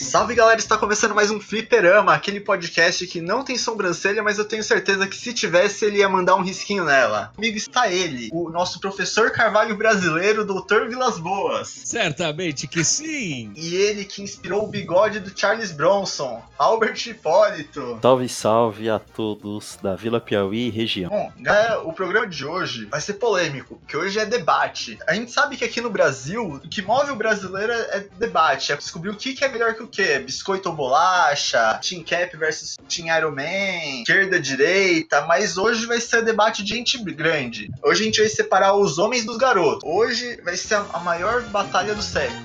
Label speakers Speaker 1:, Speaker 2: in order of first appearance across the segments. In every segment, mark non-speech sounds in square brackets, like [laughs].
Speaker 1: Salve galera, está começando mais um Fliperama, aquele podcast que não tem sobrancelha, mas eu tenho certeza que se tivesse ele ia mandar um risquinho nela. Comigo está ele, o nosso professor Carvalho brasileiro, Dr. Vilas Boas.
Speaker 2: Certamente que sim.
Speaker 1: E ele que inspirou o bigode do Charles Bronson, Albert Hipólito.
Speaker 3: Salve, salve a todos da Vila Piauí e região.
Speaker 1: Bom, galera, o programa de hoje vai ser polêmico, porque hoje é debate. A gente sabe que aqui no Brasil, o que move o brasileiro é debate, é descobrir o que é melhor que o que? Biscoito ou bolacha? Team Cap versus Team Iron Man? Esquerda, direita? Mas hoje vai ser debate de gente grande. Hoje a gente vai separar os homens dos garotos. Hoje vai ser a maior batalha do século.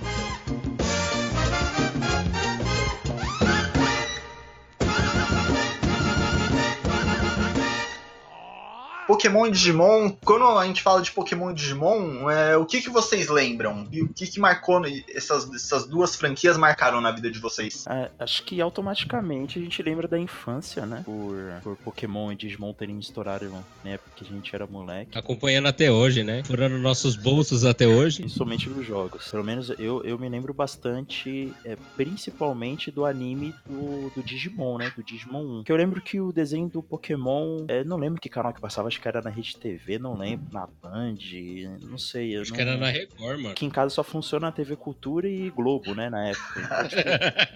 Speaker 1: Pokémon e Digimon, quando a gente fala de Pokémon e Digimon, é, o que, que vocês lembram? E o que, que marcou essas, essas duas franquias marcaram na vida de vocês?
Speaker 3: É, acho que automaticamente a gente lembra da infância, né? Por, por Pokémon e Digimon terem estourado na época que a gente era moleque.
Speaker 2: Acompanhando até hoje, né? Furando nossos bolsos até hoje.
Speaker 3: Principalmente nos jogos. Pelo menos eu, eu me lembro bastante, é, principalmente do anime do, do Digimon, né? Do Digimon 1. Que eu lembro que o desenho do Pokémon, é, não lembro que canal que passava, acho que era na Rede TV, não lembro, na Band, não sei.
Speaker 2: Acho
Speaker 3: não...
Speaker 2: que era na Record, mano.
Speaker 3: Aqui em casa só funciona a TV Cultura e Globo, né, na época. [laughs]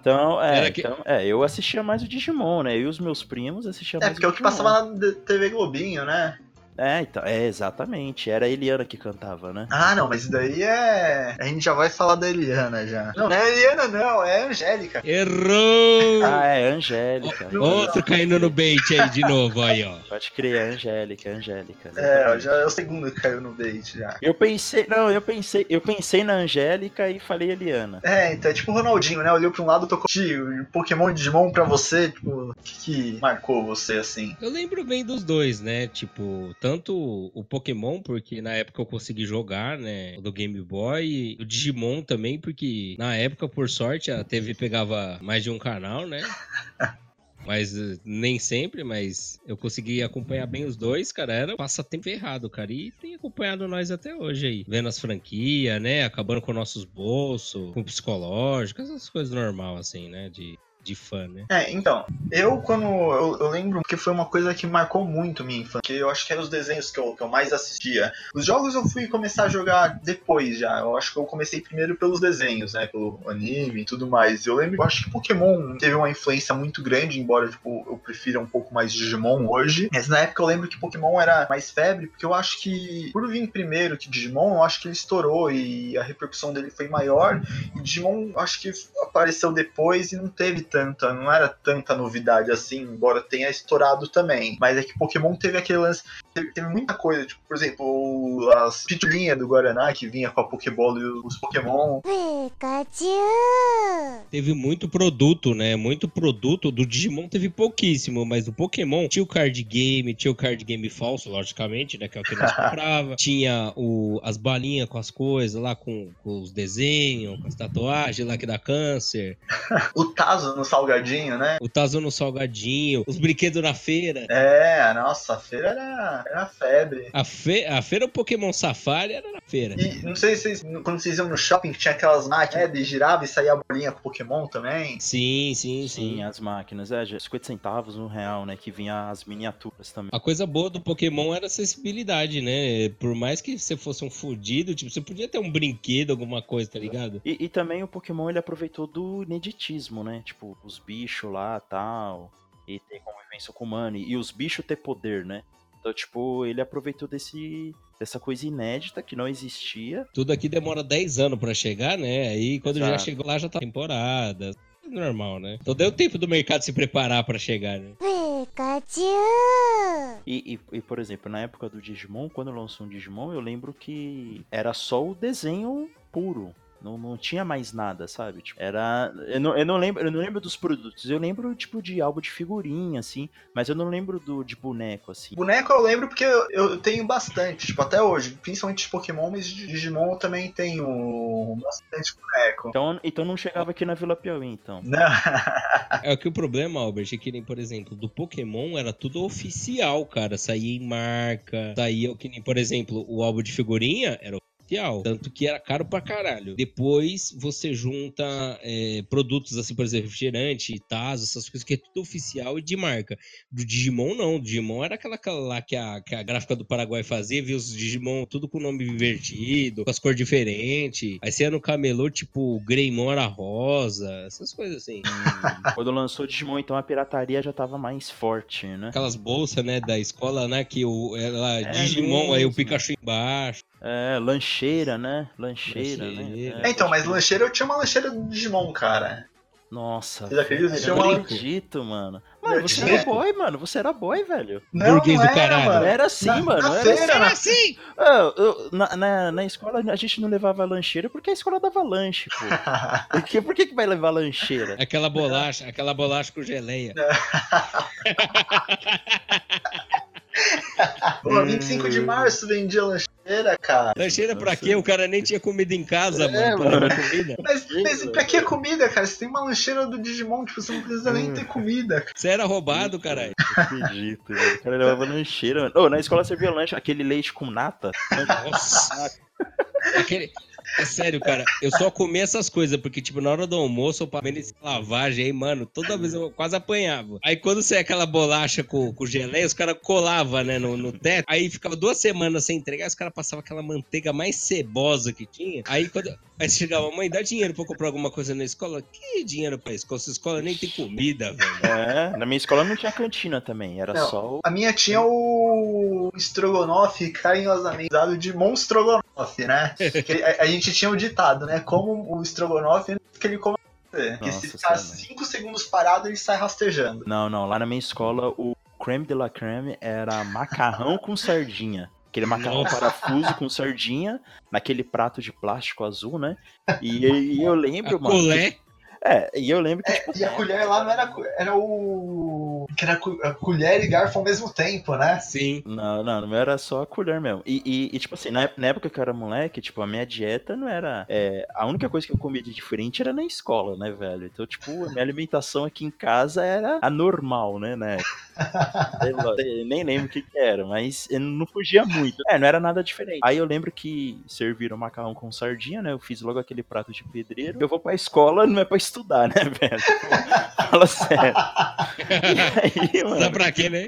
Speaker 3: Então, é, que... então, é, eu assistia mais o Digimon, né? Eu e os meus primos assistiam
Speaker 1: é,
Speaker 3: mais
Speaker 1: porque é o que passava na TV Globinho, né?
Speaker 3: É, então, é, exatamente. Era a Eliana que cantava, né?
Speaker 1: Ah, não, mas daí é. A gente já vai falar da Eliana já. Não, não é Eliana, não, é Angélica.
Speaker 2: Errou!
Speaker 3: Ah, é Angélica.
Speaker 2: Outro caindo no bait aí de novo, aí, ó.
Speaker 3: Pode crer, é Angélica, Angélica.
Speaker 1: É, já é o segundo que caiu no bait já.
Speaker 3: Eu pensei, não, eu pensei, eu pensei na Angélica e falei Eliana.
Speaker 1: É, então é tipo o Ronaldinho, né? Olhou pra um lado, tocou Tio, Pokémon Digimon pra você, tipo, o que, que marcou você assim?
Speaker 2: Eu lembro bem dos dois, né? Tipo, tanto o Pokémon, porque na época eu consegui jogar, né? Do Game Boy, e o Digimon também, porque na época, por sorte, a TV pegava mais de um canal, né? [laughs] Mas nem sempre, mas eu consegui acompanhar bem os dois, cara. Era passatempo errado, cara. E tem acompanhado nós até hoje aí. Vendo as franquias, né? Acabando com nossos bolsos, com psicológico, essas coisas normal, assim, né? De de fã, né?
Speaker 1: É, então, eu quando. Eu, eu, lembro que foi uma coisa que marcou muito minha infância, que eu acho que eram os desenhos que eu, que eu mais assistia. Os jogos eu fui começar a jogar depois já. Eu acho que eu comecei primeiro pelos desenhos, né? Pelo anime e tudo mais. Eu lembro, eu acho que Pokémon teve uma influência muito grande, embora tipo, eu prefira um pouco mais Digimon hoje. Mas na época eu lembro que Pokémon era mais febre, porque eu acho que, por vir primeiro que Digimon, eu acho que ele estourou e a repercussão dele foi maior. E Digimon, eu acho que apareceu depois e não teve tanta, não era tanta novidade assim, embora tenha estourado também. Mas é que Pokémon teve aquele lance, teve, teve muita coisa, tipo, por exemplo, as pitulinhas do Guaraná que vinha com a Pokébola e os Pokémon.
Speaker 4: Pikachu!
Speaker 2: Teve muito produto, né? Muito produto. Do Digimon teve pouquíssimo, mas do Pokémon tinha o card game, tinha o card game falso, logicamente, né? Que é o que nós [laughs] comprava. tinha o, as balinhas com as coisas lá, com, com os desenhos, com as tatuagens lá que dá câncer. [laughs]
Speaker 1: o Tazo no salgadinho, né?
Speaker 2: O Tazo no salgadinho, os brinquedos na feira.
Speaker 1: É, nossa, a feira era, era febre.
Speaker 2: A, fe, a feira o Pokémon Safari era na feira.
Speaker 1: E não sei se vocês, quando vocês iam no shopping, tinha aquelas máquinas de girava e saía a bolinha com Pokémon também.
Speaker 2: Sim, sim, sim.
Speaker 3: Sim, as máquinas, é, 50 centavos no real, né? Que vinha as miniaturas também.
Speaker 2: A coisa boa do Pokémon era a acessibilidade, né? Por mais que você fosse um fudido, tipo, você podia ter um brinquedo, alguma coisa, tá ligado?
Speaker 3: E, e também o Pokémon ele aproveitou do ineditismo, né? Tipo, os bichos lá tal. E ter convivência com o humano. E os bichos ter poder, né? Então, tipo, ele aproveitou desse, dessa coisa inédita que não existia.
Speaker 2: Tudo aqui demora 10 anos para chegar, né? Aí quando Exato. já chegou lá já tá temporada. Normal, né? Então deu tempo do mercado se preparar para chegar, né?
Speaker 4: Pikachu!
Speaker 3: E, e, e, por exemplo, na época do Digimon, quando lançou um Digimon, eu lembro que era só o desenho puro. Não, não tinha mais nada, sabe? Tipo, era. Eu não, eu não lembro, eu não lembro dos produtos. Eu lembro, tipo, de algo de figurinha, assim, mas eu não lembro do de boneco, assim.
Speaker 1: Boneco eu lembro porque eu, eu tenho bastante, tipo, até hoje. Principalmente de Pokémon, mas de Digimon eu também tenho bastante boneco.
Speaker 3: Então, então não chegava aqui na Vila Piauí, então.
Speaker 1: Não. [laughs]
Speaker 2: É que o problema, Albert, é que nem, por exemplo, do Pokémon era tudo oficial, cara. Saía em marca, saía, que nem, por exemplo, o álbum de figurinha era Tanto que era caro pra caralho. Depois você junta é, produtos assim, por exemplo, refrigerante, Tazo, essas coisas que é tudo oficial e de marca. Do Digimon, não. Do Digimon era aquela, aquela lá que a, que a gráfica do Paraguai fazia, via os Digimon tudo com nome invertido, com as cores diferentes. Aí você ia no camelô, tipo, o Greymon era rosa, essas coisas assim. [laughs]
Speaker 3: Quando lançou Digimon, então a pirataria já tava mais forte, né?
Speaker 2: Aquelas bolsas, né, da escola, né, que o, ela,
Speaker 3: É
Speaker 2: Digimon, aí o
Speaker 3: mesmo.
Speaker 2: Pikachu embaixo.
Speaker 3: É, lancheira, né? Lancheira,
Speaker 2: Lancheira.
Speaker 3: né?
Speaker 1: É, então, mas lancheira eu tinha uma lancheira do Digimon, cara.
Speaker 3: Nossa.
Speaker 1: Vocês acreditam?
Speaker 3: eu não
Speaker 1: uma-
Speaker 3: acredito, mano. Mano, você era boy, mano. Você era boy, velho.
Speaker 1: Não,
Speaker 2: Burguês
Speaker 1: não
Speaker 2: do
Speaker 1: era,
Speaker 2: caralho.
Speaker 1: mano.
Speaker 3: Era assim,
Speaker 1: Na-
Speaker 3: mano.
Speaker 1: na
Speaker 3: era
Speaker 1: feira,
Speaker 3: assim.
Speaker 1: na-
Speaker 2: assim!
Speaker 3: Ah, eu- na, na, na escola a gente não levava lancheira porque a escola dava lanche, pô. Por [laughs] que, por que, que vai levar lancheira?
Speaker 2: Aquela bolacha, aquela bolacha com geleia. [laughs]
Speaker 1: Pô, 25 de março vendia lancheira, cara.
Speaker 2: Lancheira pra quê? O cara nem tinha comida em casa,
Speaker 3: É,
Speaker 2: mano.
Speaker 3: Mano.
Speaker 2: comida. [laughs]
Speaker 1: Mas, mas pra que comida, cara? Você tem uma lancheira do Digimon, tipo, você não precisa nem ter comida. cara.
Speaker 2: Você era roubado, caralho.
Speaker 3: Não acredito, velho. O cara levava lancheira, mano. Ô, na escola servia lanche, aquele leite com nata.
Speaker 2: Nossa. [laughs] Aquele... É sério, cara. Eu só comi essas coisas, porque, tipo, na hora do almoço, eu pagando esse lavagem aí, mano, toda vez eu quase apanhava. Aí quando você aquela bolacha com, com geleia, os caras colavam, né, no, no teto. Aí ficava duas semanas sem entregar, os caras passavam aquela manteiga mais cebosa que tinha. Aí quando. Aí chegava, mãe, dá dinheiro pra eu comprar alguma coisa na escola? Que dinheiro pra escola? Essa escola nem tem comida, velho.
Speaker 3: É, na minha escola não tinha cantina também, era
Speaker 1: Não.
Speaker 3: só o.
Speaker 1: A minha tinha o estrogonofe carinhosamente dado de monstrogonofe, né? [laughs] Que a, a gente tinha o ditado, né? Como o estrogonofe antes que ele come. Porque
Speaker 3: Nossa
Speaker 1: se ficar
Speaker 3: Senhora.
Speaker 1: 5 segundos parado, ele sai rastejando.
Speaker 3: Não, não, lá na minha escola o creme de la creme era macarrão com sardinha. Aquele macarrão
Speaker 2: Nossa.
Speaker 3: parafuso com sardinha, naquele prato de plástico azul, né? E, e eu lembro,
Speaker 2: A
Speaker 3: mano.
Speaker 2: colé.
Speaker 3: É, e eu lembro que, tipo,
Speaker 1: E a colher lá não era. Era o. Que era a colher e garfo ao mesmo tempo, né?
Speaker 2: Sim.
Speaker 3: Não, não, não era só a colher mesmo. E, e- e, tipo assim, na, na época que eu era moleque, tipo, a minha dieta não era. é, a única coisa que eu comia de diferente era na escola, né, velho? Então, tipo, a minha alimentação aqui em casa era anormal, né, né? [laughs] Nem lembro o que, que era, mas eu não fugia muito. É, não era nada diferente. Aí eu lembro que serviram macarrão com sardinha, né? Eu fiz logo aquele prato de pedreiro. Eu vou pra escola, não é pra estudar, né, velho? Fala sério. E aí, mano.
Speaker 2: Dá pra quê, né?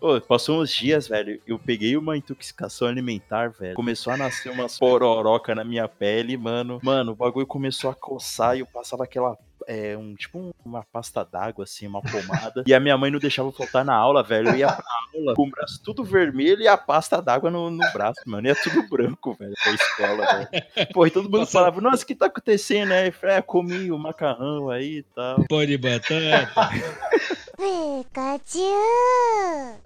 Speaker 3: Ô, passou uns dias, velho. Eu peguei uma intoxicação alimentar, velho. Começou a nascer umas pororoca na minha pele, mano. Mano, o bagulho começou a coçar e eu passava aquela. É, um, tipo um- uma pasta d'água, assim, uma pomada. e a minha mãe não deixava faltar na aula, velho. Eu ia pra aula com o braço tudo vermelho e a pasta d'água no, no braço, mano. Ia tudo branco, velho, pra escola, velho. Pô, e todo mundo falava, nossa, o que tá acontecendo aí? Eu falei, é, comi o macarrão aí e tal.
Speaker 2: Pão de batata.
Speaker 4: Pikachu!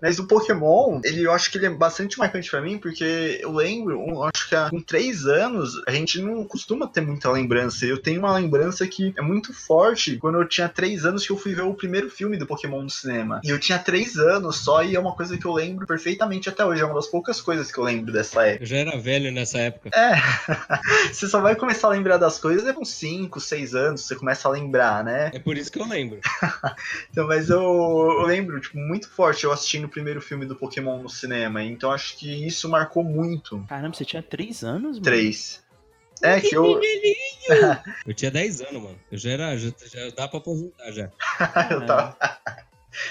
Speaker 1: Mas o Pokémon, ele, eu acho que ele é bastante marcante pra mim, porque eu lembro, eu acho que há- com 3 anos, a gente não costuma ter muita lembrança. Eu tenho uma lembrança que é muito forte quando eu tinha 3 anos que eu fui ver o primeiro filme do Pokémon no cinema. E eu tinha 3 anos só, e é uma coisa que eu lembro perfeitamente até hoje. É uma das poucas coisas que eu lembro dessa época.
Speaker 2: Eu já era velho nessa época.
Speaker 1: É, [laughs] você só vai começar a lembrar das coisas é com 5, 6 anos, você começa a lembrar, né?
Speaker 2: É por isso que eu lembro. [laughs]
Speaker 1: Então, mas eu, eu lembro, tipo, muito forte eu assistindo o primeiro filme do Pokémon no cinema. Então acho que isso marcou muito.
Speaker 3: Caramba, você tinha três anos, mano?
Speaker 1: Três. É que eu. [laughs]
Speaker 2: Eu tinha 10 anos, mano. Eu já era. Já, já dá pra aposentar já. [laughs]
Speaker 1: eu tava...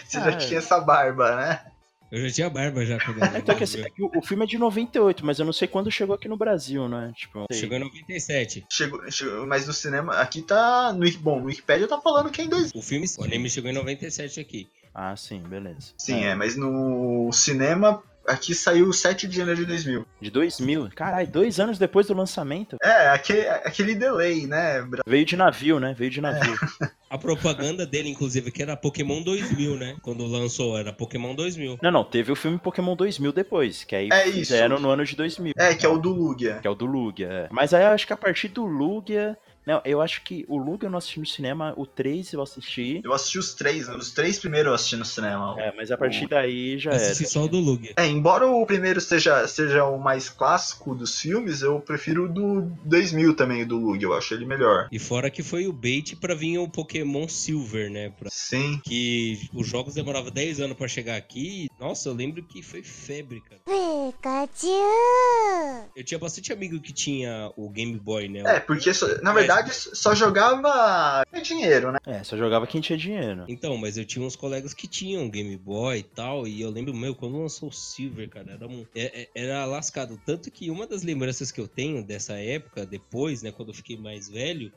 Speaker 1: Você já
Speaker 3: Ah,
Speaker 1: tinha essa barba, né?
Speaker 2: Eu já tinha barba já quando [laughs] eu
Speaker 3: Então, que assim, é que o, o filme é de 98, mas eu não sei quando chegou aqui no Brasil, né? Tipo.
Speaker 2: Chegou em 97.
Speaker 1: Chegou, chegou- mas no cinema, aqui tá. No, bom, no Wikipedia tá falando que é em dois.
Speaker 2: O filme, o anime chegou em 97 aqui.
Speaker 3: Ah, sim, beleza.
Speaker 1: Sim, é, mas no cinema, aqui saiu 7 de janeiro de 2000.
Speaker 3: De 2000. Caralho, dois anos depois do lançamento.
Speaker 1: É, aquele, aquele delay, né?
Speaker 3: Veio de navio, né? Veio de navio. [laughs]
Speaker 2: A propaganda dele, inclusive, que era Pokémon 2000, né? Quando lançou, era Pokémon 2000.
Speaker 3: Não, não, teve o filme Pokémon 2000 depois, que aí
Speaker 1: É isso.
Speaker 3: fizeram no ano de 2000.
Speaker 1: É, que é o do Lugia.
Speaker 3: Que é o do Lugia, é. Mas aí eu acho que a partir do Lugia. Não, eu acho que o Luke eu não assisti no cinema, o 3 eu assisti.
Speaker 1: Eu assisti os três, né? os três primeiros eu assisti no cinema.
Speaker 3: É, mas a partir o... daí já é.
Speaker 2: Assisti só o do Luke.
Speaker 1: É, embora o primeiro seja, seja o mais clássico dos filmes, eu prefiro o do 2000 também, do Luke, eu acho ele melhor.
Speaker 2: E fora que foi o bait pra vir o Pokémon Silver, né? Pra...
Speaker 1: Sim.
Speaker 2: Que os jogos demoravam 10 anos pra chegar aqui. Nossa, eu lembro que foi febre, cara.
Speaker 4: Pikachu!
Speaker 2: Eu tinha bastante amigo que tinha o Game Boy, né?
Speaker 1: É, porque, na é, verdade só jogava é dinheiro, né?
Speaker 3: É, só jogava quem tinha dinheiro.
Speaker 2: Então, mas eu tinha uns colegas que tinham Game Boy e tal, e eu lembro, meu, quando lançou o Silver, cara, era, um, é- é- era lascado. Tanto que uma das lembranças que eu tenho dessa época, depois, né, quando eu fiquei mais velho,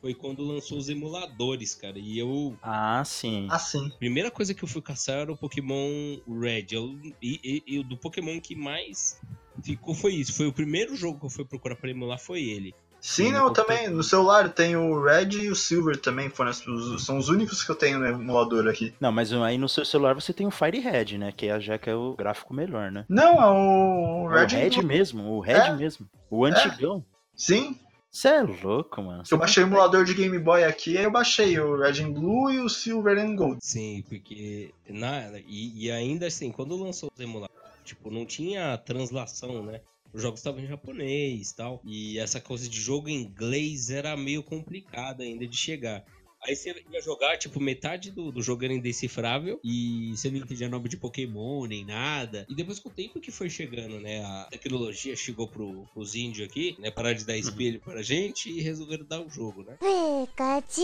Speaker 2: foi quando lançou os emuladores, cara. E eu.
Speaker 3: Ah, sim.
Speaker 1: Assim.
Speaker 2: A primeira coisa que eu fui caçar era o Pokémon Red. Eu, e, e- e o do Pokémon que mais ficou foi isso. Foi o primeiro jogo que eu fui procurar pra emular, foi ele.
Speaker 1: Sim, não,
Speaker 2: eu
Speaker 1: também. No celular tem o Red e o Silver também. Foram as- são os únicos que eu tenho no emulador aqui.
Speaker 3: Não, mas aí no seu celular você tem o Fire Red, né? Que é, já que é o gráfico melhor, né?
Speaker 1: Não, é o
Speaker 3: É
Speaker 1: Red.
Speaker 3: o Red mesmo, o Red
Speaker 1: É.
Speaker 3: mesmo. O antigão.
Speaker 1: Sim,
Speaker 3: Você é louco, mano.
Speaker 1: eu baixei o emulador de Game Boy aqui, aí eu baixei o Red and Blue e o Silver and Gold.
Speaker 2: Sim, porque. Na, e, e ainda assim, quando lançou os emuladores, tipo, não tinha translação, né? Os jogos estavam em japonês tal. E essa coisa de jogo em inglês era meio complicada ainda de chegar. Aí você ia jogar, tipo, metade do, do jogo era indecifrável e você não entendia é nome de Pokémon nem nada. E depois, com o tempo que foi chegando, né, a tecnologia chegou pro, pros índios aqui, né, parar de dar uhum. espelho pra gente e resolveram dar o jogo, né?
Speaker 4: Pikachu!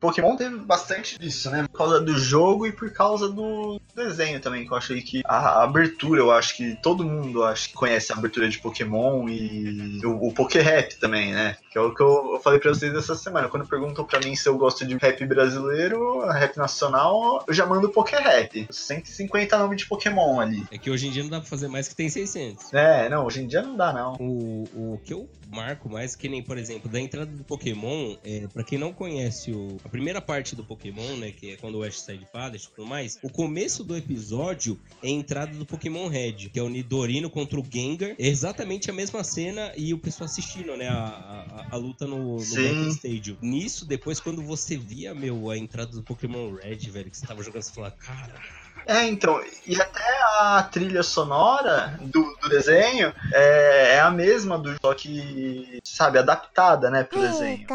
Speaker 1: Pokémon teve bastante disso, né? Por causa do jogo e por causa do desenho também, que eu achei que a, a abertura, eu acho que todo mundo acho que conhece a abertura de Pokémon e o, o Pokérap também, né? Que é o que eu, eu falei pra vocês essa semana. Quando perguntam pra mim se eu gosto de rap brasileiro, rap nacional, eu já mando Pokérap. 150 nomes de Pokémon ali.
Speaker 2: É que hoje em dia não dá pra fazer mais que tem 600.
Speaker 1: É, não, hoje em dia não dá, não.
Speaker 2: O, o que eu marco mais, que nem, por exemplo, da entrada do Pokémon, é, para quem não conhece o, a primeira parte do Pokémon, né, que é quando o Ash sai de fada e tudo mais, o começo do episódio é a entrada do Pokémon Red, que é o Nidorino contra o Gengar, é exatamente a mesma cena e o pessoal assistindo, né, a, a, a luta no, no Stadium. Nisso, depois, depois quando você via, meu, a entrada do Pokémon Red, velho, que você tava jogando, você falava, cara
Speaker 1: É, então, e até a trilha sonora do, do desenho é, é, a mesma do só que, sabe, adaptada, né, pro desenho.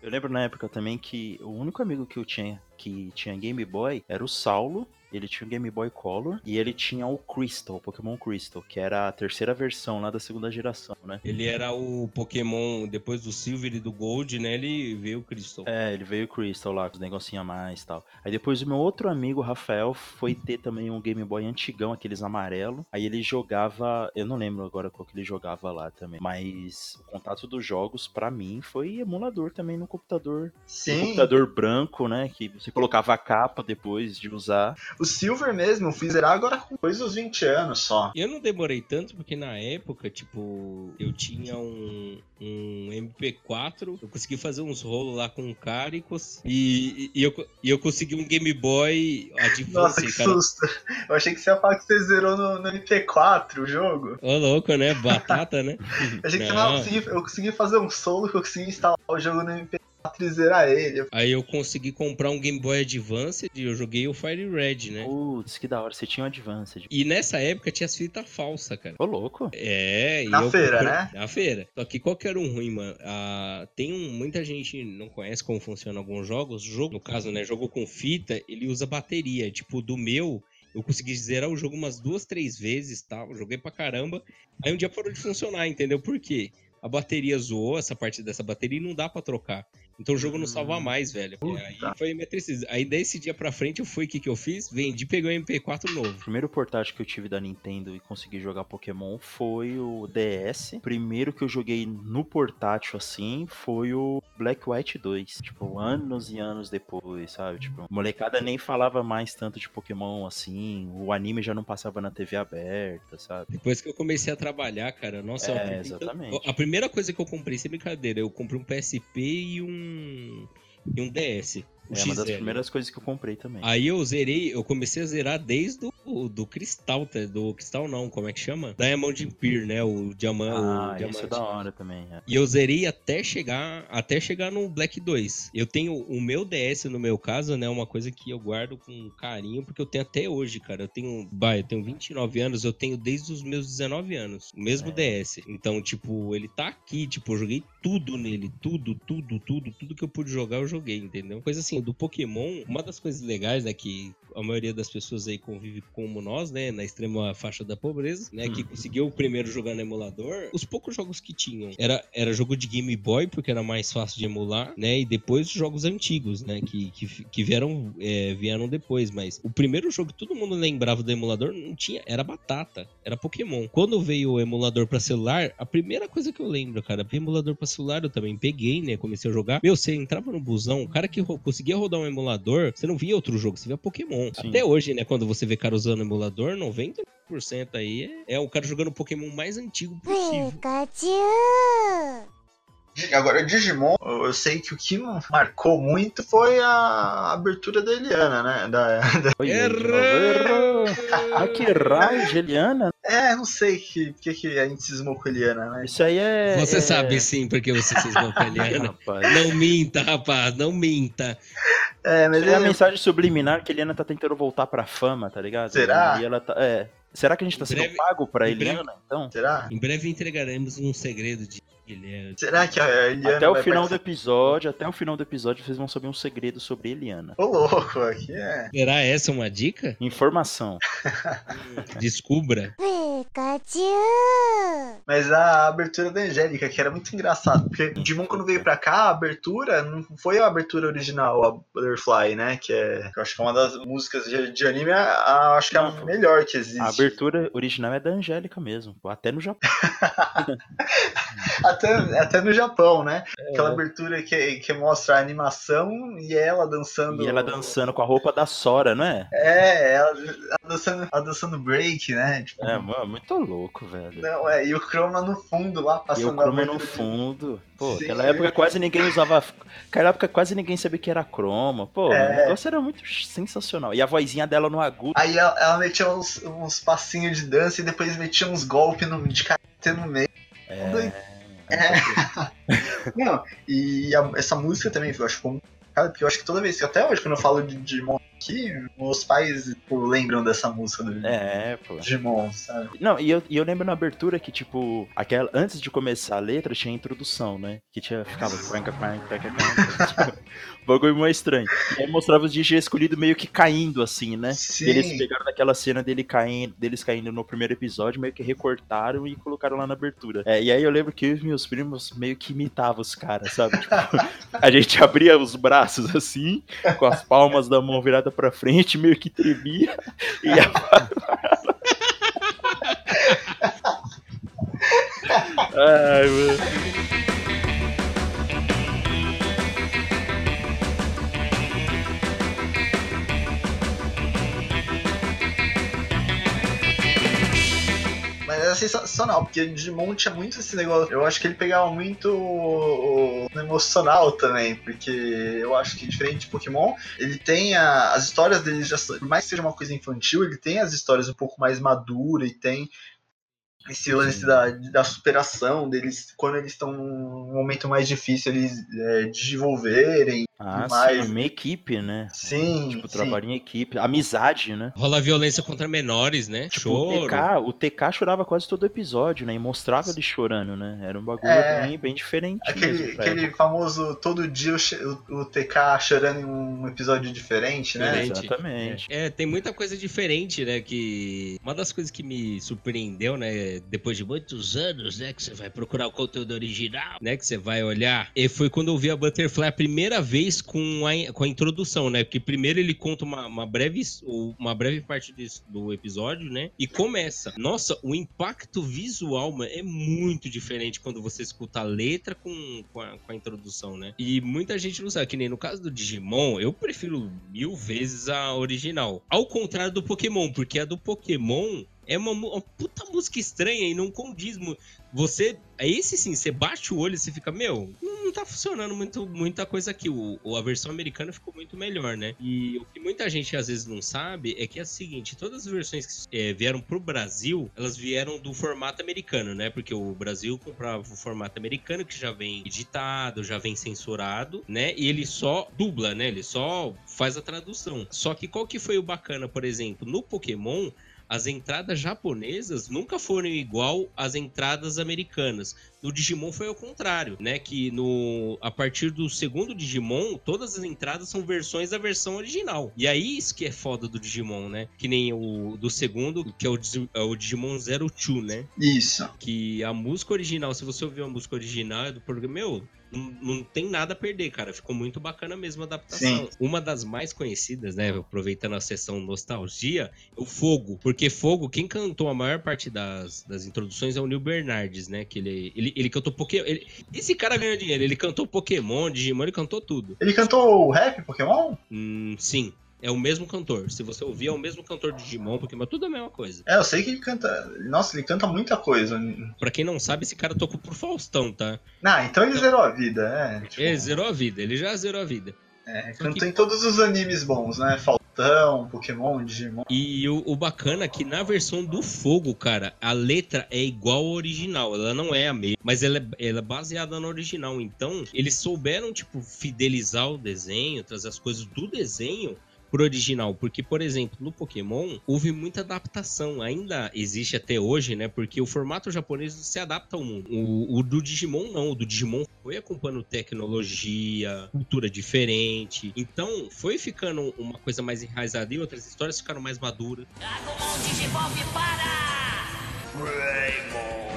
Speaker 3: Eu lembro na época também que o único amigo que eu tinha que tinha Game Boy era o Saulo, ele tinha o Game Boy Color e ele tinha o Crystal, o Pokémon Crystal, que era a terceira versão lá da segunda geração, né?
Speaker 2: Ele era o Pokémon, depois do Silver e do Gold, né? Ele veio o Crystal.
Speaker 3: É, ele veio o Crystal lá, com os negocinhos a mais e tal. Aí depois o meu outro amigo, Rafael, foi ter também um Game Boy antigão, aqueles amarelo. Aí ele jogava, eu não lembro agora qual que ele jogava lá também, mas o contato dos jogos pra mim foi emulador também no computador. No
Speaker 1: Sim,
Speaker 3: computador branco, né, que você colocava a capa depois de usar.
Speaker 1: O Silver mesmo, eu fui zerar agora com coisa dos 20 anos só.
Speaker 2: Eu não demorei tanto porque na época, tipo, eu tinha um, um MP4, eu consegui fazer uns rolos lá com um cara e, e, e eu, e eu consegui um Game Boy Advance,
Speaker 1: Nossa, que
Speaker 2: cara.
Speaker 1: susto. Eu achei que você ia falar que você zerou no, no MP4 o jogo.
Speaker 2: Ô, louco, né? Batata, né?
Speaker 1: Eu [laughs] achei que você
Speaker 2: Não.
Speaker 1: consegui, eu consegui fazer um solo que eu consegui instalar o jogo no MP4 e zerar ele.
Speaker 2: Aí eu consegui comprar um Game Boy Advance e eu joguei o Fire Red, né?
Speaker 3: Putz, que da hora, você tinha um Advanced.
Speaker 2: E nessa época tinha as fitas falsas, cara.
Speaker 3: Ô, louco.
Speaker 2: É, e
Speaker 1: Na
Speaker 2: eu
Speaker 1: feira,
Speaker 2: comprei-
Speaker 1: né?
Speaker 2: Na feira. Só que qual que era um ruim, mano? Ah, tem um, muita gente não conhece como funcionam alguns jogos. O jogo, no caso, né? Jogo com fita, ele usa bateria. Tipo, do meu, eu consegui zerar o jogo umas duas, três vezes, tal. Joguei pra caramba. Aí um dia parou de funcionar, entendeu? Por quê? A bateria zoou, essa parte dessa bateria, e não dá pra trocar. Então o jogo não
Speaker 3: Hum.
Speaker 2: salva mais, velho.
Speaker 1: Puta.
Speaker 2: Aí foi tristeza. Aí desse dia pra frente eu fui, o que que eu fiz? Vendi, peguei o MP4 novo.
Speaker 3: O primeiro portátil que eu tive da Nintendo e consegui jogar Pokémon foi o DS. O primeiro que eu joguei no portátil assim foi o Black White 2. Tipo, anos e anos depois, sabe? Tipo, molecada nem falava mais tanto de Pokémon assim. O anime já não passava na TV aberta, sabe?
Speaker 2: Depois que eu comecei a trabalhar, cara, nossa,
Speaker 3: É, exatamente.
Speaker 2: tanto- A primeira coisa que eu comprei, sem brincadeira, eu comprei um PSP e um. E um DS. O
Speaker 3: É uma das primeiras coisas que eu comprei também.
Speaker 2: Aí eu zerei, eu comecei a zerar desde o do cristal, tá? do cristal não, como é que chama? Diamond Peer, né? O, diamante.
Speaker 3: ah,
Speaker 2: o
Speaker 3: isso
Speaker 2: diamante.
Speaker 3: é da hora também. é.
Speaker 2: E eu zerei até chegar, até chegar no Black 2. Eu tenho o meu DS, no meu caso, né? Uma coisa que eu guardo com carinho, porque eu tenho até hoje, cara. Eu tenho, bah, eu tenho 29 anos, eu tenho desde os meus 19 anos. O mesmo
Speaker 3: É.
Speaker 2: DS. Então, tipo, ele tá aqui, tipo, eu joguei tudo nele. Tudo, tudo, tudo, tudo que eu pude jogar, eu joguei, entendeu? Coisa assim, do Pokémon, uma das coisas legais, né, que a maioria das pessoas aí convive como nós, né, na extrema faixa da pobreza, né, que
Speaker 3: Hum.
Speaker 2: conseguiu primeiro jogar no emulador, os poucos jogos que tinham era, era jogo de Game Boy, porque era mais fácil de emular, né, e depois os jogos antigos, né, que, que, que vieram, é, vieram depois, mas o primeiro jogo que todo mundo lembrava do emulador não tinha, era batata, era Pokémon. Quando veio o emulador pra celular, a primeira coisa que eu lembro, cara, emulador pra celular eu também peguei, né, comecei a jogar. Meu, você entrava no busão, o cara que ro- conseguia rodar um emulador, você não via outro jogo, você via Pokémon.
Speaker 3: Sim.
Speaker 2: Até hoje, né, quando você vê cara usando emulador, 90% aí é, é o cara jogando o Pokémon mais antigo possível.
Speaker 4: Pikachu!
Speaker 1: Agora, Digimon, eu sei que o que marcou muito foi a abertura da Eliana, né? Da, da-
Speaker 3: Oi, de errou. Ah, que raio, Geliana.
Speaker 1: É, não sei que, que, que a gente cismou com a Eliana, né?
Speaker 3: Isso aí é.
Speaker 2: Você
Speaker 3: é...
Speaker 2: sabe sim, porque você se esmou com a Eliana. [laughs] Não minta, rapaz, não minta.
Speaker 1: É, mas
Speaker 3: é a mensagem subliminar que a Eliana tá tentando voltar pra fama, tá ligado?
Speaker 1: Será?
Speaker 3: E ela tá. É. Será que a gente tá
Speaker 2: Em
Speaker 3: sendo
Speaker 2: breve-
Speaker 3: pago pra
Speaker 2: em breve-
Speaker 3: Eliana, então?
Speaker 1: Será?
Speaker 2: Em breve entregaremos um segredo de Eliana.
Speaker 1: Será que a Eliana
Speaker 3: Até o
Speaker 1: vai
Speaker 3: final do
Speaker 1: participar?
Speaker 3: episódio, até o final do episódio, vocês vão saber um segredo sobre Eliana.
Speaker 1: Ô, louco, aqui é...
Speaker 2: Será essa uma dica?
Speaker 3: Informação. [laughs]
Speaker 2: Descubra.
Speaker 1: Mas a abertura da Angélica, que era muito engraçado, porque o Digimon quando veio pra cá, a abertura não foi a abertura original, a Butterfly, né? Que é, que eu acho que é uma das músicas de, de anime, a, a- acho que é a melhor que existe.
Speaker 3: A abertura original é da Angélica mesmo. Até no Japão. [laughs] [laughs]
Speaker 1: Até, até no Japão, né?
Speaker 3: É.
Speaker 1: Aquela abertura que, que mostra a animação e ela dançando.
Speaker 3: E ela dançando com a roupa da Sora, não é?
Speaker 1: É, ela, ela dançando, ela dançando break, né? Tipo,
Speaker 3: É, mano, muito louco, velho.
Speaker 1: não, é, e o Chroma no fundo lá,
Speaker 3: E
Speaker 1: passando
Speaker 3: o
Speaker 1: a
Speaker 3: Chroma no fundo. Pô,
Speaker 1: Sim.
Speaker 3: naquela época quase ninguém usava. Naquela época quase ninguém sabia que era Chroma. Pô,
Speaker 1: É.
Speaker 3: o negócio era muito sensacional. E a vozinha dela no agudo.
Speaker 1: Aí ela, ela metia uns, uns passinhos de dança e depois metia uns golpes no, de karatê no meio.
Speaker 3: É. [laughs]
Speaker 1: Não, e a- essa música também, eu acho que marcada, porque eu acho que toda vez até hoje, quando eu falo de Digimon aqui, meus pais pô, lembram dessa música do
Speaker 3: É, pô.
Speaker 1: Digimon, sabe?
Speaker 3: Não, e eu, e eu lembro na abertura que, tipo, aquela, antes de começar a letra, tinha a introdução, né? Que tinha, ficava. [laughs] tipo, bagulho mais estranho. E aí mostrava os DJ escolhidos meio que caindo, assim, né?
Speaker 1: Sim.
Speaker 3: E Eles pegaram daquela cena dele caindo, deles caindo no primeiro episódio, meio que recortaram e colocaram lá na abertura. É, e aí eu lembro que eu e meus primos meio que imitavam os caras, sabe? Tipo, [laughs] a gente abria os braços assim, com as palmas da mão virada pra frente, meio que tremia. E a... [laughs] Ai, mano.
Speaker 1: Era sensacional, porque Digimon tinha muito esse negócio. Eu acho que ele pegava muito o- emocional também, porque eu acho que diferente de Pokémon, ele tem a- as histórias dele já por mais que seja uma coisa infantil, ele tem as histórias um pouco mais maduras e tem esse lance
Speaker 3: Sim.
Speaker 1: da, da superação deles quando eles estão num momento mais difícil eles é, desenvolverem.
Speaker 3: Ah,
Speaker 1: Demais.
Speaker 3: sim, uma equipe, né?
Speaker 1: Sim,
Speaker 3: Tipo,
Speaker 1: sim.
Speaker 3: trabalho em equipe. Amizade, né?
Speaker 2: Rola violência contra menores, né?
Speaker 3: Tipo, o
Speaker 2: Choro.
Speaker 3: TK, o TK chorava quase todo episódio, né? E mostrava ele chorando, né? Era um bagulho
Speaker 1: É.
Speaker 3: bem, bem diferente
Speaker 1: Aquele, aquele famoso todo dia o, o- o TK chorando em um episódio diferente, né?
Speaker 2: Diferente.
Speaker 3: Exatamente.
Speaker 2: É, tem muita coisa diferente, né? Que uma das coisas que me surpreendeu, né, depois de muitos anos, né, que você vai procurar o conteúdo original, né, que você vai olhar. E foi quando eu vi a Butterfly a primeira vez com a, com a introdução, né, porque primeiro ele conta uma, uma breve uma breve parte desse, do episódio, né, e começa. Nossa, o impacto visual mano, é muito diferente quando você escuta a letra com, com a, com, a, introdução, né. E muita gente não sabe, que nem no caso do Digimon, eu prefiro mil vezes a original. Ao contrário do Pokémon, porque a do Pokémon é uma, uma, puta música estranha e não condiz. Você. É esse sim, você bate o olho e você fica, meu, não, tá funcionando muito, muita coisa aqui. O, a versão americana ficou muito melhor, né? E o que muita gente às vezes não sabe é que é o seguinte: todas as versões que é, vieram pro Brasil, elas vieram do formato americano, né? Porque o Brasil comprava o formato americano, que já vem editado, já vem censurado, né? E ele só dubla, né? Ele só faz a tradução. Só que qual que foi o bacana, por exemplo, no Pokémon, as entradas japonesas nunca foram igual às entradas americanas. No Digimon foi ao contrário, né? Que no a partir do segundo Digimon, todas as entradas são versões da versão original. E aí isso que é foda do Digimon, né? Que nem o do segundo, que é o, é o Digimon Zero Two, né?
Speaker 1: Isso.
Speaker 2: Que a música original, se você ouvir a música original é do programa, meu, não, não, tem nada a perder, cara. Ficou muito bacana mesmo a adaptação. Sim. Uma das mais conhecidas, né? Aproveitando a sessão nostalgia, é o Fogo. Porque Fogo, quem cantou a maior parte das, das introduções é o Neil Bernardes, né? Que ele, ele, ele cantou Pokémon. Ele, esse cara ganhou dinheiro. Ele cantou Pokémon, Digimon, ele cantou tudo.
Speaker 1: Ele cantou rap Pokémon?
Speaker 2: Hum, sim. É o mesmo cantor. Se você ouvir, é o mesmo cantor de Digimon, Pokémon, tudo é a mesma coisa.
Speaker 1: É, eu sei que ele canta. Nossa, ele canta muita coisa.
Speaker 2: Pra quem não sabe, esse cara tocou pro Faustão, tá?
Speaker 1: Ah, então ele então... zerou a vida, é.
Speaker 2: Tipo... Ele zerou a vida, ele já zerou a vida.
Speaker 1: É, cantou em todos os animes bons, né? Faustão, Pokémon, Digimon.
Speaker 2: E o, o, bacana é que na versão do Fogo, cara, a letra é igual ao original. Ela não é a mesma, mas ela é, ela é baseada no original. Então, eles souberam, tipo, fidelizar o desenho, trazer as coisas do desenho pro original. Porque, por exemplo, no Pokémon, houve muita adaptação. Ainda existe até hoje, né? Porque o formato japonês se adapta ao mundo. O, o do Digimon, não. O do Digimon foi acompanhando tecnologia, cultura diferente. Então, foi ficando uma coisa mais enraizada e outras histórias ficaram mais maduras. Agumon Digivolve para! Rainbow!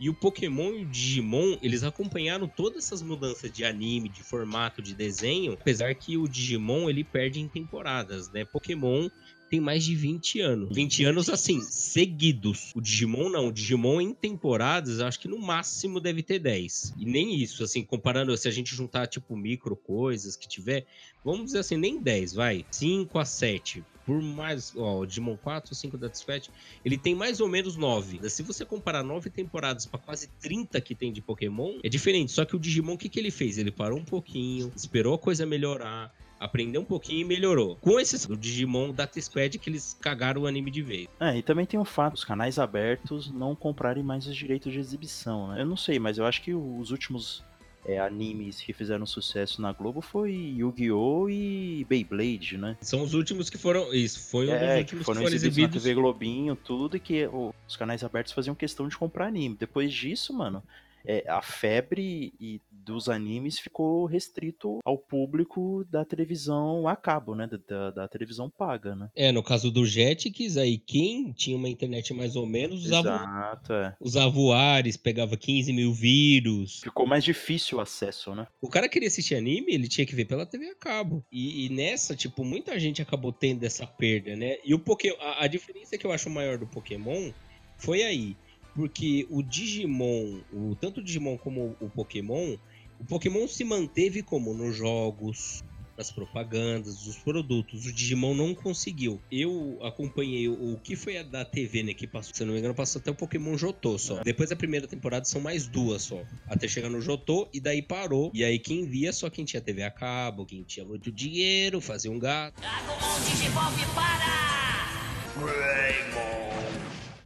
Speaker 2: E o Pokémon e o Digimon, eles acompanharam todas essas mudanças de anime, de formato, de desenho, apesar que o Digimon ele perde em temporadas, né? Pokémon tem mais de 20 anos. 20 anos, assim, seguidos. O Digimon não. O Digimon em temporadas, acho que no máximo deve ter 10. E nem isso, assim, comparando, se a gente juntar, tipo, micro coisas que tiver, vamos dizer assim, nem 10, vai. 5 a 7 por mais. Ó, Digimon 4, 5 da Dispatch, ele tem mais ou menos 9. Se você comparar 9 temporadas para quase 30 que tem de Pokémon, é diferente. Só que o Digimon, o que, que ele fez? Ele parou um pouquinho, esperou a coisa melhorar aprendeu um pouquinho e melhorou. Com esse do Digimon da T-Squad que eles cagaram o anime de vez.
Speaker 3: É, e também tem o fato os canais abertos não comprarem mais os direitos de exibição, né? Eu não sei, mas eu acho que os últimos é, animes que fizeram sucesso na Globo foi Yu-Gi-Oh! e Beyblade, né?
Speaker 2: São os últimos que foram. Isso, foi um
Speaker 3: é,
Speaker 2: dos últimos
Speaker 3: que foram, que foram exibidos. Na TV Globinho, tudo, e que os canais abertos faziam questão de comprar anime. Depois disso, mano, é, a febre e dos animes ficou restrito ao público da televisão a cabo, né? Da, da, televisão paga, né?
Speaker 2: É, no caso do Jetix, aí quem tinha uma internet mais ou menos usava,
Speaker 3: Exato, é.
Speaker 2: usava o Ares, pegava 15 mil vírus.
Speaker 3: Ficou mais difícil o acesso, né?
Speaker 2: O cara queria assistir anime, ele tinha que ver pela TV a cabo. E, e nessa, tipo, muita gente acabou tendo essa perda, né? E o Pokémon, a, a diferença que eu acho maior do Pokémon foi aí porque o Digimon, o, tanto o Digimon como o Pokémon, o Pokémon se manteve como nos jogos, nas propagandas, dos produtos. O Digimon não conseguiu. Eu acompanhei o, que foi a da TV, né? Que passou, se não me engano, passou até o Pokémon Jotô só. Depois da primeira temporada são mais duas só. Até chegar no Jotô e daí parou. E aí quem via só quem tinha TV a cabo, quem tinha muito dinheiro, fazia um gato. Agumon Digivolve para!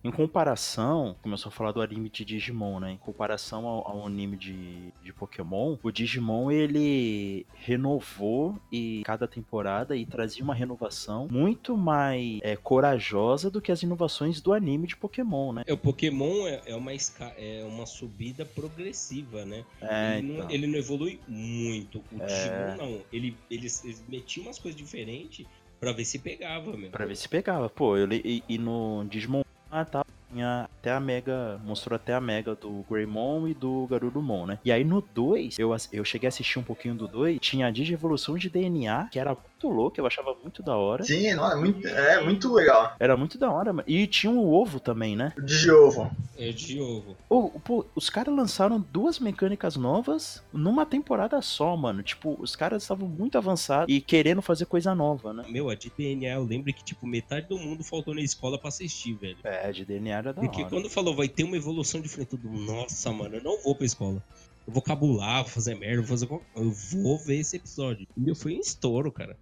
Speaker 3: Em comparação, começou a falar do anime de Digimon, né? Em comparação ao, ao anime de, de Pokémon, o Digimon ele renovou e cada temporada e trazia uma renovação muito mais é, corajosa do que as inovações do anime de Pokémon, né?
Speaker 2: É, o Pokémon é, é uma, é uma subida progressiva, né? É, ele, então. não, ele não evolui muito. O é... Digimon não. Ele, eles, eles metiam umas coisas diferentes Pra ver se pegava, meu.
Speaker 3: Pra ver se pegava. Pô, eu, e, e no Digimon ah, tá. tinha até a Mega, mostrou até a Mega do Greymon e do Garurumon, né? E aí no 2, eu, eu cheguei a assistir um pouquinho do 2, tinha a Digievolução de DNA, que era muito louco, eu achava muito da hora.
Speaker 1: Sim, não, é, muito, é muito legal.
Speaker 3: Era muito da hora. E tinha o ovo também, né?
Speaker 1: O Digiovo.
Speaker 2: É de ovo.
Speaker 3: Ô, pô, os caras lançaram duas mecânicas novas numa temporada só, mano. Tipo, os caras estavam muito avançados e querendo fazer coisa nova, né?
Speaker 2: Meu, a de DNA, eu lembro que, tipo, metade do mundo faltou na escola pra assistir, velho.
Speaker 3: É, de DNA era da
Speaker 2: Porque
Speaker 3: hora.
Speaker 2: quando falou, vai ter uma evolução diferente, todo mundo, nossa, mano, eu não vou pra escola. Eu vou cabular, vou fazer merda, vou fazer qualquer... Eu vou ver esse episódio. E meu, foi um estouro, cara.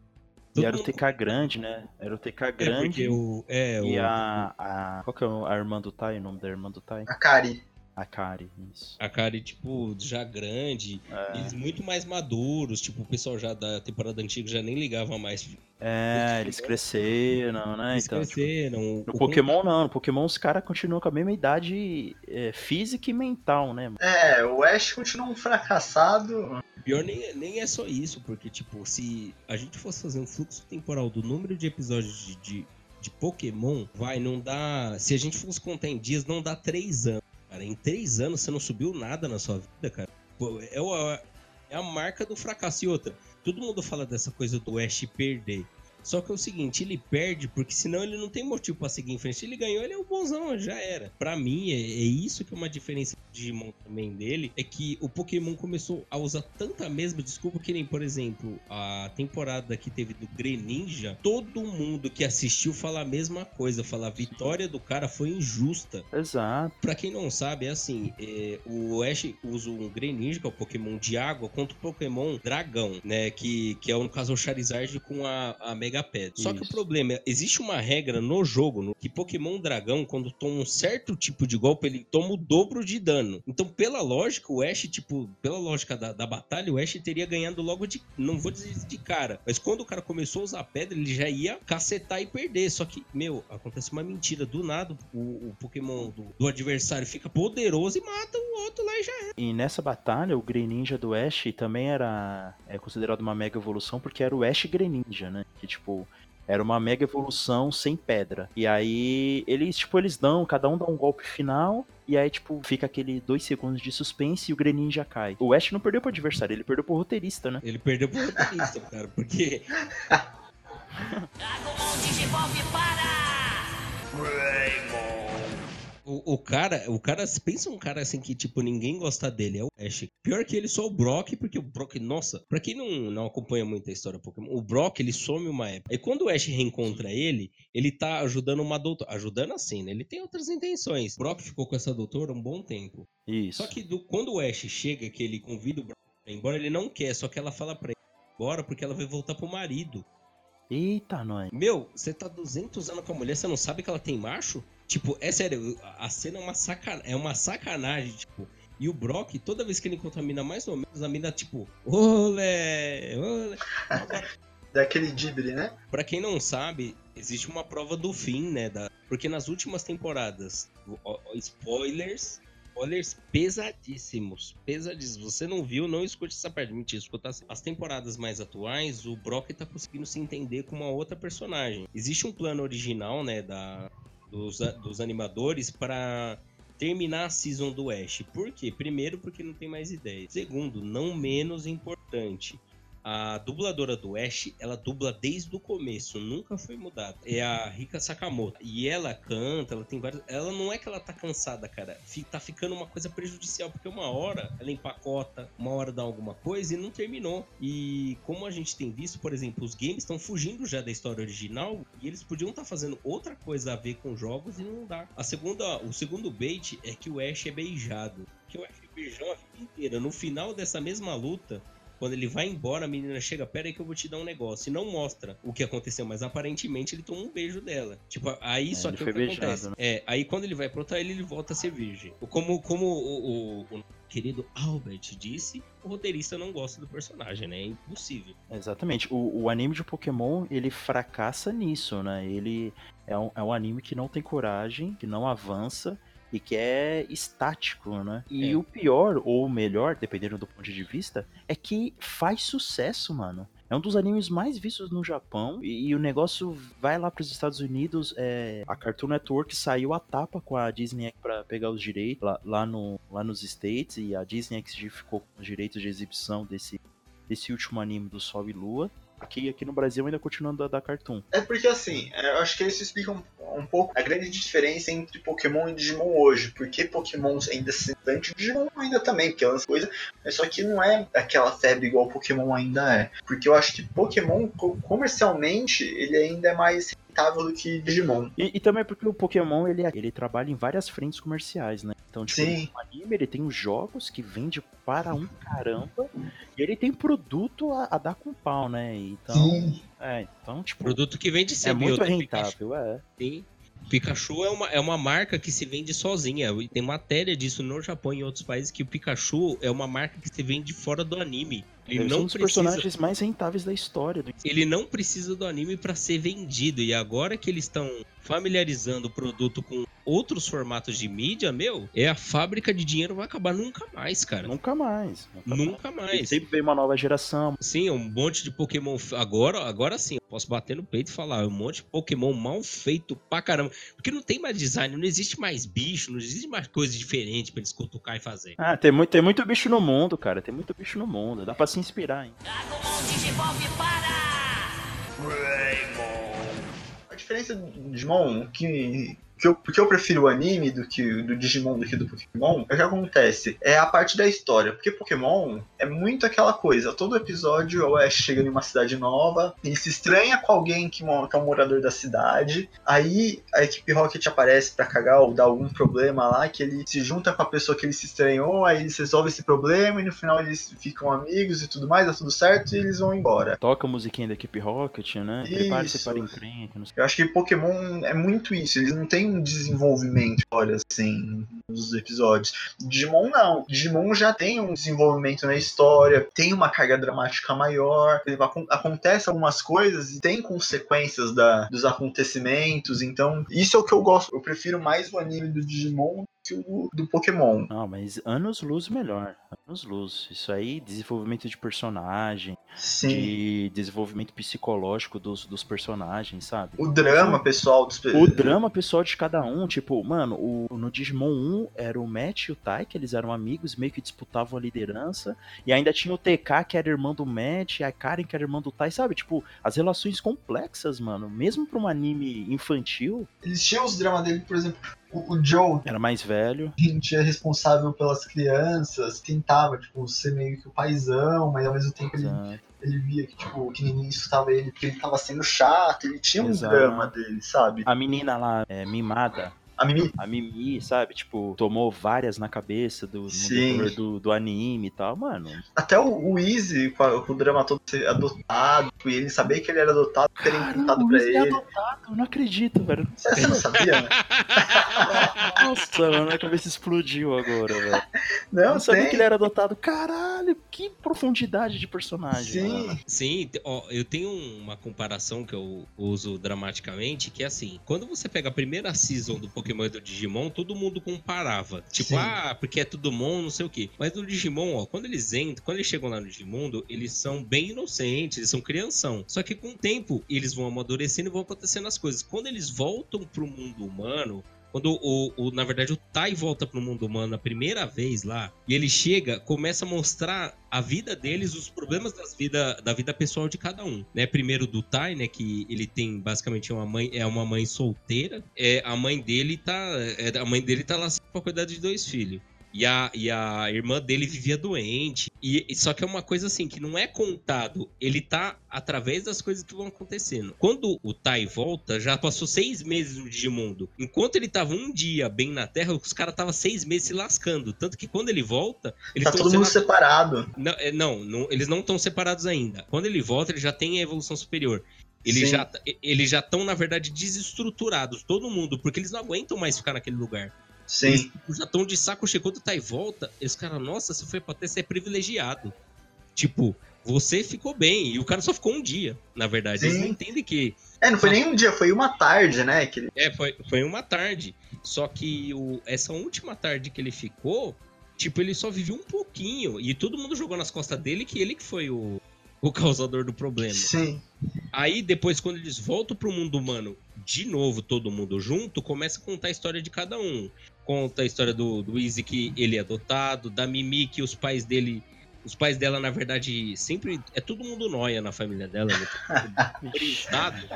Speaker 3: E era o TK grande, né? Era o TK
Speaker 2: É,
Speaker 3: grande.
Speaker 2: porque o... É,
Speaker 3: E
Speaker 2: o...
Speaker 3: a, a. Qual que é o- a irmã do Tai? O nome da irmã do Tai?
Speaker 1: A Kari.
Speaker 3: A Kari, isso.
Speaker 2: A Kari, tipo, já grande,
Speaker 3: É,
Speaker 2: eles muito mais maduros, tipo, o pessoal já da temporada antiga já nem ligava mais.
Speaker 3: é, eles cresceram, né?
Speaker 2: Eles
Speaker 3: Então, tipo,
Speaker 2: cresceram.
Speaker 3: no
Speaker 2: o-
Speaker 3: Pokémon não, no Pokémon os caras continuam com a mesma idade é, física e mental, né? mano?
Speaker 1: É, o Ash continua um fracassado.
Speaker 2: Pior nem, nem é só isso, porque, tipo, se a gente fosse fazer um fluxo temporal do número de episódios de, de, de Pokémon, vai, não dá. Se a gente fosse contar em dias, não dá três anos. Cara, em três anos você não subiu nada na sua vida, cara. É, o- é a marca do fracasso. E outra, todo mundo fala dessa coisa do Ash perder. Só que é o seguinte, ele perde porque senão ele não tem motivo pra seguir em frente. Ele ganhou, ele é o bonzão, já era. Pra mim, é, é isso que é uma diferença do Digimon também dele, é que o Pokémon começou a usar tanta mesma desculpa que nem, por exemplo, a temporada que teve do Greninja, todo mundo que assistiu fala a mesma coisa, fala a vitória do cara foi injusta.
Speaker 3: Exato.
Speaker 2: Pra quem não sabe, é assim, é, o Ash usa um Greninja, que é o Pokémon de água, contra o Pokémon Dragão, né? Que, que é, no caso, o Charizard com a, a Mega Pet. Só que o problema é, existe uma regra no jogo, no, que Pokémon Dragão, quando toma um certo tipo de golpe, ele toma o dobro de dano. Então, pela lógica, o Ash, tipo, pela lógica da, da batalha, o Ash teria ganhado logo de, não vou dizer de cara, mas quando o cara começou a usar pedra, ele já ia cacetar e perder. Só que, meu, acontece uma mentira. Do nada, o, o Pokémon do, do adversário fica poderoso e mata o outro lá e já é.
Speaker 3: E nessa batalha, o Greninja do Ash também era é considerado uma mega evolução porque era o Ash Greninja, né? Que tipo era uma mega evolução sem pedra. E aí eles tipo eles dão, cada um dá um golpe final e aí tipo fica aquele dois segundos de suspense e o Greninja cai. O Ash não perdeu pro adversário, ele perdeu pro roteirista, né?
Speaker 2: Ele perdeu pro roteirista, [laughs] cara, porque O, o cara, o cara, pensa um cara assim que, tipo, ninguém gosta dele, é o Ash. Pior que ele só o Brock, porque o Brock, nossa, pra quem não, não acompanha muito a história do Pokémon, o Brock, ele some uma época. E quando o Ash reencontra ele, ele tá ajudando uma doutora. Ajudando assim, né? Ele tem outras intenções. O Brock ficou com essa doutora um bom tempo.
Speaker 3: Isso.
Speaker 2: Só que do- quando o Ash chega, que ele convida o Brock pra ir embora, ele não quer, só que ela fala pra ele ir embora porque ela vai voltar pro marido.
Speaker 3: Eita, nós.
Speaker 2: Meu, você tá 200 anos com a mulher, você não sabe que ela tem macho? Tipo, é sério, a cena é uma, é uma sacanagem, tipo. E o Brock, toda vez que ele encontra a mina, mais ou menos, a mina, tipo, olé, olé. [laughs]
Speaker 1: Daquele Dibre, né?
Speaker 2: pra quem não sabe, existe uma prova do fim, né? Da... Porque nas últimas temporadas, spoilers, spoilers pesadíssimos, pesadíssimos. Você não viu, não escute essa parte. Mentira, escuta as- as temporadas mais atuais, o Brock tá conseguindo se entender com uma outra personagem. Existe um plano original, né, da, dos, dos animadores para terminar a season do Ash. Por quê? Primeiro, porque não tem mais ideia. Segundo, não menos importante, a dubladora do Ash, ela dubla desde o começo, nunca foi mudada. É a Rika Sakamoto. E ela canta, ela tem vários. Ela não é que ela tá cansada, cara. Tá ficando uma coisa prejudicial, porque uma hora ela empacota, uma hora dá alguma coisa e não terminou. E como a gente tem visto, por exemplo, os games estão fugindo já da história original e eles podiam estar fazendo outra coisa a ver com jogos e não dá. A segunda, o segundo bait é que o Ash é beijado. Que o Ash é beijão a vida inteira. No final dessa mesma luta, quando ele vai embora, a menina chega, pera aí que eu vou te dar um negócio. E não mostra o que aconteceu, mas aparentemente ele tomou um beijo dela. Tipo, aí
Speaker 3: É,
Speaker 2: só
Speaker 3: ele
Speaker 2: que o que
Speaker 3: beijado,
Speaker 2: acontece?
Speaker 3: né?
Speaker 2: É, aí quando ele vai pro outro, ele volta a ser virgem. Como, como o, o- o querido Albert disse, o roteirista não gosta do personagem, né? É impossível.
Speaker 3: Exatamente. O, o anime de Pokémon, ele fracassa nisso, né? Ele é um, é um anime que não tem coragem, que não avança e que é estático, né? E
Speaker 2: É.
Speaker 3: o pior, ou o melhor, dependendo do ponto de vista, é que faz sucesso, mano. É um dos animes mais vistos no Japão. E, e o negócio vai lá pros Estados Unidos. É, a Cartoon Network saiu a tapa com a Disney para pegar os direitos lá, lá, no, lá nos States. E a Disney XD ficou com os direitos de exibição desse, desse último anime do Sol e Lua. Aqui, aqui no Brasil ainda continuando da, da Cartoon.
Speaker 1: É porque assim, é, eu acho que isso explica um, um, pouco a grande diferença entre Pokémon e Digimon hoje. Porque Pokémon ainda se tanto Digimon ainda também, porque é uma coisa. Mas só que não é aquela febre igual Pokémon ainda é. Porque eu acho que Pokémon, comercialmente, ele ainda é mais rentável do que Digimon.
Speaker 3: E, e, também porque o Pokémon ele, ele trabalha em várias frentes comerciais, né? Então, tipo,
Speaker 1: Sim.
Speaker 3: o anime ele tem os jogos que vende para um caramba e ele tem produto a, a dar com pau, né? Então,
Speaker 1: Sim.
Speaker 3: é, então, tipo,
Speaker 2: Produto que vende
Speaker 3: é
Speaker 2: sempre.
Speaker 3: muito
Speaker 2: outro
Speaker 3: rentável, é.
Speaker 2: Sim. Pikachu é uma, é uma marca que se vende sozinha. Tem matéria disso no Japão e em outros países que o Pikachu é uma marca que se vende fora do anime. Ele
Speaker 3: Deve
Speaker 2: não
Speaker 3: um dos
Speaker 2: precisa,
Speaker 3: personagens mais rentáveis da história. Do...
Speaker 2: ele não precisa do anime para ser vendido. E agora que eles estão familiarizando o produto com outros formatos de mídia, meu, é a fábrica de dinheiro vai acabar nunca mais, cara.
Speaker 3: Nunca mais. Nunca,
Speaker 2: Nunca
Speaker 3: mais.
Speaker 2: mais.
Speaker 3: E sempre vem uma nova geração.
Speaker 2: Sim, um monte de Pokémon. Agora, agora sim, eu posso bater no peito e falar, um monte de Pokémon mal feito pra caramba. Porque não tem mais design, não existe mais bicho, não existe mais coisa diferente pra eles cutucar e fazer.
Speaker 3: Ah, tem muito, tem muito bicho no mundo, cara. Tem muito bicho no mundo. Dá pra se inspirar, hein?
Speaker 1: A diferença Digimon, que, que eu, porque eu prefiro o anime do que do Digimon do que do Pokémon, é o que acontece. É a parte da história. Porque Pokémon é muito aquela coisa. Todo episódio o Ash chega em uma cidade nova, ele se estranha com alguém que, que é um morador da cidade. Aí a equipe Rocket aparece pra cagar ou dar algum problema lá, que ele se junta com a pessoa que ele se estranhou, aí eles resolvem esse problema e no final eles ficam amigos e tudo mais, dá tudo certo e eles vão embora.
Speaker 3: Toca a musiquinha da equipe Rocket, né? Prepare-se para encrenca.
Speaker 1: Eu acho que Pokémon é muito isso, eles não têm um desenvolvimento, olha, assim, nos episódios. Digimon não. Digimon já tem um desenvolvimento na história, tem uma carga dramática maior, acontece algumas coisas e tem consequências da, dos acontecimentos, então isso é o que eu gosto. Eu prefiro mais o anime do Digimon que o do Pokémon.
Speaker 3: Não, mas anos luz melhor. Anos luz. Isso aí, desenvolvimento de personagem,
Speaker 1: Sim.
Speaker 3: de desenvolvimento psicológico dos, dos personagens, sabe?
Speaker 1: O drama pessoal dos
Speaker 3: O drama pessoal de cada um, tipo, mano, o, no Digimon 1 era o Matt e o Tai, que eles eram amigos, meio que disputavam a liderança, e ainda tinha o TK, que era irmão do Matt, e a Karen, que era irmã do Tai, sabe? Tipo, as relações complexas, mano, mesmo pra um anime infantil,
Speaker 1: Eles tinham os dramas dele, por exemplo, o, o Joe,
Speaker 3: era mais velho.
Speaker 1: gente é responsável pelas crianças, tentava, tipo, ser meio que o paizão, mas ao mesmo tempo ele,
Speaker 3: Exato.
Speaker 1: ele via que, tipo, que ninguém escutava ele porque ele tava sendo chato, ele tinha um
Speaker 3: Exato.
Speaker 1: drama dele, sabe?
Speaker 3: A menina lá, é, mimada,
Speaker 1: A Mimi,
Speaker 3: a Mimi, sabe? Tipo, tomou várias na cabeça do, do, do anime e tal, mano.
Speaker 1: até o, o Easy, com, a- com o drama todo ser adotado, e ele saber que ele era adotado, terem contado
Speaker 3: o
Speaker 1: pra
Speaker 3: é
Speaker 1: ele.
Speaker 3: adotado, eu não acredito, velho.
Speaker 1: Você você não sabia, né? [laughs]
Speaker 3: Nossa, mano, a cabeça explodiu agora, velho. Eu
Speaker 1: Não,
Speaker 3: não sabia
Speaker 1: tem.
Speaker 3: que ele era adotado. Caralho, que profundidade de personagem.
Speaker 1: Sim,
Speaker 2: Sim, te- ó, eu tenho uma comparação que eu uso dramaticamente, que é assim, quando você pega a primeira season do Pokémon e do Digimon, todo mundo comparava. Tipo,
Speaker 1: Sim.
Speaker 2: ah, porque é tudo Mon, não sei o quê. Mas no Digimon, ó, quando eles entram, quando eles chegam lá no Digimundo, eles são bem inocentes, eles são crianção. Só que com o tempo, eles vão amadurecendo e vão acontecendo as coisas. Quando eles voltam pro mundo humano, quando o, o- na verdade o Tai volta pro mundo humano a primeira vez lá, e ele chega, começa a mostrar a vida deles, os problemas das vida, da vida pessoal de cada um, né? Primeiro do Tai, né, que ele tem basicamente uma mãe, é uma mãe solteira, é a mãe dele tá, é, a mãe dele tá lá pra cuidar de dois filhos. E a, e a irmã dele vivia doente. E, e só que é uma coisa assim, que não é contado. Ele tá através das coisas que vão acontecendo. Quando o Tai volta, já passou seis meses no Digimundo. Enquanto ele tava um dia bem na Terra, os caras tava seis meses se lascando. Tanto que quando ele volta, eles
Speaker 1: tá todo mundo separado.
Speaker 2: não, é, não, não, eles não estão separados ainda. Quando ele volta, ele já tem a evolução superior. Eles
Speaker 1: Sim.
Speaker 2: já eles já estão, na verdade, desestruturados, todo mundo, porque eles não aguentam mais ficar naquele lugar. Eles
Speaker 1: Sim.
Speaker 2: tipo, já estão de saco cheio. Quando tá em volta, eles, cara, nossa, você foi pra ter, você é privilegiado. Tipo, você ficou bem. E o cara só ficou um dia, na verdade. Eles
Speaker 1: Sim.
Speaker 2: não entendem que.
Speaker 1: É, não foi nem um dia, foi uma tarde, né? Que ele...
Speaker 2: É, foi, foi uma tarde. Só que o, essa última tarde que ele ficou, tipo, ele só viveu um pouquinho. E todo mundo jogou nas costas dele que ele que foi o, o causador do problema.
Speaker 1: Sim.
Speaker 2: Aí depois, quando eles voltam pro mundo humano, de novo, todo mundo junto, começa a contar a história de cada um. Conta a história do, do Easy que ele é adotado, da Mimi que os pais dele. Os pais dela, na verdade, sempre. É todo mundo noia na família dela, né? Brisado.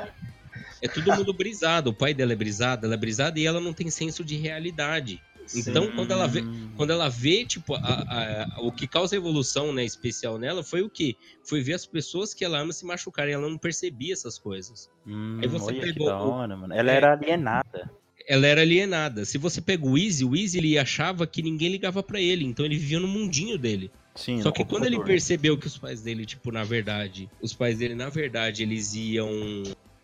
Speaker 2: É todo mundo brisado. O pai dela é brisado, ela é brisada e ela não tem senso de realidade. Então,
Speaker 1: Sim.
Speaker 2: quando ela vê, quando ela vê, tipo, a- a- a- o que causa a evolução, né, especial nela, foi o quê? Foi ver as pessoas que ela ama se machucarem. Ela não percebia essas coisas.
Speaker 3: Hum,
Speaker 2: Aí você
Speaker 3: olha
Speaker 2: pegou
Speaker 3: que da
Speaker 2: o-.
Speaker 3: Ela
Speaker 2: É.
Speaker 3: era alienada.
Speaker 2: Ela era alienada. Se você pega o Easy, o Easy ele achava que ninguém ligava pra ele, então ele vivia no mundinho dele.
Speaker 3: Sim,
Speaker 2: Só que quando ele percebeu que os pais dele, tipo, na verdade, os pais dele, na verdade, eles iam.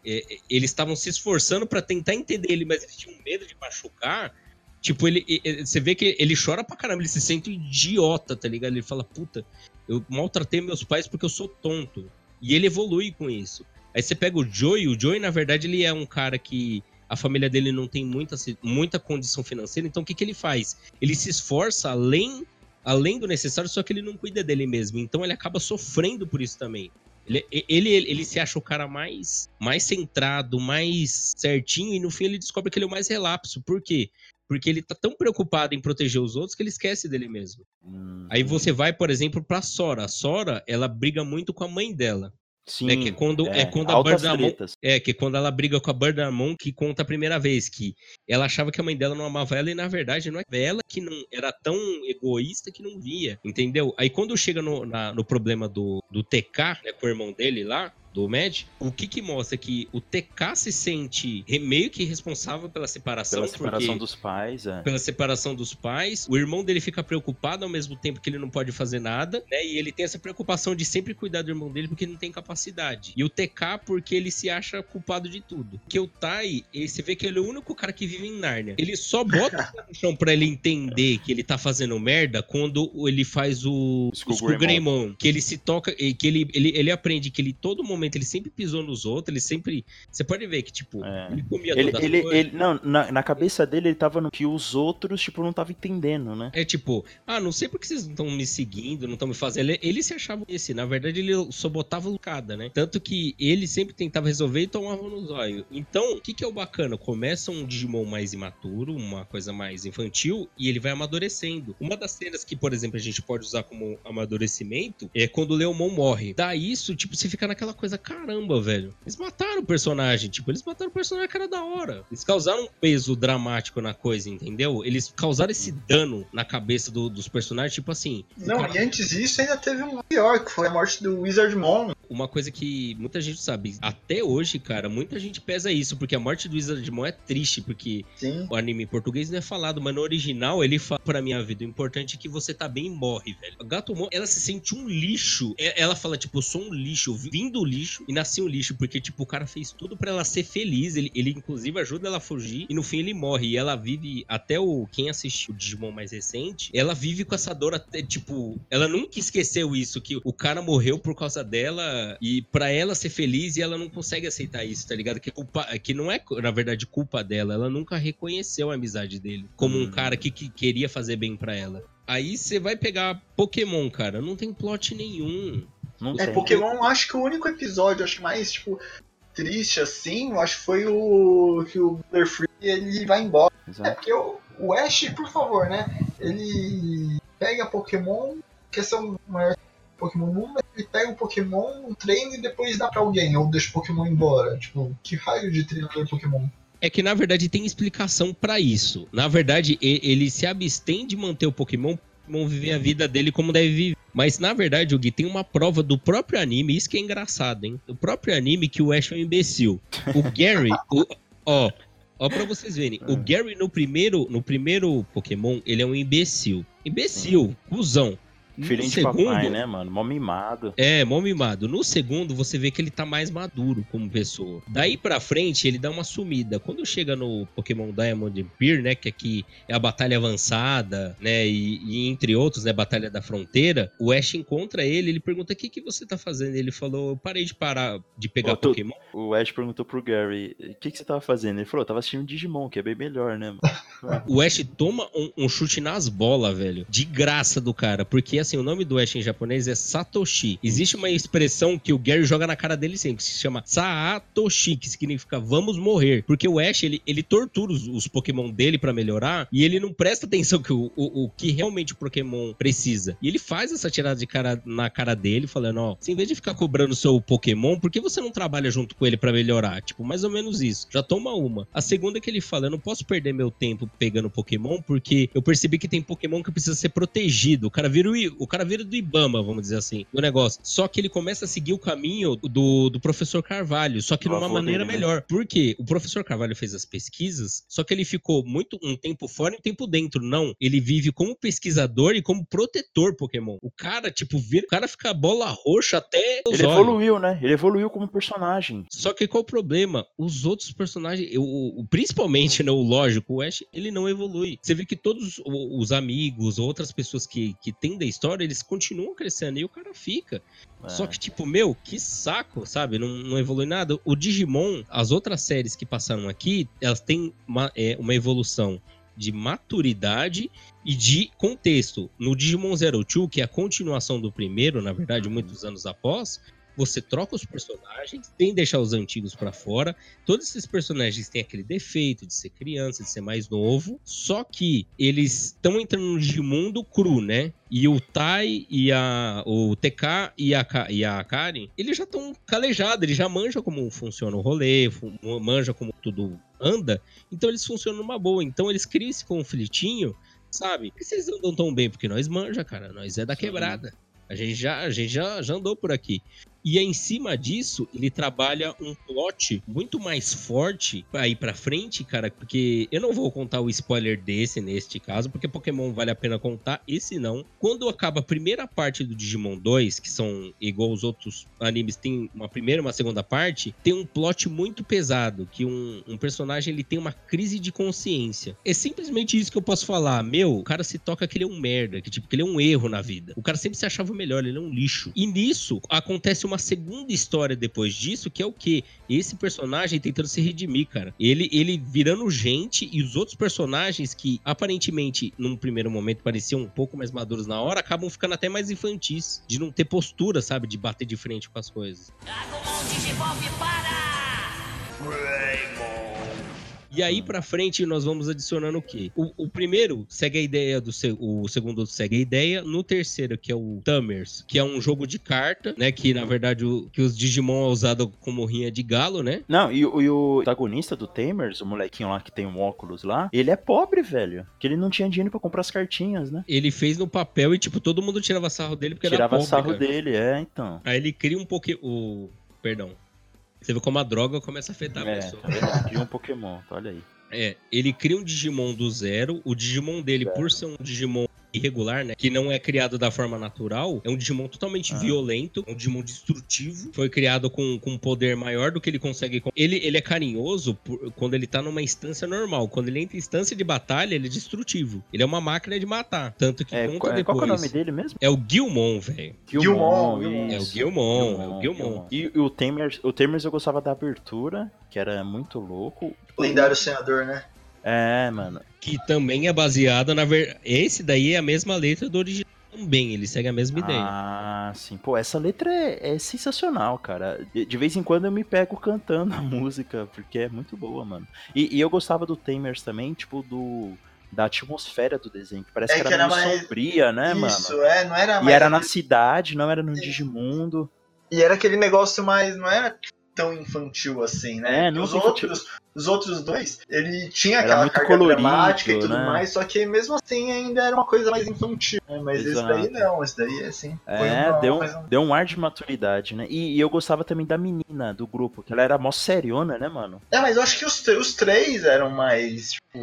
Speaker 2: é, é, eles estavam se esforçando pra tentar entender ele, mas eles tinham medo de machucar. Tipo, ele, e- e- você vê que ele chora pra caramba, ele se sente idiota, tá ligado? Ele fala, puta, eu maltratei meus pais porque eu sou tonto. E ele evolui com isso. Aí você pega o Joey, o Joey, na verdade, ele é um cara que a família dele não tem muita, muita condição financeira, então o que, que ele faz? Ele se esforça além, além do necessário, só que ele não cuida dele mesmo. Então ele acaba sofrendo por isso também. Ele, ele, ele se acha o cara mais, mais centrado, mais certinho, e no fim ele descobre que ele é o mais relapso. Por quê? Porque ele tá tão preocupado em proteger os outros que ele esquece dele mesmo.
Speaker 3: Hum,
Speaker 2: Aí você vai, por exemplo, pra Sora. A Sora, ela briga muito com a mãe dela.
Speaker 3: Sim,
Speaker 2: né, que é quando- é quando a
Speaker 3: tretas.
Speaker 2: É, que quando ela briga com a Bardamon, que conta a primeira vez que ela achava que a mãe dela não amava ela e na verdade não é ela que não era tão egoísta que não via, entendeu? Aí quando chega no, na- no problema do, do TK, né, com o irmão dele lá, do Mad, o que que mostra que o TK se sente meio que responsável pela separação,
Speaker 3: Pela separação dos pais, é.
Speaker 2: pela separação dos pais. O irmão dele fica preocupado ao mesmo tempo que ele não pode fazer nada, né? E ele tem essa preocupação de sempre cuidar do irmão dele porque ele não tem capacidade. E o TK porque ele se acha culpado de tudo. Porque o Tai, ele- você vê que ele é o único cara que vive em Nárnia. Ele só bota o no chão pra ele entender que ele tá fazendo merda quando ele faz o
Speaker 3: Skull
Speaker 2: Greymon. Que ele se toca, e que ele, ele, ele aprende que ele todo momento ele sempre pisou nos outros, ele sempre. Você pode ver que, tipo,
Speaker 3: É.
Speaker 2: ele comia
Speaker 3: Ele, ele, ele, não, na, na cabeça dele ele tava no que os outros, tipo, não tava entendendo, né?
Speaker 2: É tipo, ah, não sei porque vocês não estão me seguindo, não estão me fazendo. Ele, ele se achava esse, na verdade ele só botava lucada, né? Tanto que ele sempre tentava resolver e tomava no zóio. Então, o que, que é o bacana? Começa um Digimon mais imaturo, uma coisa mais infantil, e ele vai amadurecendo. Uma das cenas que, por exemplo, a gente pode usar como amadurecimento é quando o Leomon morre. Dá isso, tipo, você fica naquela coisa, caramba, velho. Eles mataram o personagem, tipo, eles mataram o personagem que era da hora. Eles causaram um peso dramático na coisa, entendeu? Eles causaram esse dano na cabeça do- dos personagens, tipo assim.
Speaker 1: Não,
Speaker 2: cara-
Speaker 1: e antes disso ainda teve um pior, que foi a morte do Wizardmon.
Speaker 2: Uma coisa que muita gente sabe, até hoje, cara, muita gente pesa isso, porque a morte do Wizardmon é triste, porque
Speaker 1: Sim.
Speaker 2: o anime em português não é falado, mas no original ele fala pra minha vida, o importante é que você tá bem e morre, velho. A Gatomon, ela se sente um lixo. Ela fala, tipo, eu sou um lixo, eu vim do lixo e nasci um lixo, porque, tipo, o cara fez tudo pra ela ser feliz, ele, ele inclusive ajuda ela a fugir, e no fim ele morre, e ela vive, até o, quem assistiu o Digimon mais recente, ela vive com essa dor até, tipo, ela nunca esqueceu isso, que o cara morreu por causa dela, e pra ela ser feliz, e ela não consegue aceitar isso, tá ligado? Que, culpa, que não é, na verdade, culpa dela, ela nunca reconheceu a amizade dele, como um
Speaker 3: Hum.
Speaker 2: cara que, que queria fazer bem pra ela. Aí você vai pegar Pokémon, cara, não tem plot nenhum.
Speaker 3: Não
Speaker 1: É,
Speaker 3: tem.
Speaker 1: Pokémon, acho que o único episódio, acho que mais, tipo, triste assim, eu acho que foi o que o Butterfree ele vai embora. É
Speaker 3: Exato.
Speaker 1: porque o, o Ash, por favor, né? Ele pega Pokémon, questão maior Pokémon no mundo, ele pega o Pokémon, treina e depois dá pra alguém, ou deixa o Pokémon embora. Tipo, que raio de treinador Pokémon?
Speaker 2: É que na verdade tem explicação pra isso. Na verdade, ele se abstém de manter o Pokémon, Pokémon viver a vida dele como deve viver. Mas na verdade, o Gui tem uma prova do próprio anime, isso que é engraçado, hein? Do próprio anime que o Ash é um imbecil. O Gary, o- ó, ó pra vocês verem, o Gary no primeiro, no primeiro Pokémon, ele é um imbecil. Imbecil, cuzão. No
Speaker 3: Filhinho de
Speaker 2: segundo,
Speaker 3: papai, né, mano? Mó mimado.
Speaker 2: é, mó mimado. No segundo, você vê que ele tá mais maduro como pessoa. Daí pra frente, ele dá uma sumida. Quando chega no Pokémon Diamond and Pearl, né, que aqui é a batalha avançada, né, e, e entre outros, né, batalha da fronteira, o Ash encontra ele, ele pergunta, o que que você tá fazendo? Ele falou, eu parei de parar de pegar
Speaker 3: Ô, tu-
Speaker 2: Pokémon.
Speaker 3: O Ash perguntou pro Gary, o que, que você tava fazendo? Ele falou, tava assistindo Digimon, que é bem melhor, né, mano? [laughs]
Speaker 2: O Ash toma um, um chute nas bolas, velho. De graça do cara. Porque, assim, o nome do Ash em japonês é Satoshi. Existe uma expressão que o Gary joga na cara dele sempre, que se chama Satoshi, que significa vamos morrer. Porque o Ash, ele, ele tortura os, os Pokémon dele para melhorar e ele não presta atenção que o, o, o, que realmente o Pokémon precisa. E ele faz essa tirada de cara na cara dele, falando, ó, em vez de ficar cobrando seu Pokémon, por que você não trabalha junto com ele para melhorar? Tipo, mais ou menos isso. Já toma uma. A segunda é que ele fala, eu não posso perder meu tempo pegando Pokémon, porque eu percebi que tem Pokémon que precisa ser protegido. O cara vira o, o cara vira do Ibama, vamos dizer assim, do negócio. Só que ele começa a seguir o caminho do, do professor Carvalho, só que de uma maneira dele, né? melhor. Por quê? O professor Carvalho fez as pesquisas, só que ele ficou muito um tempo fora e um tempo dentro. Não, ele vive como pesquisador e como protetor Pokémon. O cara, tipo, vira, o cara fica bola roxa até
Speaker 3: Ele olhos. evoluiu, né? Ele evoluiu como personagem.
Speaker 2: Só que qual o problema? Os outros personagens, o, o principalmente, né, o lógico, o Ash, ele não evolui. Você vê que todos os amigos, outras pessoas que, que têm da história, eles continuam crescendo e o cara fica. É. Só que, tipo, meu, que saco, sabe? Não, não evolui nada. O Digimon, as outras séries que passaram aqui, elas têm uma, é, uma evolução de maturidade e de contexto. No Digimon Zero Two, que é a continuação do primeiro, na verdade, muitos anos após, você troca os personagens, sem deixar os antigos para fora. Todos esses personagens têm aquele defeito de ser criança, de ser mais novo, só que eles estão entrando no Digimundo cru, né? E o Tai e a o TK e a, e a Karen, eles já estão calejados, eles já manjam como funciona o rolê, manjam como tudo anda, então eles funcionam numa boa. Então eles criam esse conflitinho, sabe? Por que vocês andam tão bem? Porque nós manja, cara, nós é da quebrada. A gente já, a gente já, já andou por aqui. E em cima disso, ele trabalha um plot muito mais forte aí pra frente, cara, porque eu não vou contar o spoiler desse neste caso, porque Pokémon vale a pena contar, esse não. Quando acaba a primeira parte do Digimon 2, que são igual os outros animes, tem uma primeira e uma segunda parte, tem um plot muito pesado, que um, um personagem ele tem uma crise de consciência. É simplesmente isso que eu posso falar. Meu, o cara se toca que ele é um merda, que tipo, que ele é um erro na vida. O cara sempre se achava melhor, ele é um lixo. E nisso acontece uma uma segunda história depois disso, que é o que Esse personagem tentando se redimir, cara. Ele, ele virando gente e os outros personagens que aparentemente, num primeiro momento, pareciam um pouco mais maduros na hora, acabam ficando até mais infantis. De não ter postura, sabe? De bater de frente com as coisas. Dragon Digivolve para! Rainbow! E aí pra frente nós vamos adicionando o quê? O, o primeiro segue a ideia do o segundo segue a ideia, no terceiro que é o Tamers, que é um jogo de carta, né, que na verdade o, que os Digimon é usado como rinha de galo, né?
Speaker 3: Não, e, e o protagonista do Tamers, o molequinho lá que tem um óculos lá, ele é pobre, velho, que ele não tinha dinheiro para comprar as cartinhas, né?
Speaker 2: Ele fez no papel e tipo todo mundo tirava sarro dele porque
Speaker 3: tirava
Speaker 2: era
Speaker 3: pobre, sarro cara. dele, é, então.
Speaker 2: Aí ele cria um pouco o perdão, você vê como a droga começa a afetar
Speaker 3: é,
Speaker 2: a pessoa.
Speaker 3: É, cria um Pokémon, olha aí.
Speaker 2: É, ele cria um Digimon do zero. O Digimon dele, por ser um Digimon irregular, né? Que não é criado da forma natural. É um Digimon totalmente ah. violento, um Digimon destrutivo. Foi criado com, com um poder maior do que ele consegue. Ele, ele é carinhoso por, quando ele tá numa instância normal. Quando ele entra em instância de batalha, ele é destrutivo. Ele é uma máquina de matar. Tanto que
Speaker 3: é,
Speaker 2: conta
Speaker 3: qual,
Speaker 2: depois.
Speaker 3: Qual é o nome dele mesmo?
Speaker 2: É o Gilmon, velho.
Speaker 1: Gilmon.
Speaker 2: Gilmon. É o Gilmon, é o Gilmon.
Speaker 3: E, e o Tamers, o Tamers eu gostava da abertura, que era muito louco.
Speaker 1: Lendário senador, né?
Speaker 3: É, mano.
Speaker 2: Que também é baseada na ver... Esse daí é a mesma letra do original também, ele segue a mesma ideia.
Speaker 3: Ah, sim. Pô, essa letra é, é sensacional, cara. De, de, vez em quando eu me pego cantando [laughs] a música, porque é muito boa, mano. E, e eu gostava do Tamers também, tipo, do da atmosfera do desenho, que parece é que, que era, era mais sombria, né,
Speaker 1: Isso,
Speaker 3: mano?
Speaker 1: Isso, é, não era
Speaker 3: mais... E era na cidade, não era no Digimundo.
Speaker 1: E era aquele negócio mais, não era tão infantil assim, né? É, os outros, os outros dois, ele tinha
Speaker 3: era
Speaker 1: aquela carga
Speaker 3: colorido,
Speaker 1: dramática e tudo
Speaker 3: né?
Speaker 1: mais, só que mesmo assim ainda era uma coisa mais infantil, né? Mas Exato. esse daí não, esse daí assim.
Speaker 3: É, uma, deu, um, deu um ar de maturidade, né? E, e, eu gostava também da menina do grupo, que ela era mó seriona, né, mano?
Speaker 1: É, mas eu acho que os, os três eram mais, tipo...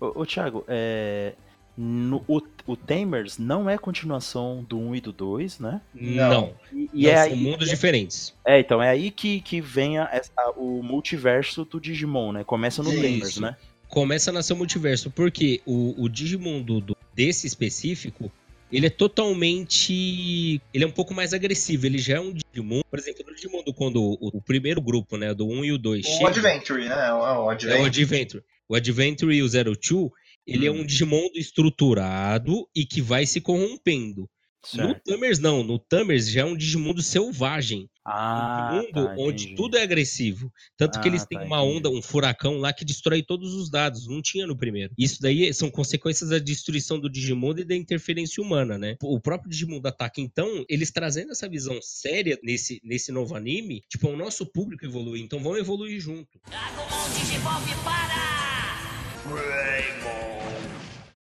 Speaker 3: Ô, ô Thiago, é no, o, o Tamers não é continuação do 1 e do 2, né?
Speaker 2: Não. E, e não, é são aí, mundos diferentes.
Speaker 3: É, então, é aí que, que vem a, a, o multiverso do Digimon, né? Começa no Isso. Tamers, né?
Speaker 2: Começa a nascer o multiverso, porque o, o Digimon do, do, desse específico, ele é totalmente. Ele é um pouco mais agressivo. Ele já é um Digimon. Por exemplo, no Digimon do quando o, o primeiro grupo, né? Do 1 e o 2.
Speaker 1: O chega, Adventure, né? É o Adventure.
Speaker 2: É o Adventure. O Adventure e o Zero Two ele hum. é um hum. Digimon estruturado e que vai se corrompendo. No
Speaker 3: Certo.
Speaker 2: Tamers não, no Tamers já é um Digimundo selvagem.
Speaker 3: Ah,
Speaker 2: um mundo
Speaker 3: tá,
Speaker 2: onde tudo é agressivo. Tanto que
Speaker 3: Ah,
Speaker 2: eles têm
Speaker 3: tá,
Speaker 2: uma onda, um furacão lá que destrói todos os dados. Não tinha no primeiro. Isso daí são consequências da destruição do Digimundo e da interferência humana, né? O próprio Digimundo ataca. Então, eles trazendo essa visão séria nesse, nesse novo anime, tipo, o nosso público evolui. Então vamos evoluir junto.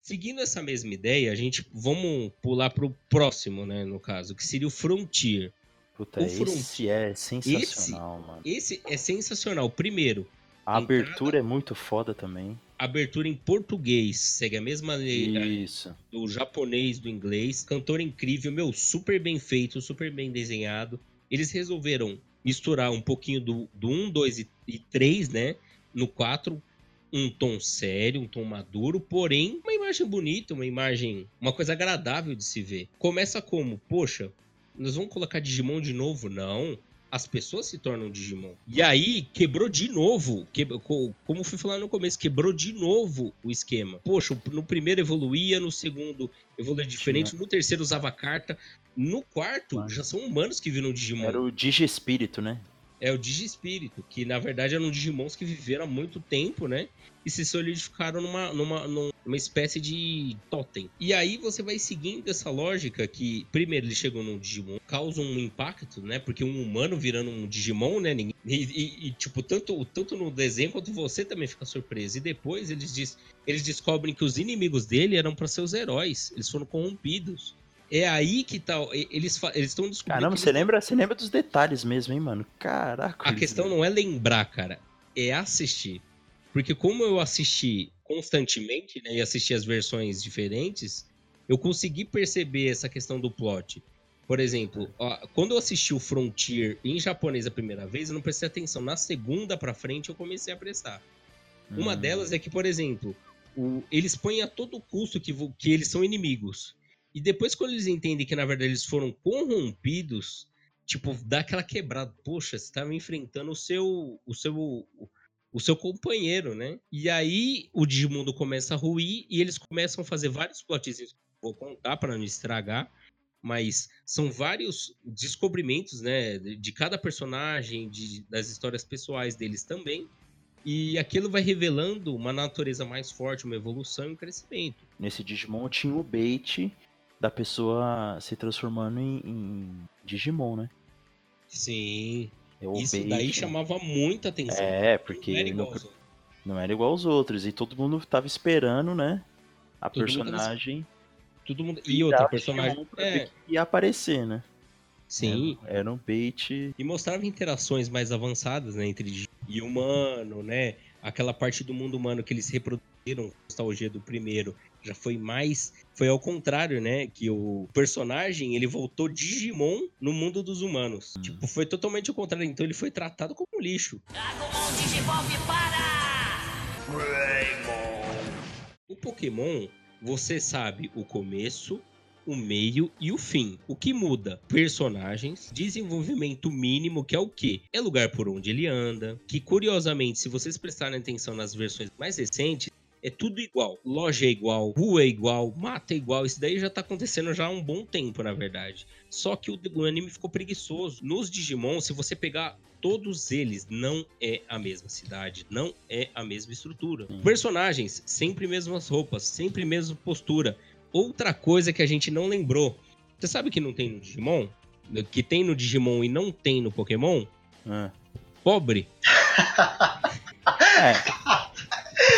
Speaker 2: Seguindo essa mesma ideia, a gente vamos pular pro próximo, né, no caso, que seria o Frontier.
Speaker 3: Puta,
Speaker 2: o
Speaker 3: esse
Speaker 2: Front-
Speaker 3: é sensacional, mano.
Speaker 2: Esse é sensacional. Primeiro,
Speaker 3: A abertura é muito foda também.
Speaker 2: abertura em português, segue a mesma lei
Speaker 3: Isso.
Speaker 2: do japonês, do inglês. Cantor incrível, meu, super bem feito, super bem desenhado. Eles resolveram misturar um pouquinho do, do 1, 2 e, e 3, né? No 4, um tom sério, um tom maduro, porém, uma imagem bonita, uma imagem, uma coisa agradável de se ver. Começa como, poxa, nós vamos colocar Digimon de novo? Não. As pessoas se tornam Digimon. E aí, quebrou de novo. que- co- como fui falar no começo, quebrou de novo o esquema. Poxa, no primeiro evoluía, no segundo evoluía diferente, no terceiro usava carta. No quarto,
Speaker 3: Claro.
Speaker 2: já são humanos que viram Digimon.
Speaker 3: Era o Digiespírito, né?
Speaker 2: É o Digiespírito, que na verdade eram Digimons que viveram há muito tempo, né? E se solidificaram numa, numa, numa espécie de totem. E aí você vai seguindo essa lógica que, primeiro, eles chegam num Digimon, causam um impacto, né? Porque um humano virando um Digimon, né? E, e- e, tipo, tanto, tanto no desenho quanto você também fica surpreso. E depois eles, diz, eles descobrem que os inimigos dele eram para seus heróis. Eles foram corrompidos. É aí que tá. e- Eles estão descobrindo.
Speaker 3: Caramba, você
Speaker 2: eles-
Speaker 3: lembra, você lembra dos detalhes mesmo, hein, mano? Caraca.
Speaker 2: a questão não é lembrar, cara, é assistir. Porque como eu assisti constantemente, né, e assisti as versões diferentes, eu consegui perceber essa questão do plot. Por exemplo, ó, quando eu assisti o Frontier em japonês a primeira vez, eu não prestei atenção. Na segunda pra frente, eu comecei a prestar. Uma
Speaker 3: Hum,
Speaker 2: delas é que, por exemplo, o- eles põem a todo custo que, que eles são inimigos. E depois, quando eles entendem que, na verdade, eles foram corrompidos, tipo, dá aquela quebrada. Poxa, você estava enfrentando o seu, o seu, o seu companheiro, né? E aí o Digimundo começa a ruir e eles começam a fazer vários plotzinhos. Vou contar para não estragar. Mas são vários descobrimentos, né? De de cada personagem, de- das histórias pessoais deles também. E aquilo vai revelando uma natureza mais forte, uma evolução e um crescimento.
Speaker 3: Nesse Digimon tinha o bait da pessoa se transformando em, em Digimon, né?
Speaker 2: Sim.
Speaker 3: O
Speaker 2: Isso
Speaker 3: bait,
Speaker 2: daí
Speaker 3: né?
Speaker 2: chamava muita atenção.
Speaker 3: É, porque
Speaker 2: não era
Speaker 3: não,
Speaker 2: igual aos outros.
Speaker 3: não era igual aos outros. E todo mundo tava esperando, né? A
Speaker 2: Todo mundo tava
Speaker 3: personagem.
Speaker 2: Todo mundo... E outra personagem. É,
Speaker 3: que ia aparecer, né?
Speaker 2: sim.
Speaker 3: Era, era um bait.
Speaker 2: E mostrava interações mais avançadas, né? Entre e humano, né? Aquela parte do mundo humano que eles reproduziram, nostalgia do primeiro, já foi mais. Foi ao contrário, né? Que o personagem ele voltou Digimon no mundo dos humanos. Tipo, foi totalmente ao contrário. Então ele foi tratado como lixo. O Pokémon, você sabe o começo, o meio e o fim. O que muda? Personagens, desenvolvimento mínimo, que é o quê? É lugar por onde ele anda, que curiosamente, se vocês prestarem atenção nas versões mais recentes, é tudo igual. Loja é igual, rua é igual, mata é igual. Isso daí já tá acontecendo já há um bom tempo, na verdade. Só que o, o anime ficou preguiçoso. Nos Digimon, se você pegar todos eles, não é a mesma cidade, não é a mesma estrutura.
Speaker 3: Sim.
Speaker 2: Personagens, sempre mesmas roupas, sempre mesma postura. Outra coisa que a gente não lembrou. Você sabe que não tem no Digimon? Que tem no Digimon e não tem no Pokémon?
Speaker 3: Ah.
Speaker 2: Pobre. [laughs]
Speaker 3: É.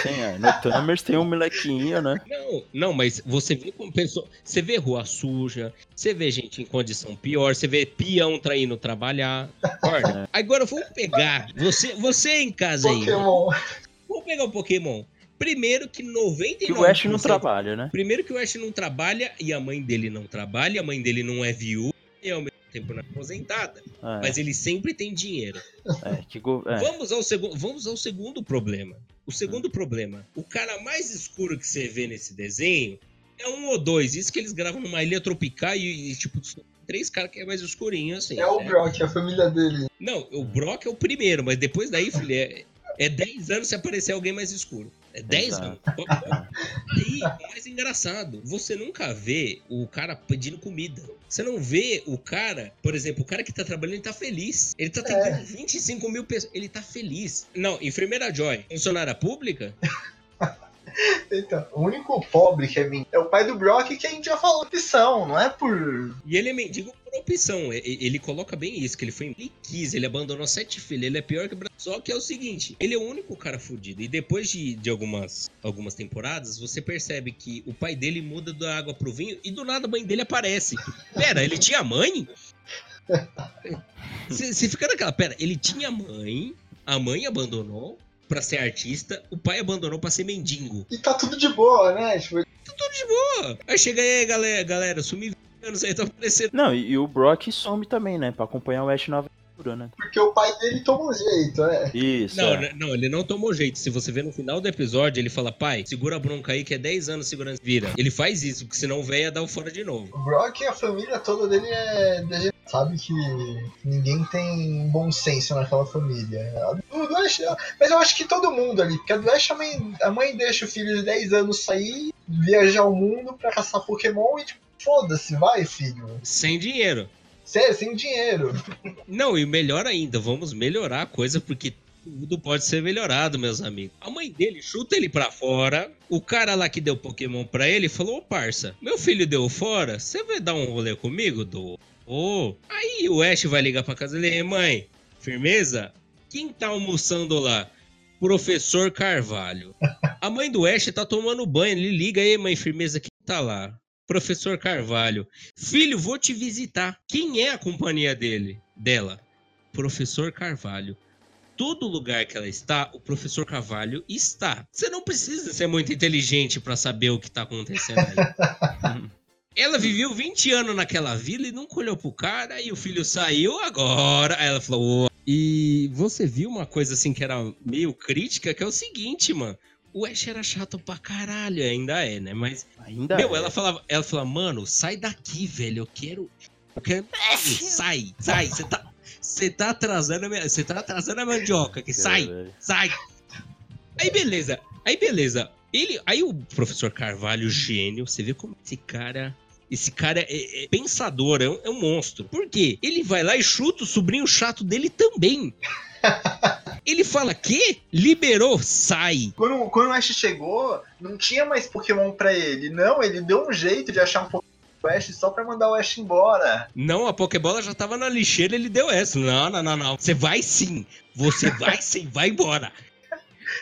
Speaker 3: Sim, é. No Tamers tem um molequinho, né?
Speaker 2: Não, não, mas você vê como pessoa. Você vê rua suja, você vê gente em condição pior, você vê peão traindo trabalhar. Concorda? Agora vamos pegar. Você, você em casa aí.
Speaker 1: Pokémon.
Speaker 2: Vamos pegar o Pokémon. Primeiro que 99%.
Speaker 3: Que o Ash não trabalha, né?
Speaker 2: Primeiro que o Ash não trabalha e a mãe dele não trabalha, a mãe dele não é viúva e ao mesmo tempo não é aposentada.
Speaker 3: É,
Speaker 2: Mas ele sempre tem dinheiro.
Speaker 3: é, que go... é.
Speaker 2: Vamos, ao segundo, vamos ao segundo problema. O segundo problema. O cara mais escuro que você vê nesse desenho é um ou dois. Isso que eles gravam numa ilha tropical e, e, tipo, três caras que é mais escurinho, assim.
Speaker 1: É o
Speaker 2: né?
Speaker 1: Brock, a família dele.
Speaker 2: Não, o Brock é o primeiro, mas depois daí, filho, é, é 10 anos se aparecer alguém mais escuro. É 10
Speaker 3: Exato.
Speaker 2: anos. Aí, mais engraçado, você nunca vê o cara pedindo comida. Você não vê o cara, por exemplo, o cara que tá trabalhando, ele tá feliz. Ele tá atendendo 25 mil pessoas. Ele tá feliz. Não, enfermeira Joy, funcionária pública,
Speaker 1: Então, o único pobre que é mim é o pai do Brock que a gente já falou opção, não é por.
Speaker 2: E ele é mendigo por opção. Ele coloca bem isso, que ele foi. Ele quis, ele abandonou sete filhos. Ele é pior que o Só que é o seguinte: ele é o único cara fudido. E depois de, de algumas, algumas temporadas, você percebe que o pai dele muda da água pro vinho e do nada a mãe dele aparece. Pera, ele tinha mãe? [laughs] Você fica naquela, pera, ele tinha mãe, a mãe abandonou pra ser artista, o pai abandonou pra ser mendigo.
Speaker 1: E tá tudo de boa, né? Tipo,
Speaker 2: Pô, aí chega aí, galera, galera, sumi 20 anos aí, tá aparecendo.
Speaker 3: Não, e, e o Brock some também, né? Pra acompanhar o Ash na aventura, né?
Speaker 1: porque o pai dele toma um jeito, né?
Speaker 3: Isso.
Speaker 2: Não,
Speaker 3: é.
Speaker 2: né, não, ele não tomou jeito. Se você ver no final do episódio, ele fala, pai, segura a bronca aí que é 10 anos segurando. Vira. Ele faz isso, porque senão o velho ia dar o fora de novo.
Speaker 1: O Brock e a família toda dele é. Sabe que ninguém tem bom senso naquela família. A do, do Ash, mas eu acho que todo mundo ali, porque a do Ash, a mãe, a mãe deixa o filho de 10 anos sair, viajar o mundo pra caçar Pokémon e tipo, foda-se, vai filho.
Speaker 2: Sem dinheiro.
Speaker 1: Sério, sem dinheiro. [laughs]
Speaker 2: Não, e melhor ainda, vamos melhorar a coisa, porque tudo pode ser melhorado, meus amigos. A mãe dele chuta ele pra fora. O cara lá que deu Pokémon pra ele falou: Ô parça, meu filho deu fora, você vai dar um rolê comigo? Do. Ô. Aí o Ash vai ligar pra casa dele: "Ei, mãe, firmeza? Quem tá almoçando lá? Professor Carvalho. A mãe do Ash tá tomando banho. Ele liga: Ei, mãe, firmeza, quem tá lá? Professor Carvalho. Filho, vou te visitar. Quem é a companhia dele? Dela? Professor Carvalho. Todo lugar que ela está, o professor Carvalho está. Você não precisa ser muito inteligente pra saber o que tá acontecendo aí. [laughs] Ela viveu 20 anos naquela vila e nunca olhou pro cara e o filho saiu agora. Aí ela falou: "Ô". E você viu uma coisa assim que era meio crítica, que é o seguinte, mano. O Ash era chato pra caralho, ainda é, né? Mas
Speaker 3: Ainda
Speaker 2: meu,
Speaker 3: é.
Speaker 2: ela falava, ela falava, mano, sai daqui, velho. Eu quero. Eu quero. [laughs] sai, sai. Você tá. Você tá atrasando a minha. Você tá atrasando a mandioca. Que sai, sai. Aí beleza. Aí beleza. Ele. Aí o professor Carvalho, gênio, você vê como esse cara. Esse cara é, é pensador, é um, é um monstro. Por quê? Ele vai lá e chuta o sobrinho chato dele também. [laughs] Ele fala que liberou, sai.
Speaker 1: Quando, quando o Ash chegou, não tinha mais Pokémon pra ele. Não, ele deu um jeito de achar um Pokémon Ash só pra mandar o Ash embora.
Speaker 2: Não, a Pokébola já tava na lixeira, ele deu essa. Não, não, não, não. Você vai sim. Você vai sim, vai embora.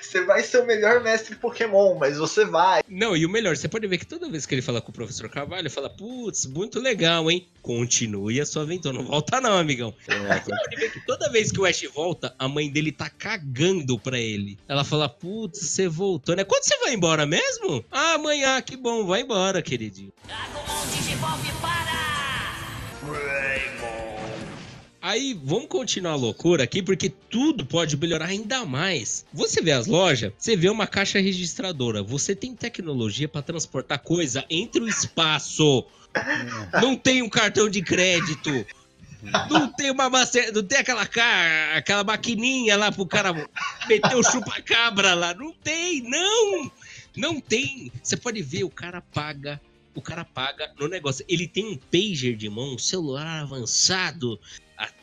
Speaker 1: Você vai ser o melhor mestre Pokémon, mas você vai.
Speaker 2: Não, e o melhor, você pode ver que toda vez que ele fala com o professor Carvalho, ele fala, putz, muito legal, hein? Continue a sua aventura. Não volta não, amigão.
Speaker 3: É,
Speaker 2: Você pode ver que toda vez que o Ash volta, a mãe dele tá cagando pra ele. Ela fala, putz, você voltou, né? Quando você vai embora mesmo? Ah, amanhã, que bom, vai embora, queridinho. Aí, vamos continuar a loucura aqui, porque tudo pode melhorar ainda mais. Você vê as lojas, você vê uma caixa registradora, você tem tecnologia pra transportar coisa entre o espaço. [laughs] Não tem um cartão de crédito. Não tem uma master, não tem aquela ca- aquela maquininha lá pro cara meter o chupa-cabra lá. Não tem, não. Não tem. Você pode ver, o cara paga, o cara paga no negócio. Ele tem um pager de mão, um celular avançado.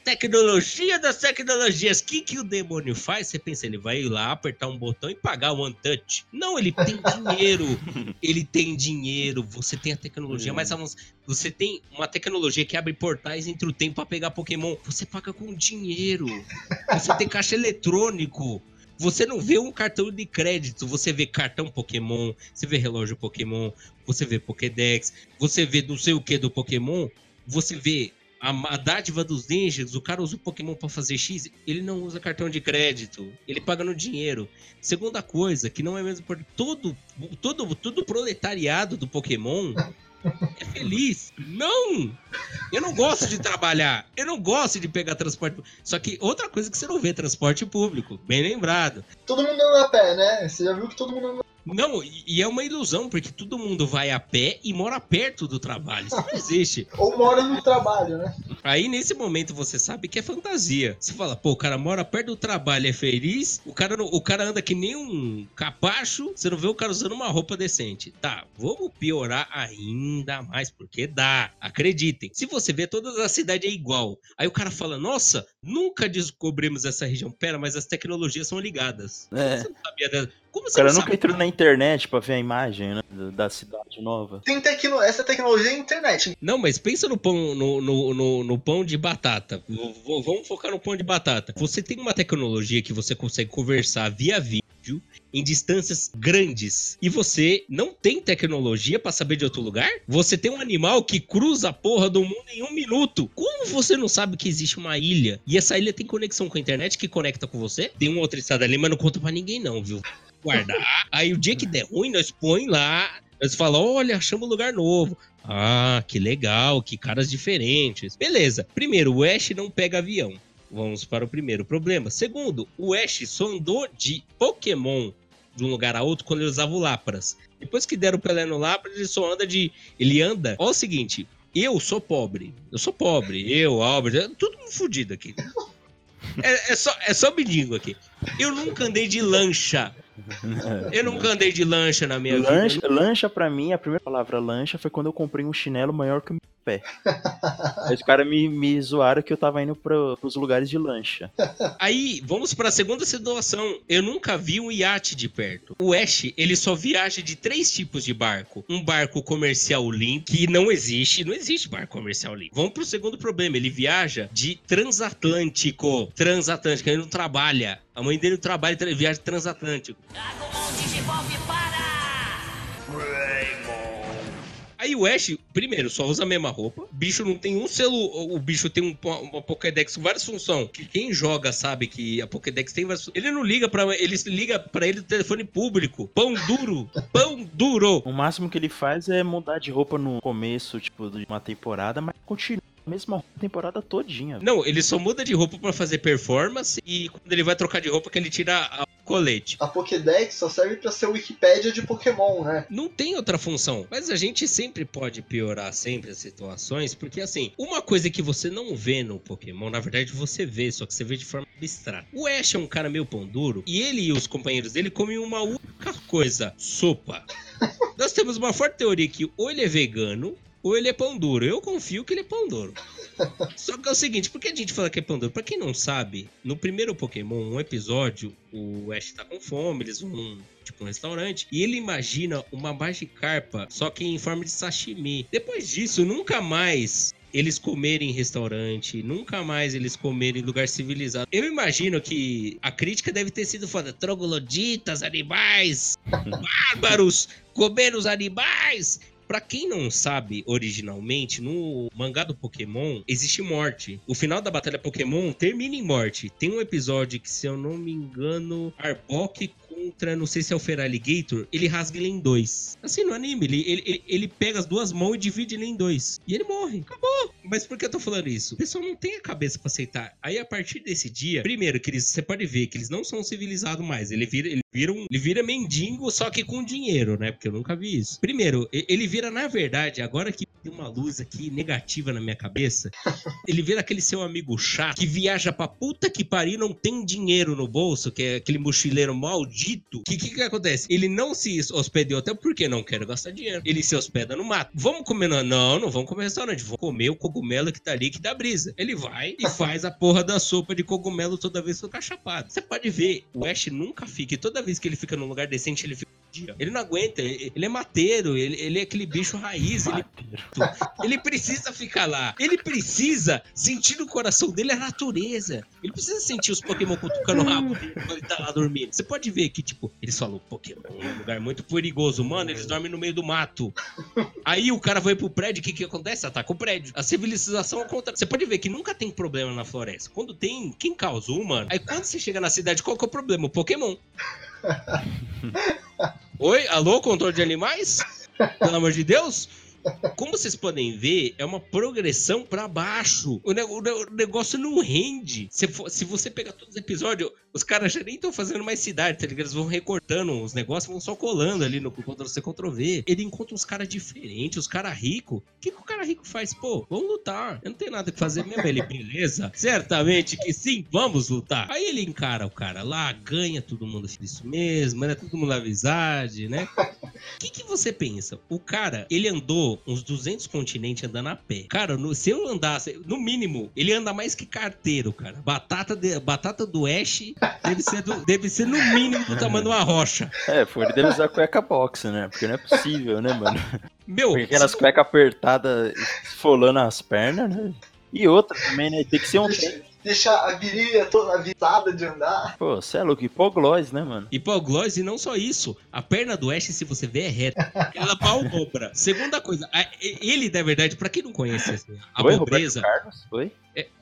Speaker 2: Tecnologia das tecnologias. O que, que o demônio faz? Você pensa, ele vai ir lá, apertar um botão e pagar o One Touch. Não, ele tem [laughs] dinheiro. ele tem dinheiro. Você tem a tecnologia mais avançada. Você tem uma tecnologia que abre portais entre o tempo pra pegar Pokémon. Você paga com dinheiro. Você tem caixa eletrônico. Você não vê um cartão de crédito, você vê cartão Pokémon, você vê relógio Pokémon, você vê Pokédex, você vê não sei o que do Pokémon, você vê a, a dádiva dos ninjas, o cara usa o Pokémon pra fazer X, ele não usa cartão de crédito, ele paga no dinheiro. Segunda coisa, que não é mesmo por todo todo todo proletariado do Pokémon é feliz. Não! Eu não gosto de trabalhar. Eu não gosto de pegar transporte. Só que outra coisa que você não vê transporte público, bem lembrado.
Speaker 1: Todo mundo anda a pé, né? Você já viu que todo mundo anda
Speaker 2: Não, e é uma ilusão, porque todo mundo vai a pé e mora perto do trabalho. Isso não existe. [laughs]
Speaker 1: Ou mora no trabalho, né?
Speaker 2: Aí nesse momento você sabe que é fantasia. Você fala, pô, o cara mora perto do trabalho, é feliz, o cara, o cara anda que nem um capacho, você não vê o cara usando uma roupa decente. Tá, vamos piorar ainda mais, porque dá. Acreditem. Se você vê, toda a cidade é igual. Aí o cara fala, nossa, nunca descobrimos essa região. Pera, mas as tecnologias são ligadas.
Speaker 3: É.
Speaker 2: Você não sabia dessa... Como
Speaker 3: O
Speaker 2: você
Speaker 3: cara
Speaker 2: não
Speaker 3: nunca
Speaker 2: sabe?
Speaker 3: entrou na internet pra ver a imagem, né? da- Da cidade nova.
Speaker 1: Tem tecno... Essa tecnologia é internet.
Speaker 2: Não, mas pensa no pão, no, no, no, no pão de batata. V- vamos focar no pão de batata. Você tem uma tecnologia que você consegue conversar via vídeo em distâncias grandes e você não tem tecnologia pra saber de outro lugar? Você tem um animal que cruza a porra do mundo em um minuto. Como você não sabe que existe uma ilha e essa ilha tem conexão com a internet que conecta com você? Tem um outro estado ali, mas não conta pra ninguém não, viu? Guardar. [laughs] Aí o dia que der ruim, nós põe lá nós falamos, olha, achamos um lugar novo. Ah, que legal, que caras diferentes. Beleza. Primeiro, o Ash não pega avião. Vamos para o primeiro problema. Segundo, o Ash só andou de Pokémon de um lugar a outro quando ele usava o Lapras. Depois que deram o Pelé no Lapras, ele só anda de. Ele anda. Olha o seguinte. Eu sou pobre. Eu sou pobre. Eu, Albert, tudo fudido aqui. É, é só, é só mendigo aqui. Eu nunca andei de lancha. [laughs] Eu nunca andei de lancha na minha vida.
Speaker 3: Lancha, lancha pra mim, a primeira palavra lancha foi quando eu comprei um chinelo maior que o meu pé. Aí [laughs] os caras me, me zoaram que eu tava indo pro, pros lugares de lancha.
Speaker 2: Aí, vamos para a segunda situação. Eu nunca vi um iate de perto. O Ash, ele só viaja de três tipos de barco. Um barco comercial limpo, que não existe. Não existe barco comercial limpo. Vamos pro segundo problema. Ele viaja de transatlântico. Transatlântico, ele não trabalha. A mãe dele não transatlântico. Aí o Ash, primeiro, só usa a mesma roupa. O bicho não tem um selo. O bicho tem um, uma Pokédex com várias funções. Que quem joga sabe que a Pokédex tem várias Ele não liga pra. Ele liga pra ele do telefone público. Pão duro. [laughs] Pão duro.
Speaker 3: O máximo que ele faz é mudar de roupa no começo, tipo, de uma temporada, mas continua mesma roupa a temporada todinha.
Speaker 2: Não, ele só muda de roupa pra fazer performance. E quando ele vai trocar de roupa, que ele tira a- o colete.
Speaker 1: A Pokédex só serve pra ser Wikipédia de Pokémon, né?
Speaker 2: Não tem outra função. Mas a gente sempre pode piorar sempre as situações, porque assim, uma coisa que você não vê no Pokémon, na verdade você vê, só que você vê de forma abstrata. O Ash é um cara meio pão duro, e ele e os companheiros dele comem uma única coisa: sopa. [laughs] Nós temos uma forte teoria que ou ele é vegano, ou ele é pão duro. Eu confio que ele é pão duro. [laughs] Só que é o seguinte, por que a gente fala que é pão duro? Pra quem não sabe, no primeiro Pokémon, um episódio, o Ash tá com fome, eles vão num, tipo, um restaurante, e ele imagina uma Magikarpa, só que em forma de sashimi. Depois disso, nunca mais eles comerem em restaurante, nunca mais eles comerem em lugar civilizado. Eu imagino que a crítica deve ter sido foda. Trogloditas, animais, [laughs] bárbaros, comer os animais. Pra quem não sabe, originalmente, no mangá do Pokémon, existe morte. O final da batalha Pokémon termina em morte. Tem um episódio que, se eu não me engano, Arbok contra, não sei se é o Feraligator, ele rasga ele em dois. Assim, no anime, ele, ele, ele, pega as duas mãos e divide ele em dois. E ele morre. Acabou. Mas por que eu tô falando isso? O pessoal não tem a cabeça pra aceitar. Aí, a partir desse dia, primeiro, que eles, você pode ver que eles não são civilizados mais. Ele vira, ele vira, um, ele vira mendigo, só que com dinheiro, né? Porque eu nunca vi isso. Primeiro, ele vira, na verdade, agora que tem uma luz aqui negativa na minha cabeça, [laughs] ele vira aquele seu amigo chato que viaja pra puta que pariu, não tem dinheiro no bolso, que é aquele mochileiro maldito. O que, que que acontece? Ele não se hospeda em hotel porque não quer gastar dinheiro. Ele se hospeda no mato. Vamos comer no... Não, não vamos comer restaurante. Vamos comer o cogumelo que tá ali que dá brisa. Ele vai e faz a porra da sopa de cogumelo toda vez que eu ficar chapado. Você pode ver, o Ash nunca fica. E toda vez que ele fica num lugar decente, ele fica um dia. Ele não aguenta, ele é mateiro, ele, ele é aquele bicho raiz, ele [laughs] ele precisa ficar lá. Ele precisa sentir no coração dele a natureza. Ele precisa sentir os Pokémon cutucando o rabo dele quando ele tá lá dormindo. Você pode ver que, tipo, eles falam: Pokémon é um lugar muito perigoso. Mano, eles dormem no meio do mato. Aí o cara vai pro prédio, o que que acontece? Ataca o prédio. A civilização acontece. Você pode ver que nunca tem problema na floresta. Quando tem, quem causou, mano? Aí quando você chega na cidade, qual que é o problema? O Pokémon. Oi? Alô, controle de animais? Pelo amor de Deus? Como vocês podem ver, é uma progressão pra baixo. O, ne- o ne- o negócio não rende. Se, for- se você pegar todos os episódios, os caras já nem estão fazendo mais cidade, tá ligado? Eles vão recortando os negócios, vão só colando ali no Ctrl-C, Ctrl-V. Ele encontra uns caras diferentes, os caras ricos. O que, que o cara rico faz? Pô, vamos lutar. Eu não tenho nada que fazer mesmo. Ele, beleza? [laughs] Certamente que sim, vamos lutar. Aí ele encara o cara lá, ganha todo mundo isso mesmo, né? Todo mundo na amizade, né? [laughs] O que, que você pensa? O cara, ele andou uns 200 continentes andando a pé. Cara, no- se eu andasse, no mínimo, ele anda mais que carteiro, cara. Batata, de- batata do Ash deve ser, do- deve ser no mínimo do tamanho de uma rocha.
Speaker 3: É, foi ele deve usar cueca boxe, né? Porque não é possível, né, mano?
Speaker 2: Meu,
Speaker 3: Porque aquelas cuecas apertadas, esfolando as pernas, né? E outra também, né? Tem que ser um trem. [laughs]
Speaker 1: Deixa a virilha toda avisada de andar.
Speaker 3: Pô, você é louco, hipoglós, né, mano?
Speaker 2: Hipoglose, e não só isso. A perna do Ash, se você ver, é reta. Ela dobra. [laughs] Segunda coisa, a- ele, na verdade, pra quem não conhece assim, a
Speaker 3: Oi,
Speaker 2: pobreza.
Speaker 3: Oi?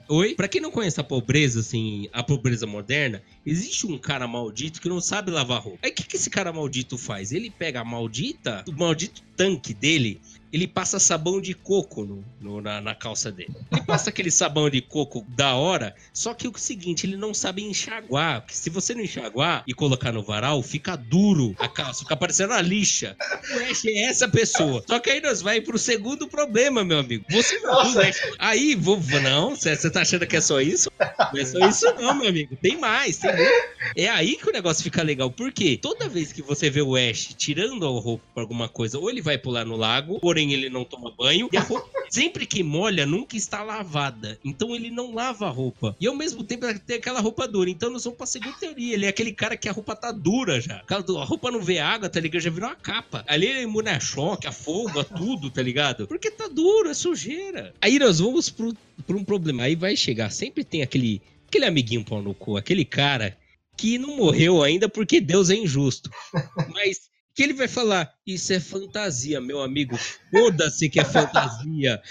Speaker 2: Oi? Pra quem não conhece a pobreza, assim, a pobreza moderna, existe um cara maldito que não sabe lavar roupa. Aí o que, que esse cara maldito faz? Ele pega a maldita, o maldito tanque dele, ele passa sabão de coco no, no- na, na calça dele. Ele passa aquele sabão de coco da hora, só que o seguinte, ele não sabe enxaguar. Porque se você não enxaguar e colocar no varal, fica duro a calça, fica parecendo uma lixa. O Ash é essa pessoa. Só que aí nós vai pro segundo problema, meu amigo. Você não
Speaker 1: Nossa.
Speaker 2: Ash. Aí, vou, não, você tá achando que é só isso? Não é só isso não, meu amigo. Tem mais, tem muito. É aí que o negócio fica legal. Por quê? Toda vez que você vê o Ash tirando a roupa pra alguma coisa, ou ele vai pular no lago, porém ele não toma banho, e a roupa, [laughs] sempre que molha, nunca está lavada. Então ele não lava a roupa. E ao mesmo tempo tem aquela roupa dura. Então nós vamos pra segunda teoria. Ele é aquele cara que a roupa tá dura já. A roupa não vê água, tá ligado? Já virou uma capa. Ali ele é imune a choque, a fogo, a tudo, tá ligado? Porque tá duro, é sujeira. Aí nós vamos pro, pro um problema. Aí vai chegar, sempre tem aquele, aquele amiguinho pau no cu, aquele cara que não morreu ainda porque Deus é injusto. [laughs] Mas que ele vai falar, isso é fantasia, meu amigo. Foda-se que é fantasia.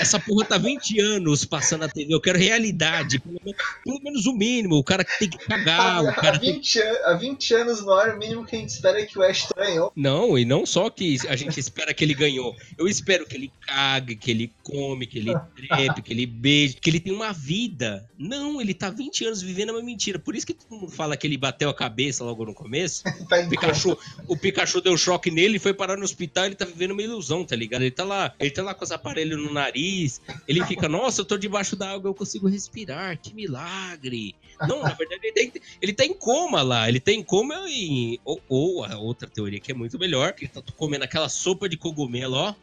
Speaker 2: Essa porra tá 20 anos passando na TV. Eu quero realidade. Pelo, men- pelo menos o mínimo. O cara que tem que cagar, o
Speaker 1: há,
Speaker 2: cara tem
Speaker 1: 20, an- há 20 anos no ar, o mínimo que a gente espera é que o Ash ganhou.
Speaker 2: Não, e não só que a gente espera que ele ganhou. Eu espero que ele cague, que ele come, que ele trepe, que ele beije, que ele tenha uma vida. Não, ele tá 20 anos vivendo uma mentira. Por isso que todo mundo fala que ele bateu a cabeça logo no começo. [laughs]
Speaker 1: Tá
Speaker 2: O Pikachu, o Pikachu deu choque nele, foi parar no hospital, ele tá vivendo uma ilusão, tá ligado? Ele tá lá, ele tá lá com os aparelhos no nariz, ele fica, nossa, eu tô debaixo da água, eu consigo respirar, que milagre. Não, na verdade, ele tá ele tá em coma lá, ele tá em coma e. Ou, ou a outra teoria que é muito melhor, que ele tá comendo aquela sopa de cogumelo, ó.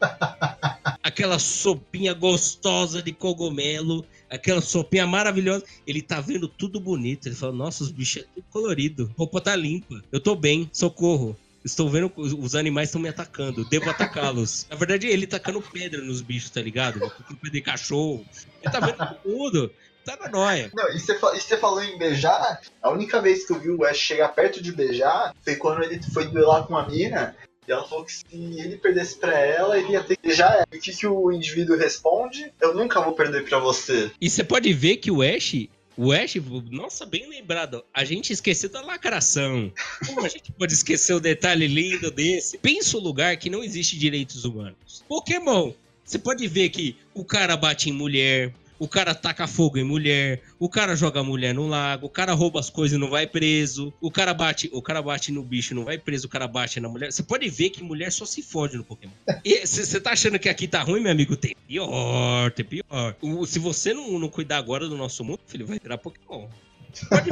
Speaker 2: Aquela sopinha gostosa de cogumelo, aquela sopinha maravilhosa. Ele tá vendo tudo bonito. Ele fala: Nossa, os bichos é tudo colorido. Roupa tá limpa. Eu tô bem, socorro. Estou vendo que os- animais estão me atacando. Devo atacá-los. Na verdade, ele tacando pedra nos bichos, tá ligado? Pedra de cachorro. Ele tá vendo tudo. Tá na nóia.
Speaker 1: Não, e você e você falou em beijar, a única vez que eu vi o Ash chegar perto de beijar foi quando ele foi duelar com uma mina. E ela falou que se ele perdesse pra ela, ele ia ter que beijar ela. E o que, que o indivíduo responde? Eu nunca vou perder pra você.
Speaker 2: E você pode ver que o Ash. O Ash, nossa, bem lembrado. A gente esqueceu da lacração. Como a gente pode esquecer o detalhe lindo desse? Pensa o lugar que não existe direitos humanos. Pokémon. Você pode ver que o cara bate em mulher, o cara taca fogo em mulher, o cara joga a mulher no lago, o cara rouba as coisas e não vai preso, o cara bate, o cara bate no bicho e não vai preso, o cara bate na mulher. Você pode ver que mulher só se fode no Pokémon. Você tá achando que aqui tá ruim, meu amigo? Tem pior, tem pior. O- se você não, não cuidar agora do nosso mundo, filho, vai virar Pokémon. Pode.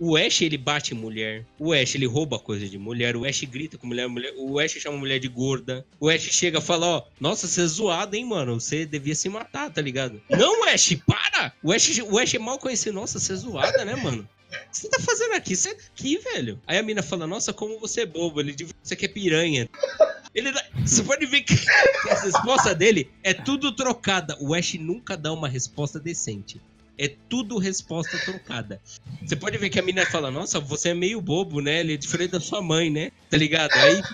Speaker 2: O Ash, ele bate mulher. O Ash, ele rouba coisa de mulher. O Ash grita com mulher. mulher o Ash chama mulher de gorda. O Ash chega e fala, ó, nossa, você é zoado, hein, mano? Você devia se matar, tá ligado? Não, Ash, para! O Ash, o Ash é mal conhecido. Nossa, você é zoada, né, mano? O que você tá fazendo aqui? Você aqui, velho. Aí a mina fala, nossa, como você é bobo. Ele diz, você que é piranha. Ele Você pode ver [laughs] que a resposta dele é tudo trocada. O Ash nunca dá uma resposta decente. É tudo resposta trocada. Você pode ver que a menina fala, nossa, você é meio bobo, né? Ele é diferente da sua mãe, né? Tá ligado? Aí. [laughs]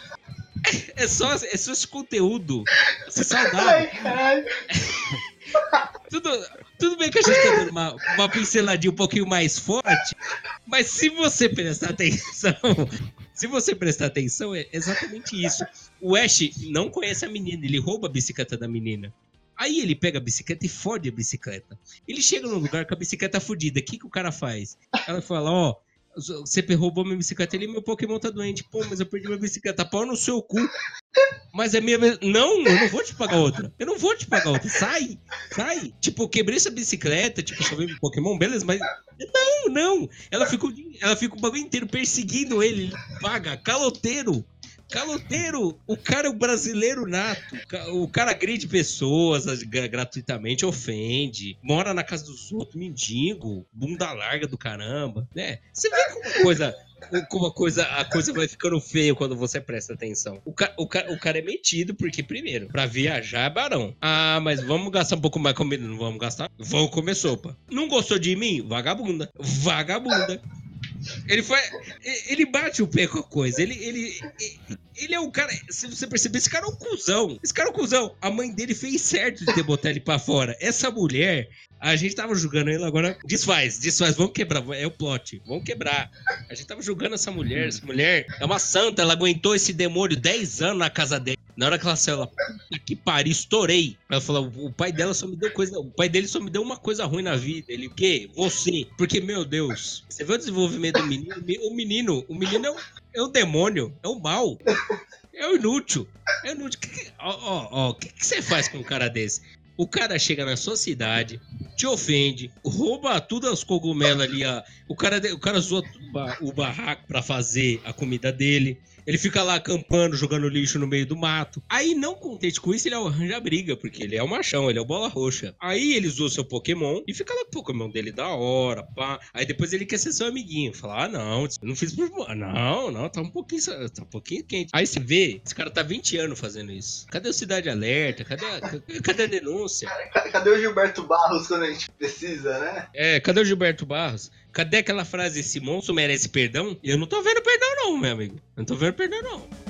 Speaker 2: É só, é só esse conteúdo. Isso é saudável.
Speaker 1: Ai. [laughs]
Speaker 2: Tudo, tudo bem que a gente tá dando uma, uma pinceladinha um pouquinho mais forte, mas se você prestar atenção, [laughs] Se você prestar atenção, é exatamente isso. O Ash não conhece a menina, ele rouba a bicicleta da menina. Aí ele pega a bicicleta e fode a bicicleta. Ele chega num lugar com a bicicleta fodida. O que, que o cara faz? Ela fala: Ó, você roubou minha bicicleta ali, meu Pokémon tá doente. Pô, mas eu perdi minha bicicleta. Pau no seu cu. Mas é minha. Não, eu não vou te pagar outra. Eu não vou te pagar outra. Sai, sai. Tipo, quebrei essa bicicleta, tipo, só veio Pokémon, beleza, mas. Não, não. Ela ficou, ela fica o bagulho inteiro perseguindo. Ele paga, caloteiro. Caloteiro, o cara é o brasileiro nato. O cara agride pessoas gratuitamente, ofende, mora na casa dos outros, mendigo, bunda larga do caramba, né? Você vê como coisa, como a coisa, a coisa vai ficando feia quando você presta atenção. O, ca, o, ca, o cara é metido porque, primeiro, pra viajar é barão. Ah, mas vamos gastar um pouco mais com Não vamos gastar? Vamos comer sopa. Não gostou de mim? Vagabunda. Vagabunda. Ele foi. Ele bate o pé com a coisa. Ele, ele, ele é um cara. Se você perceber, esse cara é um cuzão. Esse cara é um cuzão. A mãe dele fez certo de ter botado ele pra fora. Essa mulher, a gente tava julgando ele agora. Desfaz, desfaz, vamos quebrar. É o plot. Vamos quebrar. A gente tava julgando essa mulher. Essa mulher é uma santa. Ela aguentou esse demônio 10 anos na casa dele. Na hora que ela saiu, ela, puta que pariu, estourei. Ela falou: o pai dela só me deu coisa. O pai dele só me deu uma coisa ruim na vida. Ele, o quê? Você. Porque, meu Deus, você vê o desenvolvimento do menino? O menino, o menino é o, é o demônio, é o mal. É o inútil. É o inútil. Ó, ó, o que, você faz com um cara desse? O cara chega na sua cidade, te ofende, rouba tudo os cogumelos ali. A, o, cara, o cara zoa o barraco para fazer a comida dele. Ele fica lá acampando, jogando lixo no meio do mato. Aí, não contente com isso, ele arranja briga, porque ele é o machão, ele é o bola roxa. Aí ele usou seu Pokémon e fica lá com o Pokémon dele da hora, pá. Aí depois ele quer ser seu amiguinho. Fala, ah, não, eu não fiz por. Não, não, tá um pouquinho. Tá um pouquinho quente. Aí você vê, esse cara tá 20 anos fazendo isso. Cadê o Cidade Alerta? Cadê a, cadê a denúncia?
Speaker 1: Cadê o Gilberto Barros quando a gente precisa, né?
Speaker 2: É, cadê o Gilberto Barros? Cadê aquela frase, esse monstro merece perdão? Eu não tô vendo perdão não, meu amigo. Eu não tô vendo perdão não.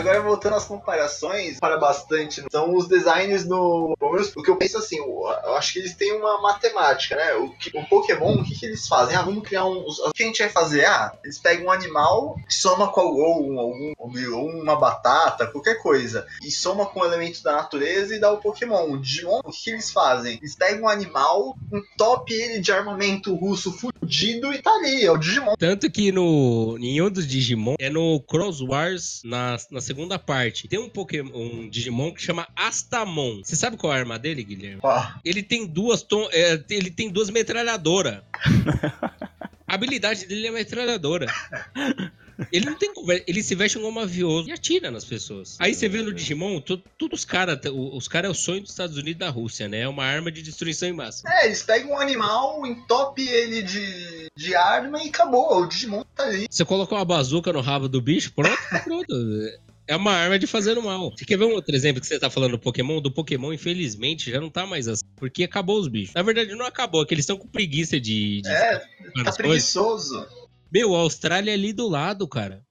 Speaker 1: Agora voltando às comparações, para bastante, são os designs no. O que eu penso assim, eu acho que eles têm uma matemática, né? O, que, o Pokémon, o que, que eles fazem? Ah, vamos criar um. O que a gente vai fazer? Ah, eles pegam um animal, soma com algum, algum, ou uma batata, qualquer coisa, e soma com um elemento da natureza e dá o Pokémon. O Digimon, o que eles fazem? Eles pegam um animal, top ele de armamento russo fudido e tá ali, é o Digimon.
Speaker 2: Tanto que no. Em um dos Digimon, é no Cross Wars, na na segunda parte, tem um Pokémon, um Digimon que chama Astamon. Você sabe qual é a arma dele, Guilherme?
Speaker 1: Ah.
Speaker 2: Ele tem duas tom, é, ele tem duas metralhadoras. a habilidade dele é metralhadora. Ele não tem conversa, ele se veste como mafioso e atira nas pessoas. Aí você vê no Digimon, todos os caras, os caras é o sonho dos Estados Unidos e da Rússia, né? É uma arma de destruição em massa.
Speaker 1: É, eles pegam um animal, entope ele de, de arma e acabou. O Digimon tá ali.
Speaker 2: Você colocou uma bazuca no rabo do bicho, pronto, [laughs] pronto é uma arma de fazer o mal. Você quer ver um outro exemplo que você tá falando do Pokémon? Do Pokémon, infelizmente, já não tá mais assim. Porque acabou os bichos. Na verdade, não acabou, é que eles estão com preguiça de. de
Speaker 1: é, tá preguiçoso.
Speaker 2: Meu, a Austrália é ali do lado, cara.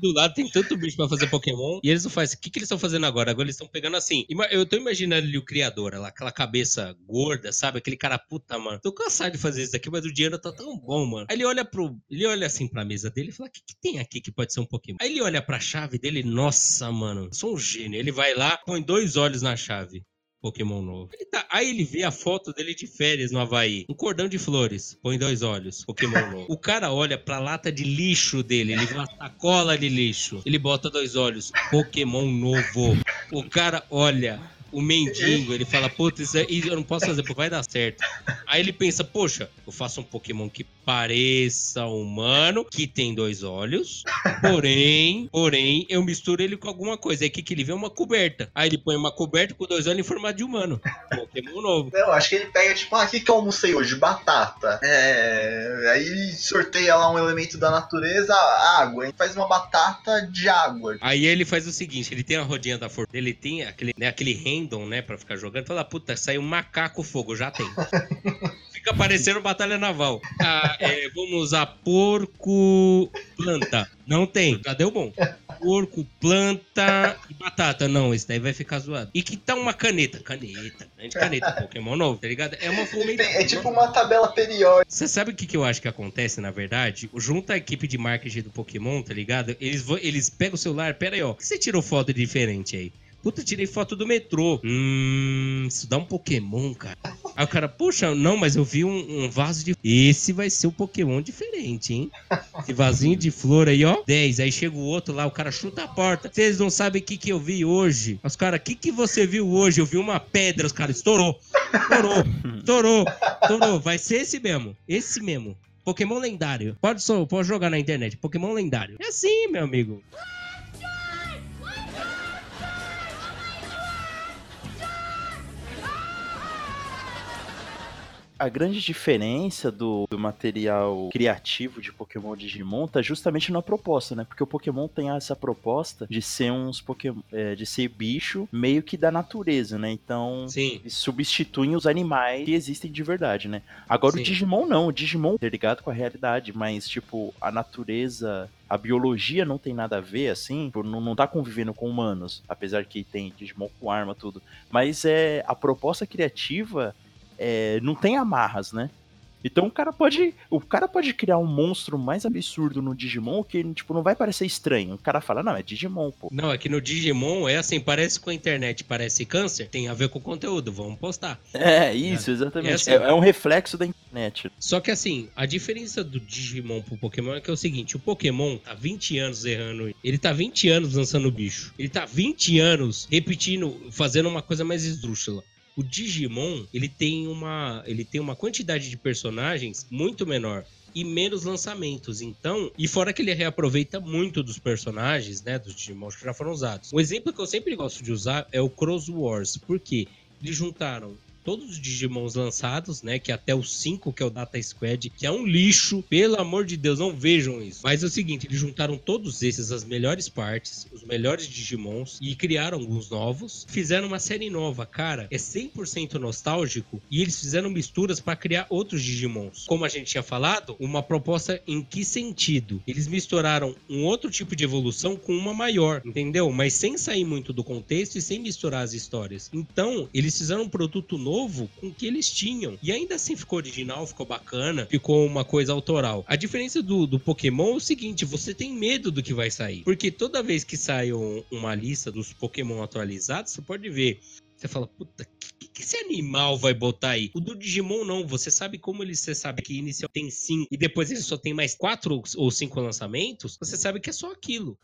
Speaker 2: Do lado tem tanto bicho pra fazer Pokémon e eles não fazem. O que, que eles estão fazendo agora? Agora eles estão pegando assim. Eu tô imaginando ali o criador, lá, aquela cabeça gorda, sabe? Aquele cara puta, mano. Tô cansado de fazer isso aqui, mas o dinheiro tá tão bom, mano. Aí ele olha pro. Ele olha assim pra mesa dele e fala: o que, que tem aqui que pode ser um Pokémon? Aí ele olha pra chave dele, nossa, mano, sou um gênio. Ele vai lá, põe dois olhos na chave. Pokémon novo. Ele tá, aí ele vê a foto dele de férias no Havaí. Um cordão de flores. Põe dois olhos. Pokémon novo. O cara olha pra lata de lixo dele. Ele vê uma sacola de lixo. Ele bota dois olhos. Pokémon novo. O cara olha o mendigo, ele fala, putz, isso eu não posso fazer, porque vai dar certo. Aí ele pensa, poxa, eu faço um Pokémon que pareça humano, que tem dois olhos, porém, porém, eu misturo ele com alguma coisa. Aí o que, que ele vê? Uma coberta. Aí ele põe uma coberta com dois olhos em formato de humano. Pokémon novo.
Speaker 1: Não, acho que ele pega, tipo, ah, o que, que eu almocei hoje? Batata. É. Aí ele sorteia lá um elemento da natureza, água. Ele faz uma batata de água.
Speaker 2: Aí ele faz o seguinte: ele tem a rodinha da força, ele tem aquele, né, aquele random, né, pra ficar jogando. Fala, puta, saiu um macaco fogo, já tem. [laughs] fica parecendo batalha naval. Ah, é, vamos usar porco planta. Não tem. Já deu bom. Porco, planta e batata. Não, esse daí vai ficar zoado. E que tá uma caneta? Caneta. Grande caneta. Pokémon novo, tá ligado? É uma fomenta.
Speaker 1: Tem- É tipo uma tabela periódica.
Speaker 2: Você sabe o que, que eu acho que acontece, na verdade? Junta a equipe de marketing do Pokémon, tá ligado? Eles, vão, eles pegam o celular, pera aí, ó. Por que você tirou foto diferente aí? Puta, tirei foto do metrô. Hum, isso dá um Pokémon, cara. Aí o cara, puxa, não, mas eu vi um, um vaso de. Esse vai ser um Pokémon diferente, hein? Esse vasinho de flor aí, ó. 10. Aí chega o outro lá, o cara chuta a porta. Vocês não sabem o que, que eu vi hoje. Os caras, o que, que você viu hoje? Eu vi uma pedra. Os caras, estourou. Estourou. Estourou. Estourou. Vai ser esse mesmo. Esse mesmo. Pokémon lendário. Pode, só, pode jogar na internet. Pokémon lendário. É assim, meu amigo.
Speaker 3: A grande diferença do, do material criativo de Pokémon Digimon tá justamente na proposta, né? Porque o Pokémon tem essa proposta de ser uns Pokémon, é, de ser bicho meio que da natureza, né? Então
Speaker 2: Sim.
Speaker 3: eles substituem os animais que existem de verdade, né? Agora
Speaker 2: Sim.
Speaker 3: o Digimon não, o Digimon é ligado com a realidade, mas tipo, a natureza, a biologia não tem nada a ver, assim, não, não tá convivendo com humanos, apesar que tem Digimon com arma, tudo. Mas é a proposta criativa é, não tem amarras, né? Então o cara pode. O cara pode criar um monstro mais absurdo no Digimon que, tipo, não vai parecer estranho. O cara fala, não, é Digimon, pô.
Speaker 2: Não, é que no Digimon é assim, parece com a internet, parece câncer, tem a ver com o conteúdo, vamos postar.
Speaker 3: É, isso, exatamente.
Speaker 2: Essa-
Speaker 3: É, é um reflexo da internet.
Speaker 2: Só que assim, a diferença do Digimon pro Pokémon é que é o seguinte, o Pokémon tá 20 anos errando, ele tá 20 anos lançando bicho, ele tá 20 anos repetindo, fazendo uma coisa mais esdrúxula. O Digimon, ele tem uma, ele tem uma quantidade de personagens muito menor e menos lançamentos. Então, e fora que ele reaproveita muito dos personagens, né, dos Digimon que já foram usados. Um exemplo que eu sempre gosto de usar é o Cross Wars, porque eles juntaram todos os Digimons lançados, né? Que até o 5, que é o Data Squad, que é um lixo. Pelo amor de Deus, não vejam isso. Mas é o seguinte, eles juntaram todos esses, as melhores partes, os melhores Digimons, e criaram alguns novos. Fizeram uma série nova, cara. É 100% nostálgico. E eles fizeram misturas para criar outros Digimons. Como a gente tinha falado, uma proposta em que sentido? Eles misturaram um outro tipo de evolução com uma maior, entendeu? Mas sem sair muito do contexto e sem misturar as histórias. Então, eles fizeram um produto novo com o que eles tinham. E ainda assim ficou original, ficou bacana, ficou uma coisa autoral. A diferença do, do Pokémon é o seguinte: você tem medo do que vai sair. Porque toda vez que sai um- uma lista dos Pokémon atualizados, você pode ver. Você fala, puta, que, que esse animal vai botar aí? O do Digimon não, você sabe como ele, você sabe que inicial tem cinco e depois ele só tem mais quatro ou cinco lançamentos, você sabe que é só aquilo.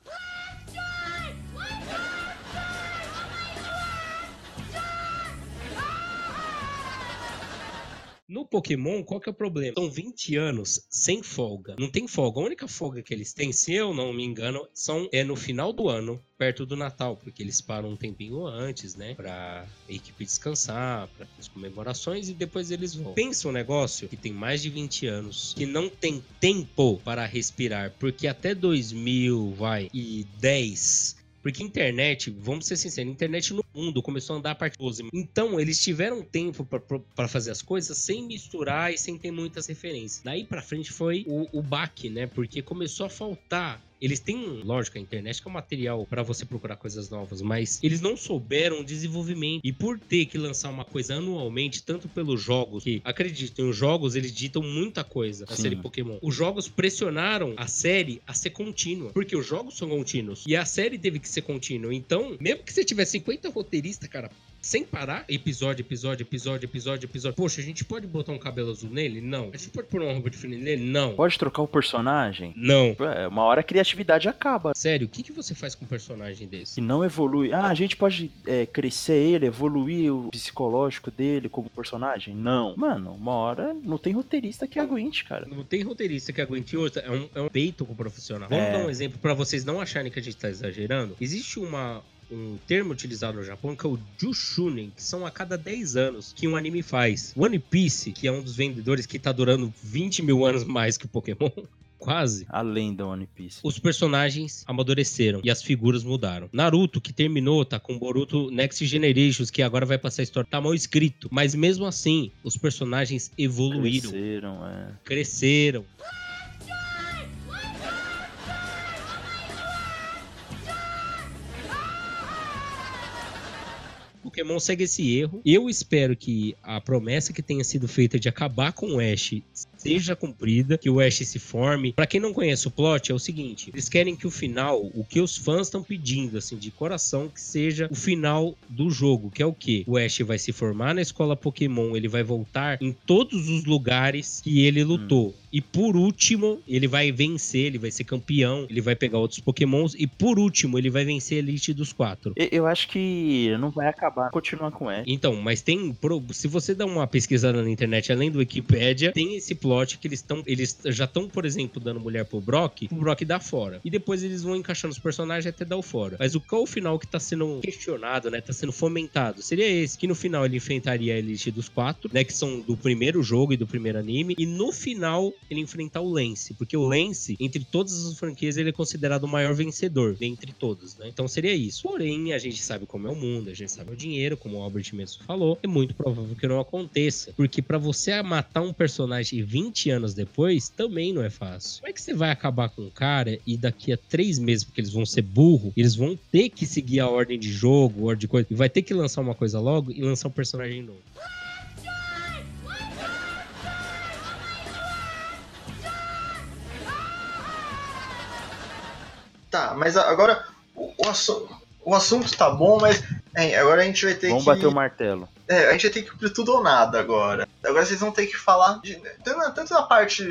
Speaker 2: No Pokémon, qual que é o problema? São 20 anos sem folga. Não tem folga. A única folga que eles têm, se eu não me engano, são é no final do ano, perto do Natal, porque eles param um tempinho antes, né? Pra equipe descansar, para as comemorações e depois eles voltam. Pensa um negócio que tem mais de 20 anos, que não tem tempo para respirar, porque até 2000, vai, e 10 porque internet, vamos ser sinceros, internet no mundo começou a andar a partir de 12. Então, eles tiveram tempo pra fazer as coisas sem misturar e sem ter muitas referências. Daí pra frente foi o, o baque, né? Porque começou a faltar. Eles têm, lógico, a internet que é um material pra você procurar coisas novas, mas eles não souberam o desenvolvimento. E por ter que lançar uma coisa anualmente, tanto pelos jogos, que acreditem, os jogos eles ditam muita coisa na
Speaker 3: Sim.
Speaker 2: série Pokémon. Os jogos pressionaram a série a ser contínua, porque os jogos são contínuos e a série teve que ser contínua. Então, mesmo que você tiver 50 roteiristas, cara, sem parar, episódio, episódio, episódio, episódio, episódio. Poxa, a gente pode botar um cabelo azul nele? Não. A gente pode pôr uma roupa diferente nele? Não.
Speaker 3: Pode trocar o personagem?
Speaker 2: Não.
Speaker 3: É, uma hora a criatividade acaba.
Speaker 2: Sério, o que, que você faz com um personagem desse?
Speaker 3: Se não evolui. Ah, a gente pode é, crescer ele, evoluir o psicológico dele como personagem? Não. Mano, uma hora não tem roteirista que aguente, cara.
Speaker 2: Não tem roteirista que aguente outra, é um, é um peito com o profissional. Vamos
Speaker 3: É.
Speaker 2: dar um exemplo pra vocês não acharem que a gente tá exagerando. Existe uma, um termo utilizado no Japão que é o Jushunen, que são a cada 10 anos que um anime faz. One Piece, que é um dos vendedores que tá durando 20 mil anos mais que o Pokémon. [laughs] Quase.
Speaker 3: Além da One Piece.
Speaker 2: Os personagens amadureceram e as figuras mudaram. Naruto, que terminou, tá com Boruto Next Generations, que agora vai passar a história, tá mal escrito. Mas mesmo assim, os personagens evoluíram,
Speaker 3: Cresceram, é.
Speaker 2: cresceram. Pokémon segue esse erro. Eu espero que a promessa que tenha sido feita de acabar com o Ash seja cumprida, que o Ash se forme. Pra quem não conhece o plot, é o seguinte: eles querem que o final, o que os fãs estão pedindo, assim, de coração, que seja o final do jogo, que é o quê? O Ash vai se formar na escola Pokémon, ele vai voltar em todos os lugares que ele lutou. E por último, ele vai vencer, ele vai ser campeão, ele vai pegar outros Pokémons. E por último, ele vai vencer a Elite dos quatro.
Speaker 3: Eu acho que não vai acabar, continuar com Ash.
Speaker 2: Então, mas tem. Se você dá uma pesquisada na internet, além do Wikipedia, tem esse plot que eles estão. Eles já estão, por exemplo, dando mulher pro Brock, o Brock dá fora. E depois eles vão encaixando os personagens até dar o fora. Mas o qual o final que tá sendo questionado, né? Tá sendo fomentado? Seria esse, que no final ele enfrentaria a Elite dos quatro, né? Que são do primeiro jogo e do primeiro anime. E no final ele enfrentar o Lance. Porque o Lance, entre todas as franquias, ele é considerado o maior vencedor dentre todos, né? Então seria isso. Porém, a gente sabe como é o mundo, a gente sabe o dinheiro, como o Albert mesmo falou. É muito provável que não aconteça. Porque pra você matar um personagem 20 anos depois, também não é fácil. Como é que você vai acabar com o cara e daqui a três meses, porque eles vão ser burro, eles vão ter que seguir a ordem de jogo, ordem de coisa, e vai ter que lançar uma coisa logo e lançar um personagem novo.
Speaker 1: Tá, mas agora o, o, assu- o assunto tá bom, mas hein, agora a gente vai ter
Speaker 3: Vamos
Speaker 1: que.
Speaker 3: bater o martelo.
Speaker 1: É, a gente vai ter que ir pro tudo ou nada agora. Agora vocês vão ter que falar de, tanto, na- parte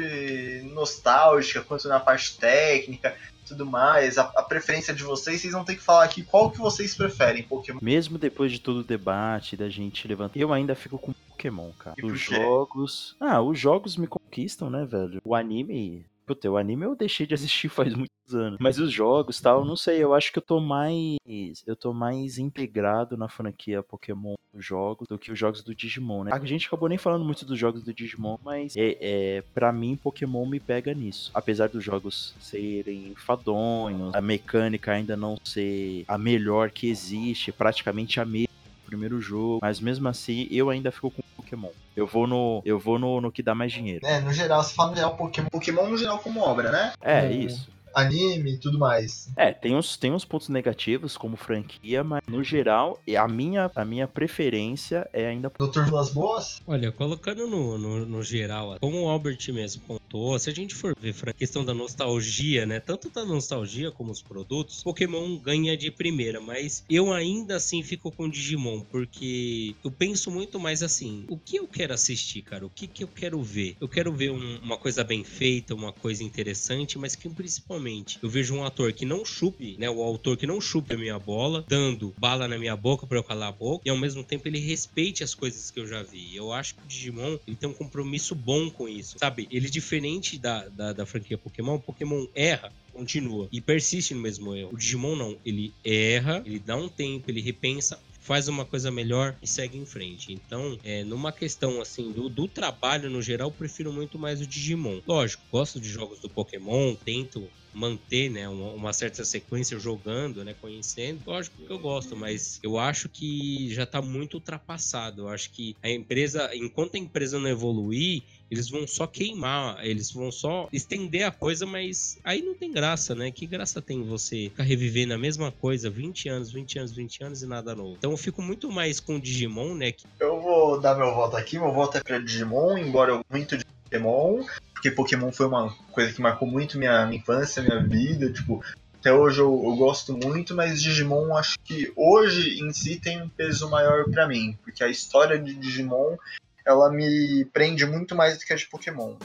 Speaker 1: nostálgica quanto na parte técnica tudo mais, a, a preferência de vocês, vocês vão ter que falar aqui qual que vocês preferem, Pokémon.
Speaker 3: Mesmo depois de todo o debate, da gente levantar, eu ainda fico com Pokémon, cara. Os jogos. Ah, os jogos me conquistam, né, velho? O anime. Puta, o anime eu deixei de assistir [laughs] faz muitos anos. Mas os jogos tal, não sei, eu acho que eu tô mais. Eu tô mais integrado na franquia Pokémon jogos do que os jogos do Digimon, né? A gente acabou nem falando muito dos jogos do Digimon, mas é, é, pra mim, Pokémon me pega nisso. Apesar dos jogos serem fadonhos, a mecânica ainda não ser a melhor que existe, praticamente a mesma primeiro jogo, mas mesmo assim eu ainda fico com Pokémon. Eu vou no, eu vou no, no que dá mais dinheiro.
Speaker 1: É, no geral, você fala no geral Pokémon, Pokémon no geral como obra, né?
Speaker 3: É,
Speaker 1: Hum.
Speaker 3: isso.
Speaker 1: Anime e tudo mais.
Speaker 3: É, tem uns, tem uns pontos negativos como franquia, mas no geral, a minha, a minha preferência é ainda
Speaker 1: Doutor Vilas Boas?
Speaker 2: Olha, colocando no, no, no geral, como o Albert mesmo pontuou, se a gente for ver a questão da nostalgia, né? Tanto da nostalgia como os produtos, Pokémon ganha de primeira, mas eu ainda assim fico com Digimon, porque eu penso muito mais assim, o que eu quero assistir, cara? O que, que eu quero ver? Eu quero ver um- uma coisa bem feita, uma coisa interessante, mas que principalmente eu vejo um ator que não chupe, né? O autor que não chupe a minha bola, dando bala na minha boca pra eu calar a boca, e ao mesmo tempo ele respeite as coisas que eu já vi. Eu acho que o Digimon ele tem um compromisso bom com isso, sabe? Ele diferente da, da, da franquia Pokémon, o Pokémon erra, continua e persiste no mesmo erro. O Digimon não, ele erra, ele dá um tempo, ele repensa, faz uma coisa melhor e segue em frente. Então, é, numa questão assim do, do trabalho no geral, prefiro muito mais o Digimon. Lógico, gosto de jogos do Pokémon, tento manter né, uma, certa sequência jogando, né, conhecendo. Lógico que eu gosto, mas eu acho que já tá muito ultrapassado. Eu acho que a empresa, enquanto a empresa não evoluir, eles vão só queimar, eles vão só estender a coisa, mas aí não tem graça, né? Que graça tem você ficar revivendo a mesma coisa 20 anos, 20 anos, 20 anos e nada novo. Então eu fico muito mais com o Digimon, né?
Speaker 1: Eu vou dar meu voto aqui, meu voto é pra Digimon, embora eu muito Pokémon, porque Pokémon foi uma coisa que marcou muito minha, minha infância, minha vida, tipo, até hoje eu, eu gosto muito, mas Digimon acho que hoje em si tem um peso maior pra mim, porque a história de Digimon ela me prende muito mais do que a de Pokémon.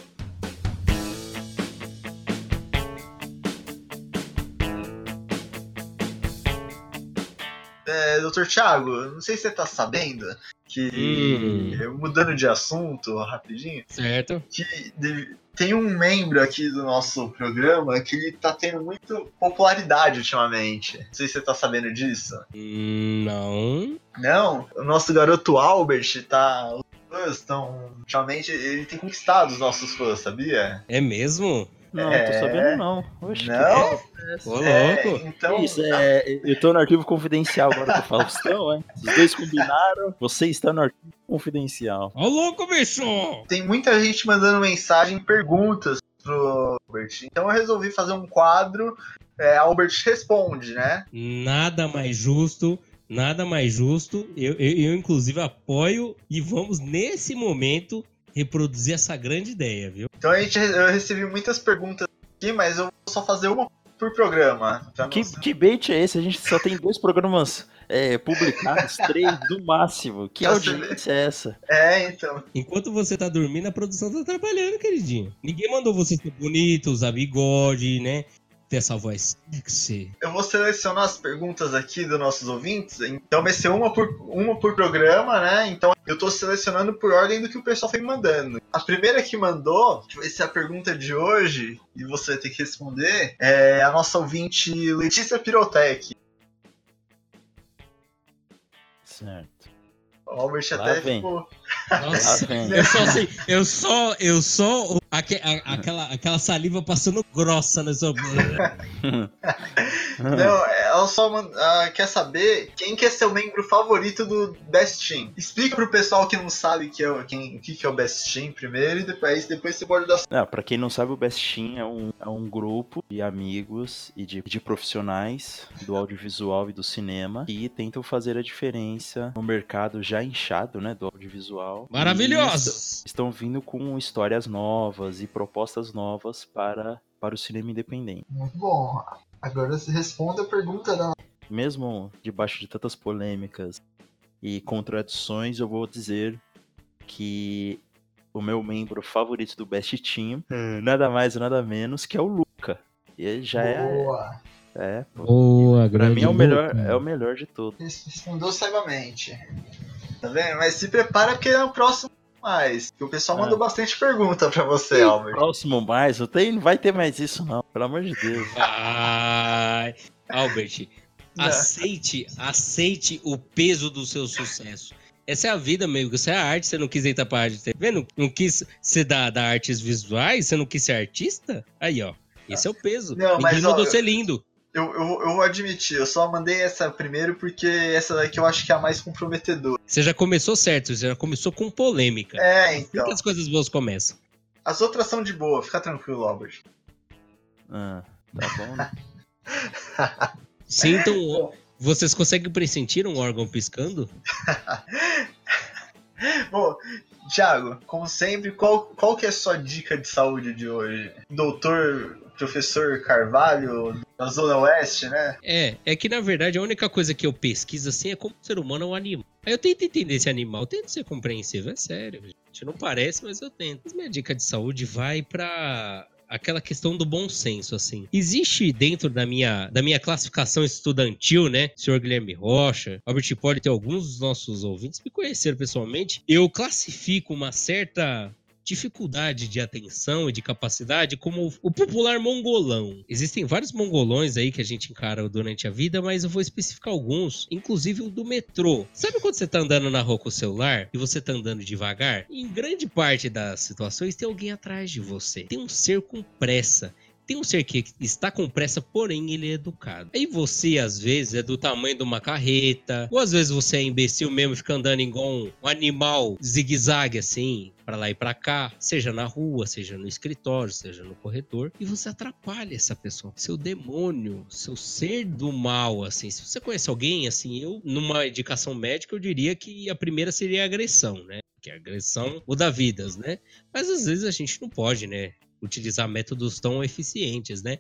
Speaker 1: É, Dr. Thiago, não sei se você tá sabendo que,
Speaker 2: Hum.
Speaker 1: mudando de assunto rapidinho,
Speaker 2: certo?
Speaker 1: que tem um membro aqui do nosso programa que ele tá tendo muito popularidade ultimamente. Não sei se você tá sabendo disso.
Speaker 2: Hum, Não.
Speaker 1: Não, o nosso garoto Albert tá. Os fãs estão. Ultimamente ele tem conquistado os nossos fãs, sabia?
Speaker 2: É mesmo?
Speaker 3: Não,
Speaker 1: É.
Speaker 3: tô sabendo não. Oxe,
Speaker 1: Não?
Speaker 3: é?
Speaker 2: Ô,
Speaker 1: É,
Speaker 2: louco.
Speaker 1: então,
Speaker 3: Isso, é, eu tô no arquivo confidencial agora com o Faustão, hein? Os dois combinaram, você está no arquivo confidencial.
Speaker 2: Ô, louco, bicho!
Speaker 1: tem muita gente mandando mensagem, perguntas pro Albert. Então eu resolvi fazer um quadro, é, Albert responde, né?
Speaker 2: Nada mais justo, nada mais justo. Eu, eu, eu, inclusive, apoio e vamos, nesse momento, reproduzir essa grande ideia, viu?
Speaker 1: Então a gente, eu recebi muitas perguntas aqui, mas eu vou só fazer uma por programa.
Speaker 3: Que, que bait é esse? A gente só tem dois programas é, publicados, três no máximo. Que
Speaker 1: você
Speaker 3: audiência é essa?
Speaker 1: É, então.
Speaker 2: Enquanto você tá dormindo, a produção tá trabalhando, queridinho. Ninguém mandou você ser bonito, usar bigode, né? Ter essa voz sexy.
Speaker 1: Eu vou selecionar as perguntas aqui dos nossos ouvintes. Então vai ser uma por, uma por programa, né? Então eu tô selecionando por ordem do que o pessoal foi mandando. A primeira que mandou, que vai ser a pergunta de hoje, e você vai ter que responder, é a nossa ouvinte Letícia Pirotec.
Speaker 3: Certo.
Speaker 1: O Albert
Speaker 3: Lá
Speaker 1: até
Speaker 3: vem.
Speaker 1: ficou.
Speaker 2: Nossa, eu só sei, eu só, eu só, aque- a- aquela, aquela saliva passando grossa nessa. [laughs]
Speaker 1: Não, ela só ah, quer saber quem que é seu membro favorito do Best Team. Explica pro pessoal que não sabe que é, o- quem, o que, que é o Best Team primeiro e depois, depois você pode dar
Speaker 3: Não, pra quem não sabe, o Best Team é um, é um grupo de amigos e de, de profissionais do audiovisual e do cinema que tentam fazer a diferença no mercado já inchado, né, do audiovisual.
Speaker 2: Maravilhosos!
Speaker 3: estão vindo com histórias novas e propostas novas para, para o cinema independente.
Speaker 1: Muito bom. Agora você responde a pergunta da.
Speaker 3: Mesmo debaixo de tantas polêmicas e contradições, eu vou dizer que o meu membro favorito do Best Team, é nada mais nada menos que é o Luca. E ele já é,
Speaker 1: Boa.
Speaker 3: é pô,
Speaker 2: Boa,
Speaker 3: pra mim é o melhor, é o melhor de todos.
Speaker 1: Respondeu saivamente. Tá vendo? Mas se prepara porque é o próximo mais. Que o pessoal
Speaker 3: É.
Speaker 1: mandou bastante pergunta pra você, Albert.
Speaker 3: Próximo mais, não tem, não vai ter mais isso não, pelo amor de Deus.
Speaker 2: Ai, Albert, [laughs]
Speaker 1: Não.
Speaker 2: aceite, aceite o peso do seu sucesso. Essa é a vida, amigo. Isso é a arte. Você não quis entrar pra arte. Tá vendo? Não quis ser da, da artes visuais? Você não quis ser artista? Aí, ó. Esse é o peso.
Speaker 1: Não,
Speaker 2: Ninguém
Speaker 1: mas, ó,
Speaker 2: mandou
Speaker 1: eu-
Speaker 2: ser lindo.
Speaker 1: Eu, eu, eu vou admitir, eu só mandei essa primeiro porque essa daqui eu acho que é a mais comprometedora.
Speaker 2: Você já começou certo. Você já começou com polêmica.
Speaker 1: É, então.
Speaker 2: que as coisas boas começam.
Speaker 1: As outras são de boa, fica tranquilo, Albert.
Speaker 3: Ah, tá bom, né? [laughs]
Speaker 2: Sintam. Vocês conseguem pressentir um órgão piscando? [laughs]
Speaker 1: Bom, Thiago, como sempre, qual, qual que é a sua dica de saúde de hoje? Doutor Professor Carvalho, da Zona Oeste, né?
Speaker 2: É, é que na verdade a única coisa que eu pesquiso assim é como o ser humano é um animal. Aí eu tento entender esse animal, tento ser compreensível, é sério, gente. Não parece, mas eu tento. Mas minha dica de saúde vai pra aquela questão do bom senso, assim. Existe dentro da minha, da minha classificação estudantil, né, senhor Guilherme Rocha, Albert pode ter alguns dos nossos ouvintes me conheceram pessoalmente, eu classifico uma certa dificuldade de atenção e de capacidade como o popular mongolão. Existem vários mongolões aí que a gente encara durante a vida, mas eu vou especificar alguns, inclusive o do metrô. Sabe quando você tá andando na rua com o celular e você tá andando devagar? Em grande parte das situações tem alguém atrás de você. Tem um ser com pressa. Tem um ser que está com pressa, porém ele é educado. Aí você, às vezes, é do tamanho de uma carreta, ou às vezes você é imbecil mesmo, fica andando igual um, animal zigue-zague assim, pra lá e pra cá, seja na rua, seja no escritório, seja no corredor, e você atrapalha essa pessoa. Seu demônio, seu ser do mal, assim. Se você conhece alguém, assim, eu, numa indicação médica, eu diria que a primeira seria a agressão, né? Que a agressão muda vidas, né? Mas às vezes a gente não pode, né? Utilizar métodos tão eficientes, né?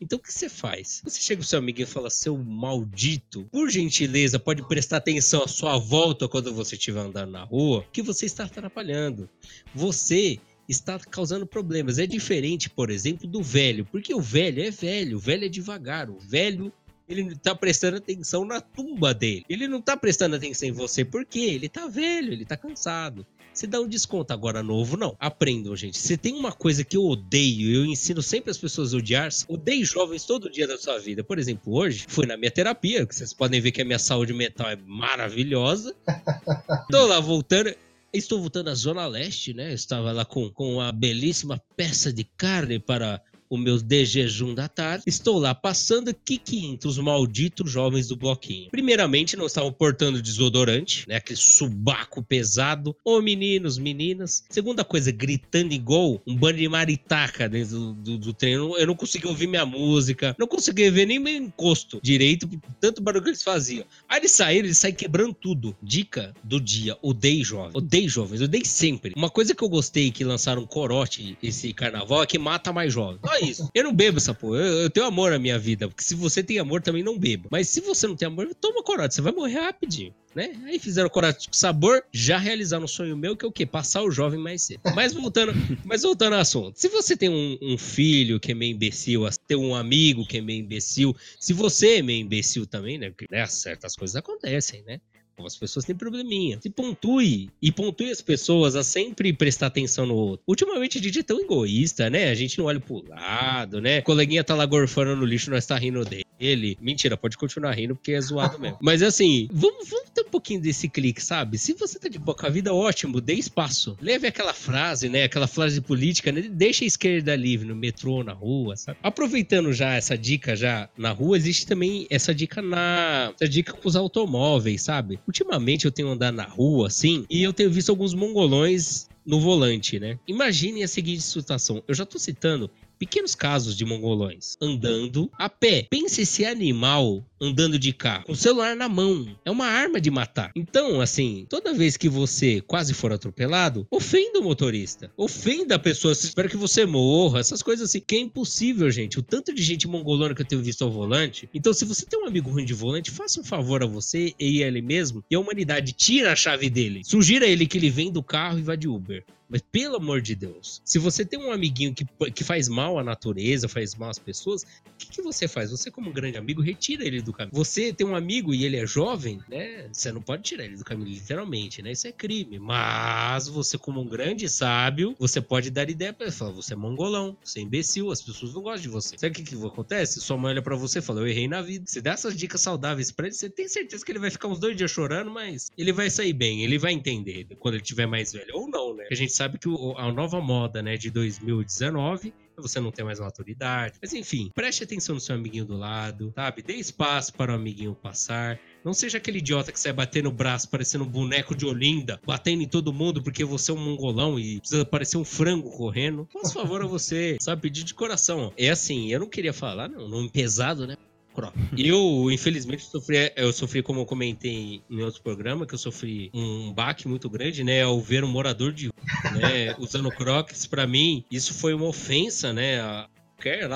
Speaker 2: Então o que você faz? Você chega o seu amigo e fala: "Seu maldito, por gentileza, pode prestar atenção à sua volta quando você estiver andando na rua, que você está atrapalhando. Você está causando problemas. É diferente, por exemplo, do velho, porque o velho é velho, o velho é devagar, o velho ele tá prestando atenção na tumba dele. Ele não tá prestando atenção em você porque ele tá velho, ele tá cansado. Você dá um desconto agora novo, não. Aprendam, gente. Se tem uma coisa que eu odeio, eu ensino sempre as pessoas a odiar, odeie jovens todo dia da sua vida. Por exemplo, hoje fui na minha terapia, que vocês podem ver que a minha saúde mental é maravilhosa. [laughs] Tô lá voltando. Estou voltando à Zona Leste, né? Eu estava lá com, com uma belíssima peça de carne para o meu de jejum da tarde. Estou lá passando que 500 malditos jovens do bloquinho. Primeiramente, não estavam portando desodorante, né? Aquele subaco pesado. Ô meninos, meninas. Segunda coisa, gritando igual um bando de maritaca dentro do, do, do treino. Eu não consegui ouvir minha música, não consegui ver nem meu encosto direito, tanto barulho que eles faziam. Aí eles saíram, eles saem quebrando tudo. Dica do dia: odeio jovens. Odeio jovens, odeio sempre. Uma coisa que eu gostei que lançaram corote esse carnaval é que mata mais jovens. Só isso. Eu não bebo essa porra. Eu, eu, tenho amor na minha vida. Porque se você tem amor, também não beba. Mas se você não tem amor, toma corote. Você vai morrer rapidinho. Né? Aí fizeram corote com sabor, já realizaram um sonho meu, que é o quê? Passar o jovem mais cedo. Mas voltando, [laughs] mas voltando ao assunto. Se você tem um, um filho que é meio imbecil, tem um amigo que é meio imbecil, se você é meio imbecil também, né? Porque né, certas coisas acontecem, né? As pessoas têm probleminha. Se pontue e pontue as pessoas a sempre prestar atenção no outro. Ultimamente a gente é tão egoísta, né? A gente não olha pro lado, né? O coleguinha tá lá gorfando no lixo, nós tá rindo dele. Mentira, pode continuar rindo porque é zoado mesmo. Mas assim, vamos, vamos ter um pouquinho desse clique, sabe? Se você tá de boa com a vida, ótimo, dê espaço. Leve aquela frase, né? Aquela frase política, né? Deixa a esquerda livre no metrô, na rua, sabe? Aproveitando já essa dica já na rua, existe também essa dica na. Essa dica com os automóveis, sabe? Ultimamente eu tenho andado na rua, assim, e eu tenho visto alguns mongolões no volante, né? Imagine a seguinte situação. Eu já tô citando pequenos casos de mongolões andando a pé. Pense esse animal andando de carro, com o celular na mão. É uma arma de matar. Então, assim, toda vez que você quase for atropelado, ofenda o motorista. Ofenda a pessoa. Espero que você morra. Essas coisas assim. Que é impossível, gente. O tanto de gente mongolona que eu tenho visto ao volante. Então, se você tem um amigo ruim de volante, faça um favor a você e a ele mesmo. E a humanidade tira a chave dele. Sugira ele que ele vem do carro e vá de Uber. Mas pelo amor de Deus, se você tem um amiguinho que, que faz mal à natureza, faz mal às pessoas, o que, que você faz? Você, como grande amigo, retira ele do caminho. Você tem um amigo e ele é jovem, né? Você não pode tirar ele do caminho, literalmente, né? Isso é crime. Mas você, como um grande sábio, você pode dar ideia para ele. Falar, você é mongolão, você é imbecil, as pessoas não gostam de você. Sabe o que, que acontece? Sua mãe olha pra você e fala, eu errei na vida. Você dá essas dicas saudáveis pra ele, você tem certeza que ele vai ficar uns dois dias chorando, mas ele vai sair bem, ele vai entender quando ele tiver mais velho. Ou não, né? A gente sabe que a nova moda, né, de 2019 você não tem mais maturidade. Mas enfim, preste atenção no seu amiguinho do lado, sabe? Dê espaço para o amiguinho passar. Não seja aquele idiota que sai bater no braço parecendo um boneco de Olinda, batendo em todo mundo porque você é um mongolão e precisa parecer um frango correndo. Faça favor a você, sabe? Pedir de coração. É assim, eu não queria falar, não, nome pesado, né? Croc. Eu, infelizmente, sofri, eu sofri, como eu comentei em outro programa, que eu sofri um baque muito grande, né? Ao ver um morador de rua, né? [laughs] Usando crocs, para mim, isso foi uma ofensa, né? A qualquer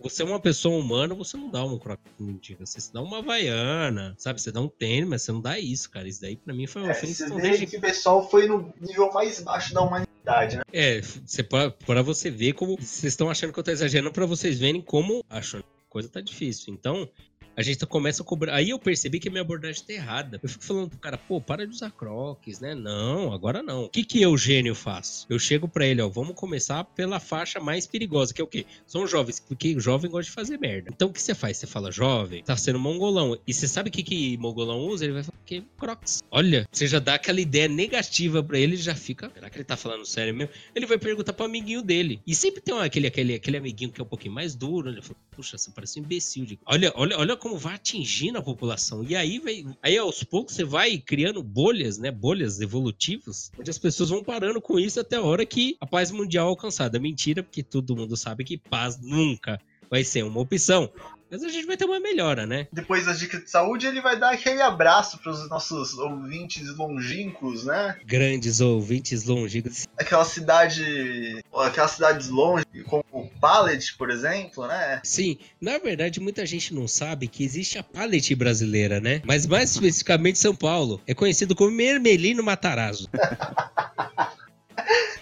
Speaker 2: você é uma pessoa humana, você não dá um croc mendiga. Você dá uma havaiana, sabe? Você dá um tênis, mas você não dá isso, cara. Isso daí pra mim foi uma é, ofensa.
Speaker 1: Você vê que o pessoal foi no nível mais baixo da humanidade, né?
Speaker 2: É, você, pra você ver como. Vocês estão achando que eu tô exagerando, pra vocês verem como. Acho coisa tá difícil. Então, a gente começa a cobrar. Aí eu percebi que a minha abordagem tá errada. Eu fico falando pro cara, pô, para de usar croques, né? Não, agora não. O que que eu, gênio, faço? Eu chego para ele, ó, vamos começar pela faixa mais perigosa, que é o quê? São jovens, porque jovem gosta de fazer merda. Então o que você faz? Você fala, jovem, tá sendo mongolão. E você sabe o que que mongolão usa? Ele vai falar que crocs. Olha, você já dá aquela ideia negativa para ele, já fica, será que ele tá falando sério mesmo? Ele vai perguntar pro amiguinho dele. E sempre tem aquele, aquele, aquele amiguinho que é um pouquinho mais duro, ele fala, puxa, você parece um imbecil. Olha, olha, olha como vai atingindo a população. E aí, vai, aí aos poucos você vai criando bolhas, né? Bolhas evolutivas, onde as pessoas vão parando com isso até a hora que a paz mundial é alcançada. Mentira, porque todo mundo sabe que paz nunca vai ser uma opção. Mas a gente vai ter uma melhora, né?
Speaker 1: Depois das dicas de saúde, ele vai dar aquele abraço para os nossos ouvintes longínquos, né?
Speaker 2: Grandes ouvintes longínquos.
Speaker 1: Aquela cidade. Aquelas cidades longe, como Pallet, por exemplo, né?
Speaker 2: Sim, na verdade, muita gente não sabe que existe a Pallet brasileira, né? Mas mais especificamente São Paulo. É conhecido como Mermelino Matarazzo. [laughs]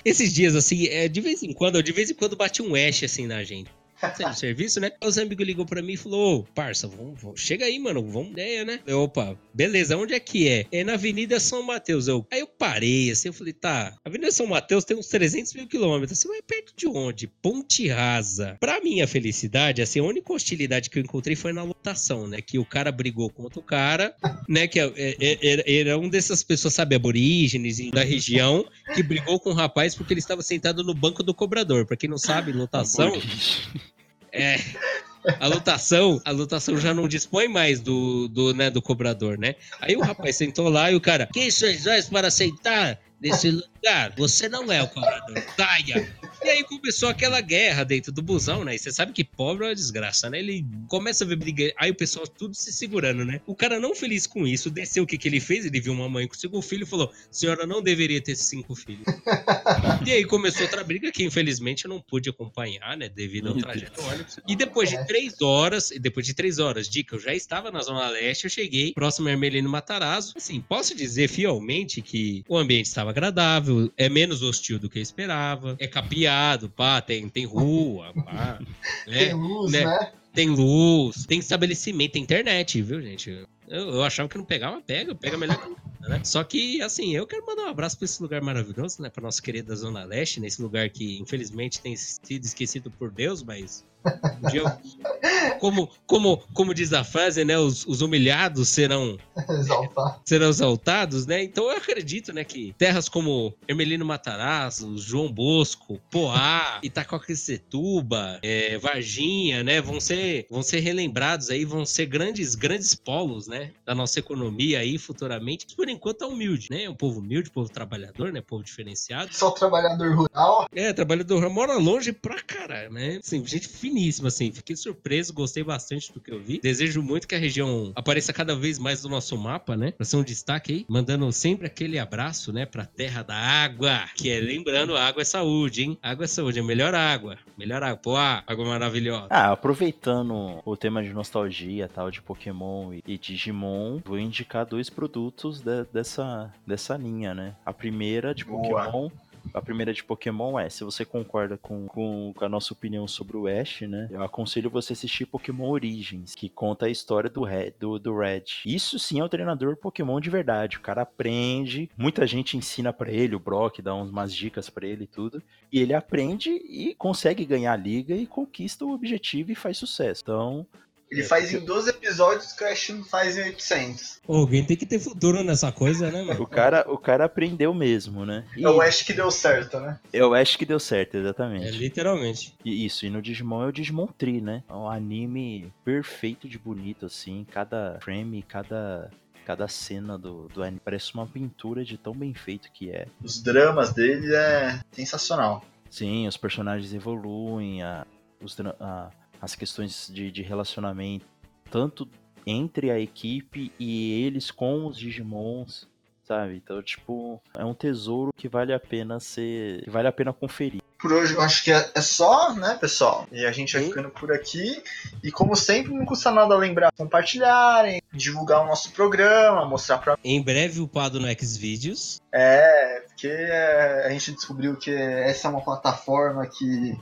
Speaker 2: Esses dias, assim, é, de vez em quando, de vez em quando bate um Ash assim na gente saindo serviço, né? Os amigos ligou pra mim e falou: Ô, parça, vamos, vamos, chega aí, mano, vamos ideia, né? Eu, opa, beleza, onde é que é? É na Avenida São Mateus. Eu, aí eu parei assim, eu falei: tá, Avenida São Mateus tem uns 300 mil quilômetros. Você vai perto de onde? Ponte Rasa. Pra minha felicidade, assim, a única hostilidade que eu encontrei foi na lotação, né? Que o cara brigou com outro cara, né? Que é, é, é, era um dessas pessoas, sabe, aborígenes da região que brigou com o rapaz porque ele estava sentado no banco do cobrador. Pra quem não sabe, lotação. É. A lotação, a lotação já não dispõe mais do, do, né, do cobrador, né? Aí o rapaz sentou lá e o cara, quem sois nós para sentar nesse lugar? Você não é o cobrador, saia! E aí começou aquela guerra dentro do busão, né? E você sabe que pobre é uma desgraça, né? Ele começa a ver briga, aí o pessoal tudo se segurando, né? O cara não feliz com isso, desceu o que que ele fez, ele viu uma mãe com cinco filhos e falou, senhora não deveria ter cinco filhos. e aí começou outra briga que infelizmente eu não pude acompanhar, né? Devido ao trajeto ônibus. E depois de três horas, e depois de três horas, dica, eu já estava na Zona Leste, eu cheguei próximo a Hermelino Matarazzo. Assim, posso dizer fielmente que o ambiente estava agradável, é menos hostil do que eu esperava, é capeado, pá, tem, tem rua, pá. [laughs] né?
Speaker 5: Tem luz,
Speaker 2: né?
Speaker 5: né?
Speaker 2: Tem luz, tem estabelecimento, tem internet, viu, gente? Eu, eu achava que não pegava, pega, pega melhor que né? Só que, assim, eu quero mandar um abraço pra esse lugar maravilhoso, né? Pra nossa querida Zona Leste, nesse lugar que, infelizmente, tem sido esquecido por Deus, mas. Dia, como, como, como diz a frase, né? Os, os humilhados serão [laughs] serão exaltados, né? Então eu acredito, né, que terras como Hermelino Matarazzo, João Bosco, Poá, Itacoaquecetuba, é, Varginha, né, vão ser, vão ser relembrados aí, vão ser grandes, grandes polos, né, da nossa economia aí futuramente. Por enquanto é humilde, né? É um povo humilde, povo trabalhador, né, povo diferenciado.
Speaker 5: Só trabalhador rural.
Speaker 2: É, trabalhador mora longe pra caralho, né? Assim, gente assim. Fiquei surpreso, gostei bastante do que eu vi. Desejo muito que a região apareça cada vez mais no nosso mapa, né? Pra ser um destaque aí. Mandando sempre aquele abraço, né? Pra terra da água. Que é, lembrando, água é saúde, hein? Água é saúde, é melhor água. Melhor água. Pô, ah, água maravilhosa.
Speaker 3: Ah, aproveitando o tema de nostalgia, tal, de Pokémon e, e Digimon, vou indicar dois produtos de- dessa, dessa linha, né? A primeira de
Speaker 1: Boa.
Speaker 3: Pokémon. A primeira de Pokémon é, se você concorda com, com, com a nossa opinião sobre o Ash, né? Eu aconselho você assistir Pokémon Origins, que conta a história do Red. Do, do Red. Isso sim é o treinador Pokémon de verdade. O cara aprende, muita gente ensina pra ele, o Brock dá umas dicas pra ele e tudo. E ele aprende e consegue ganhar a liga e conquista o objetivo e faz sucesso. Então,
Speaker 1: Ele faz em 12 episódios o que o Ash não faz em 800.
Speaker 2: Pô, alguém tem que ter futuro nessa coisa, né, mano?
Speaker 3: o cara, o cara aprendeu mesmo, né? E
Speaker 1: É o Ash que deu certo, né?
Speaker 3: eu acho que deu certo,
Speaker 2: É,
Speaker 3: exatamente.
Speaker 2: literalmente.
Speaker 3: E isso, e no Digimon é o Digimon Tree, né? É um anime perfeito de bonito, assim. Cada frame, cada, cada cena do, do anime parece uma pintura de tão bem feito que é.
Speaker 1: Os dramas dele é sensacional.
Speaker 3: Sim, os personagens evoluem, a, os a- as questões de, de relacionamento, tanto entre a equipe e eles com os Digimons, sabe? Então, tipo, é um tesouro que vale a pena ser. que vale a pena conferir.
Speaker 1: Por hoje eu acho que é é só, né, pessoal? E a gente vai ficando por aqui. E como sempre, não custa nada lembrar compartilharem, divulgar o nosso programa, mostrar pra.
Speaker 2: Em breve upado no Xvideos.
Speaker 1: É, porque é, a gente descobriu que essa é uma plataforma que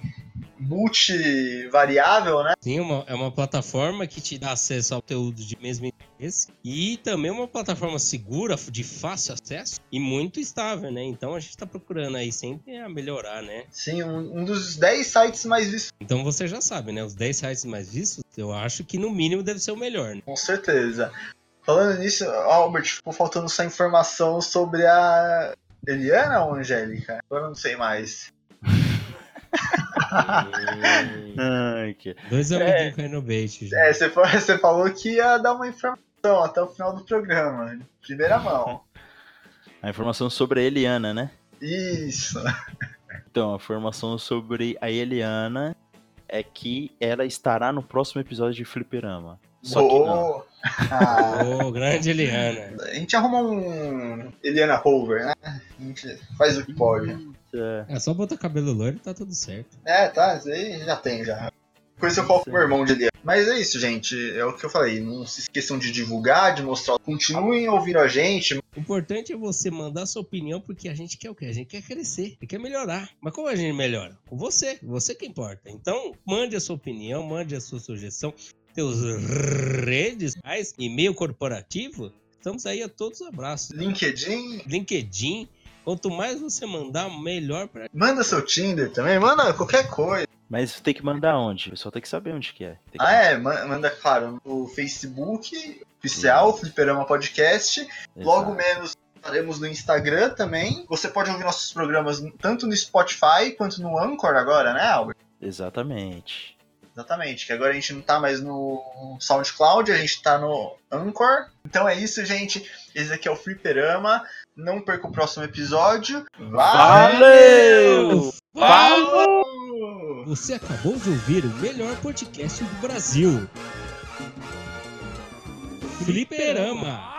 Speaker 1: multivariável, né?
Speaker 2: Sim, uma- é uma plataforma que te dá acesso ao conteúdo de mesmo interesse e também uma plataforma segura, de fácil acesso e muito estável, né? Então a gente tá procurando aí sempre a melhorar, né?
Speaker 1: Sim, um, um dos 10 sites mais vistos,
Speaker 2: Então você já sabe, né? Os 10 sites mais vistos, eu acho que no mínimo deve ser o melhor, né?
Speaker 1: com certeza. Falando nisso, Albert, ficou faltando essa informação sobre a Eliana ou Angélica? Agora eu não sei mais. [laughs]
Speaker 3: Ai, que...
Speaker 2: Dois amiguinhos caindo no bait. já.
Speaker 1: É, você, [laughs] você falou que ia dar uma informação até o final do programa. de Primeira mão.
Speaker 3: A informação sobre a Eliana, né?
Speaker 1: Isso.
Speaker 3: Então, a informação sobre a Eliana é que ela estará no próximo episódio de Fliperama. Só que não.
Speaker 1: Ah,
Speaker 2: Ô, grande Eliana.
Speaker 1: a gente arruma um Eliana Cover, né? A gente faz o que pode.
Speaker 3: É,
Speaker 2: É só botar cabelo loiro e tá tudo certo.
Speaker 1: É, tá, isso aí já tem já. Coisa eu coloco meu irmão de Eliana. Mas é isso, gente. É o que eu falei. Não se esqueçam de divulgar, de mostrar. Continuem ouvindo a gente.
Speaker 2: O importante é você mandar sua opinião, porque a gente quer o quê? A gente quer crescer, quer melhorar. Mas como a gente melhora? Com você, você que importa. Então, mande a sua opinião, mande a sua sugestão. Teus redes, e-mail corporativo, estamos aí a todos os abraços.
Speaker 1: LinkedIn.
Speaker 2: LinkedIn, quanto mais você mandar, melhor pra
Speaker 1: Manda seu Tinder também. Manda qualquer coisa.
Speaker 3: Mas tem que mandar onde? O pessoal tem que saber onde que é. Tem que-
Speaker 1: Ah, é. ma- Manda, claro, no Facebook oficial, Fliperama Podcast. Logo
Speaker 3: Exato.
Speaker 1: menos Estaremos no Instagram também. Você pode ouvir nossos programas tanto no Spotify quanto no Anchor agora, né, Albert?
Speaker 3: Exatamente.
Speaker 1: Exatamente, que agora a gente não tá mais no SoundCloud, a gente tá no Anchor. Então é isso, gente. Esse aqui é o Fliperama. Não perca o próximo episódio.
Speaker 3: Valeu!
Speaker 1: Falou!
Speaker 2: Você acabou de ouvir o melhor podcast do Brasil. Fliperama.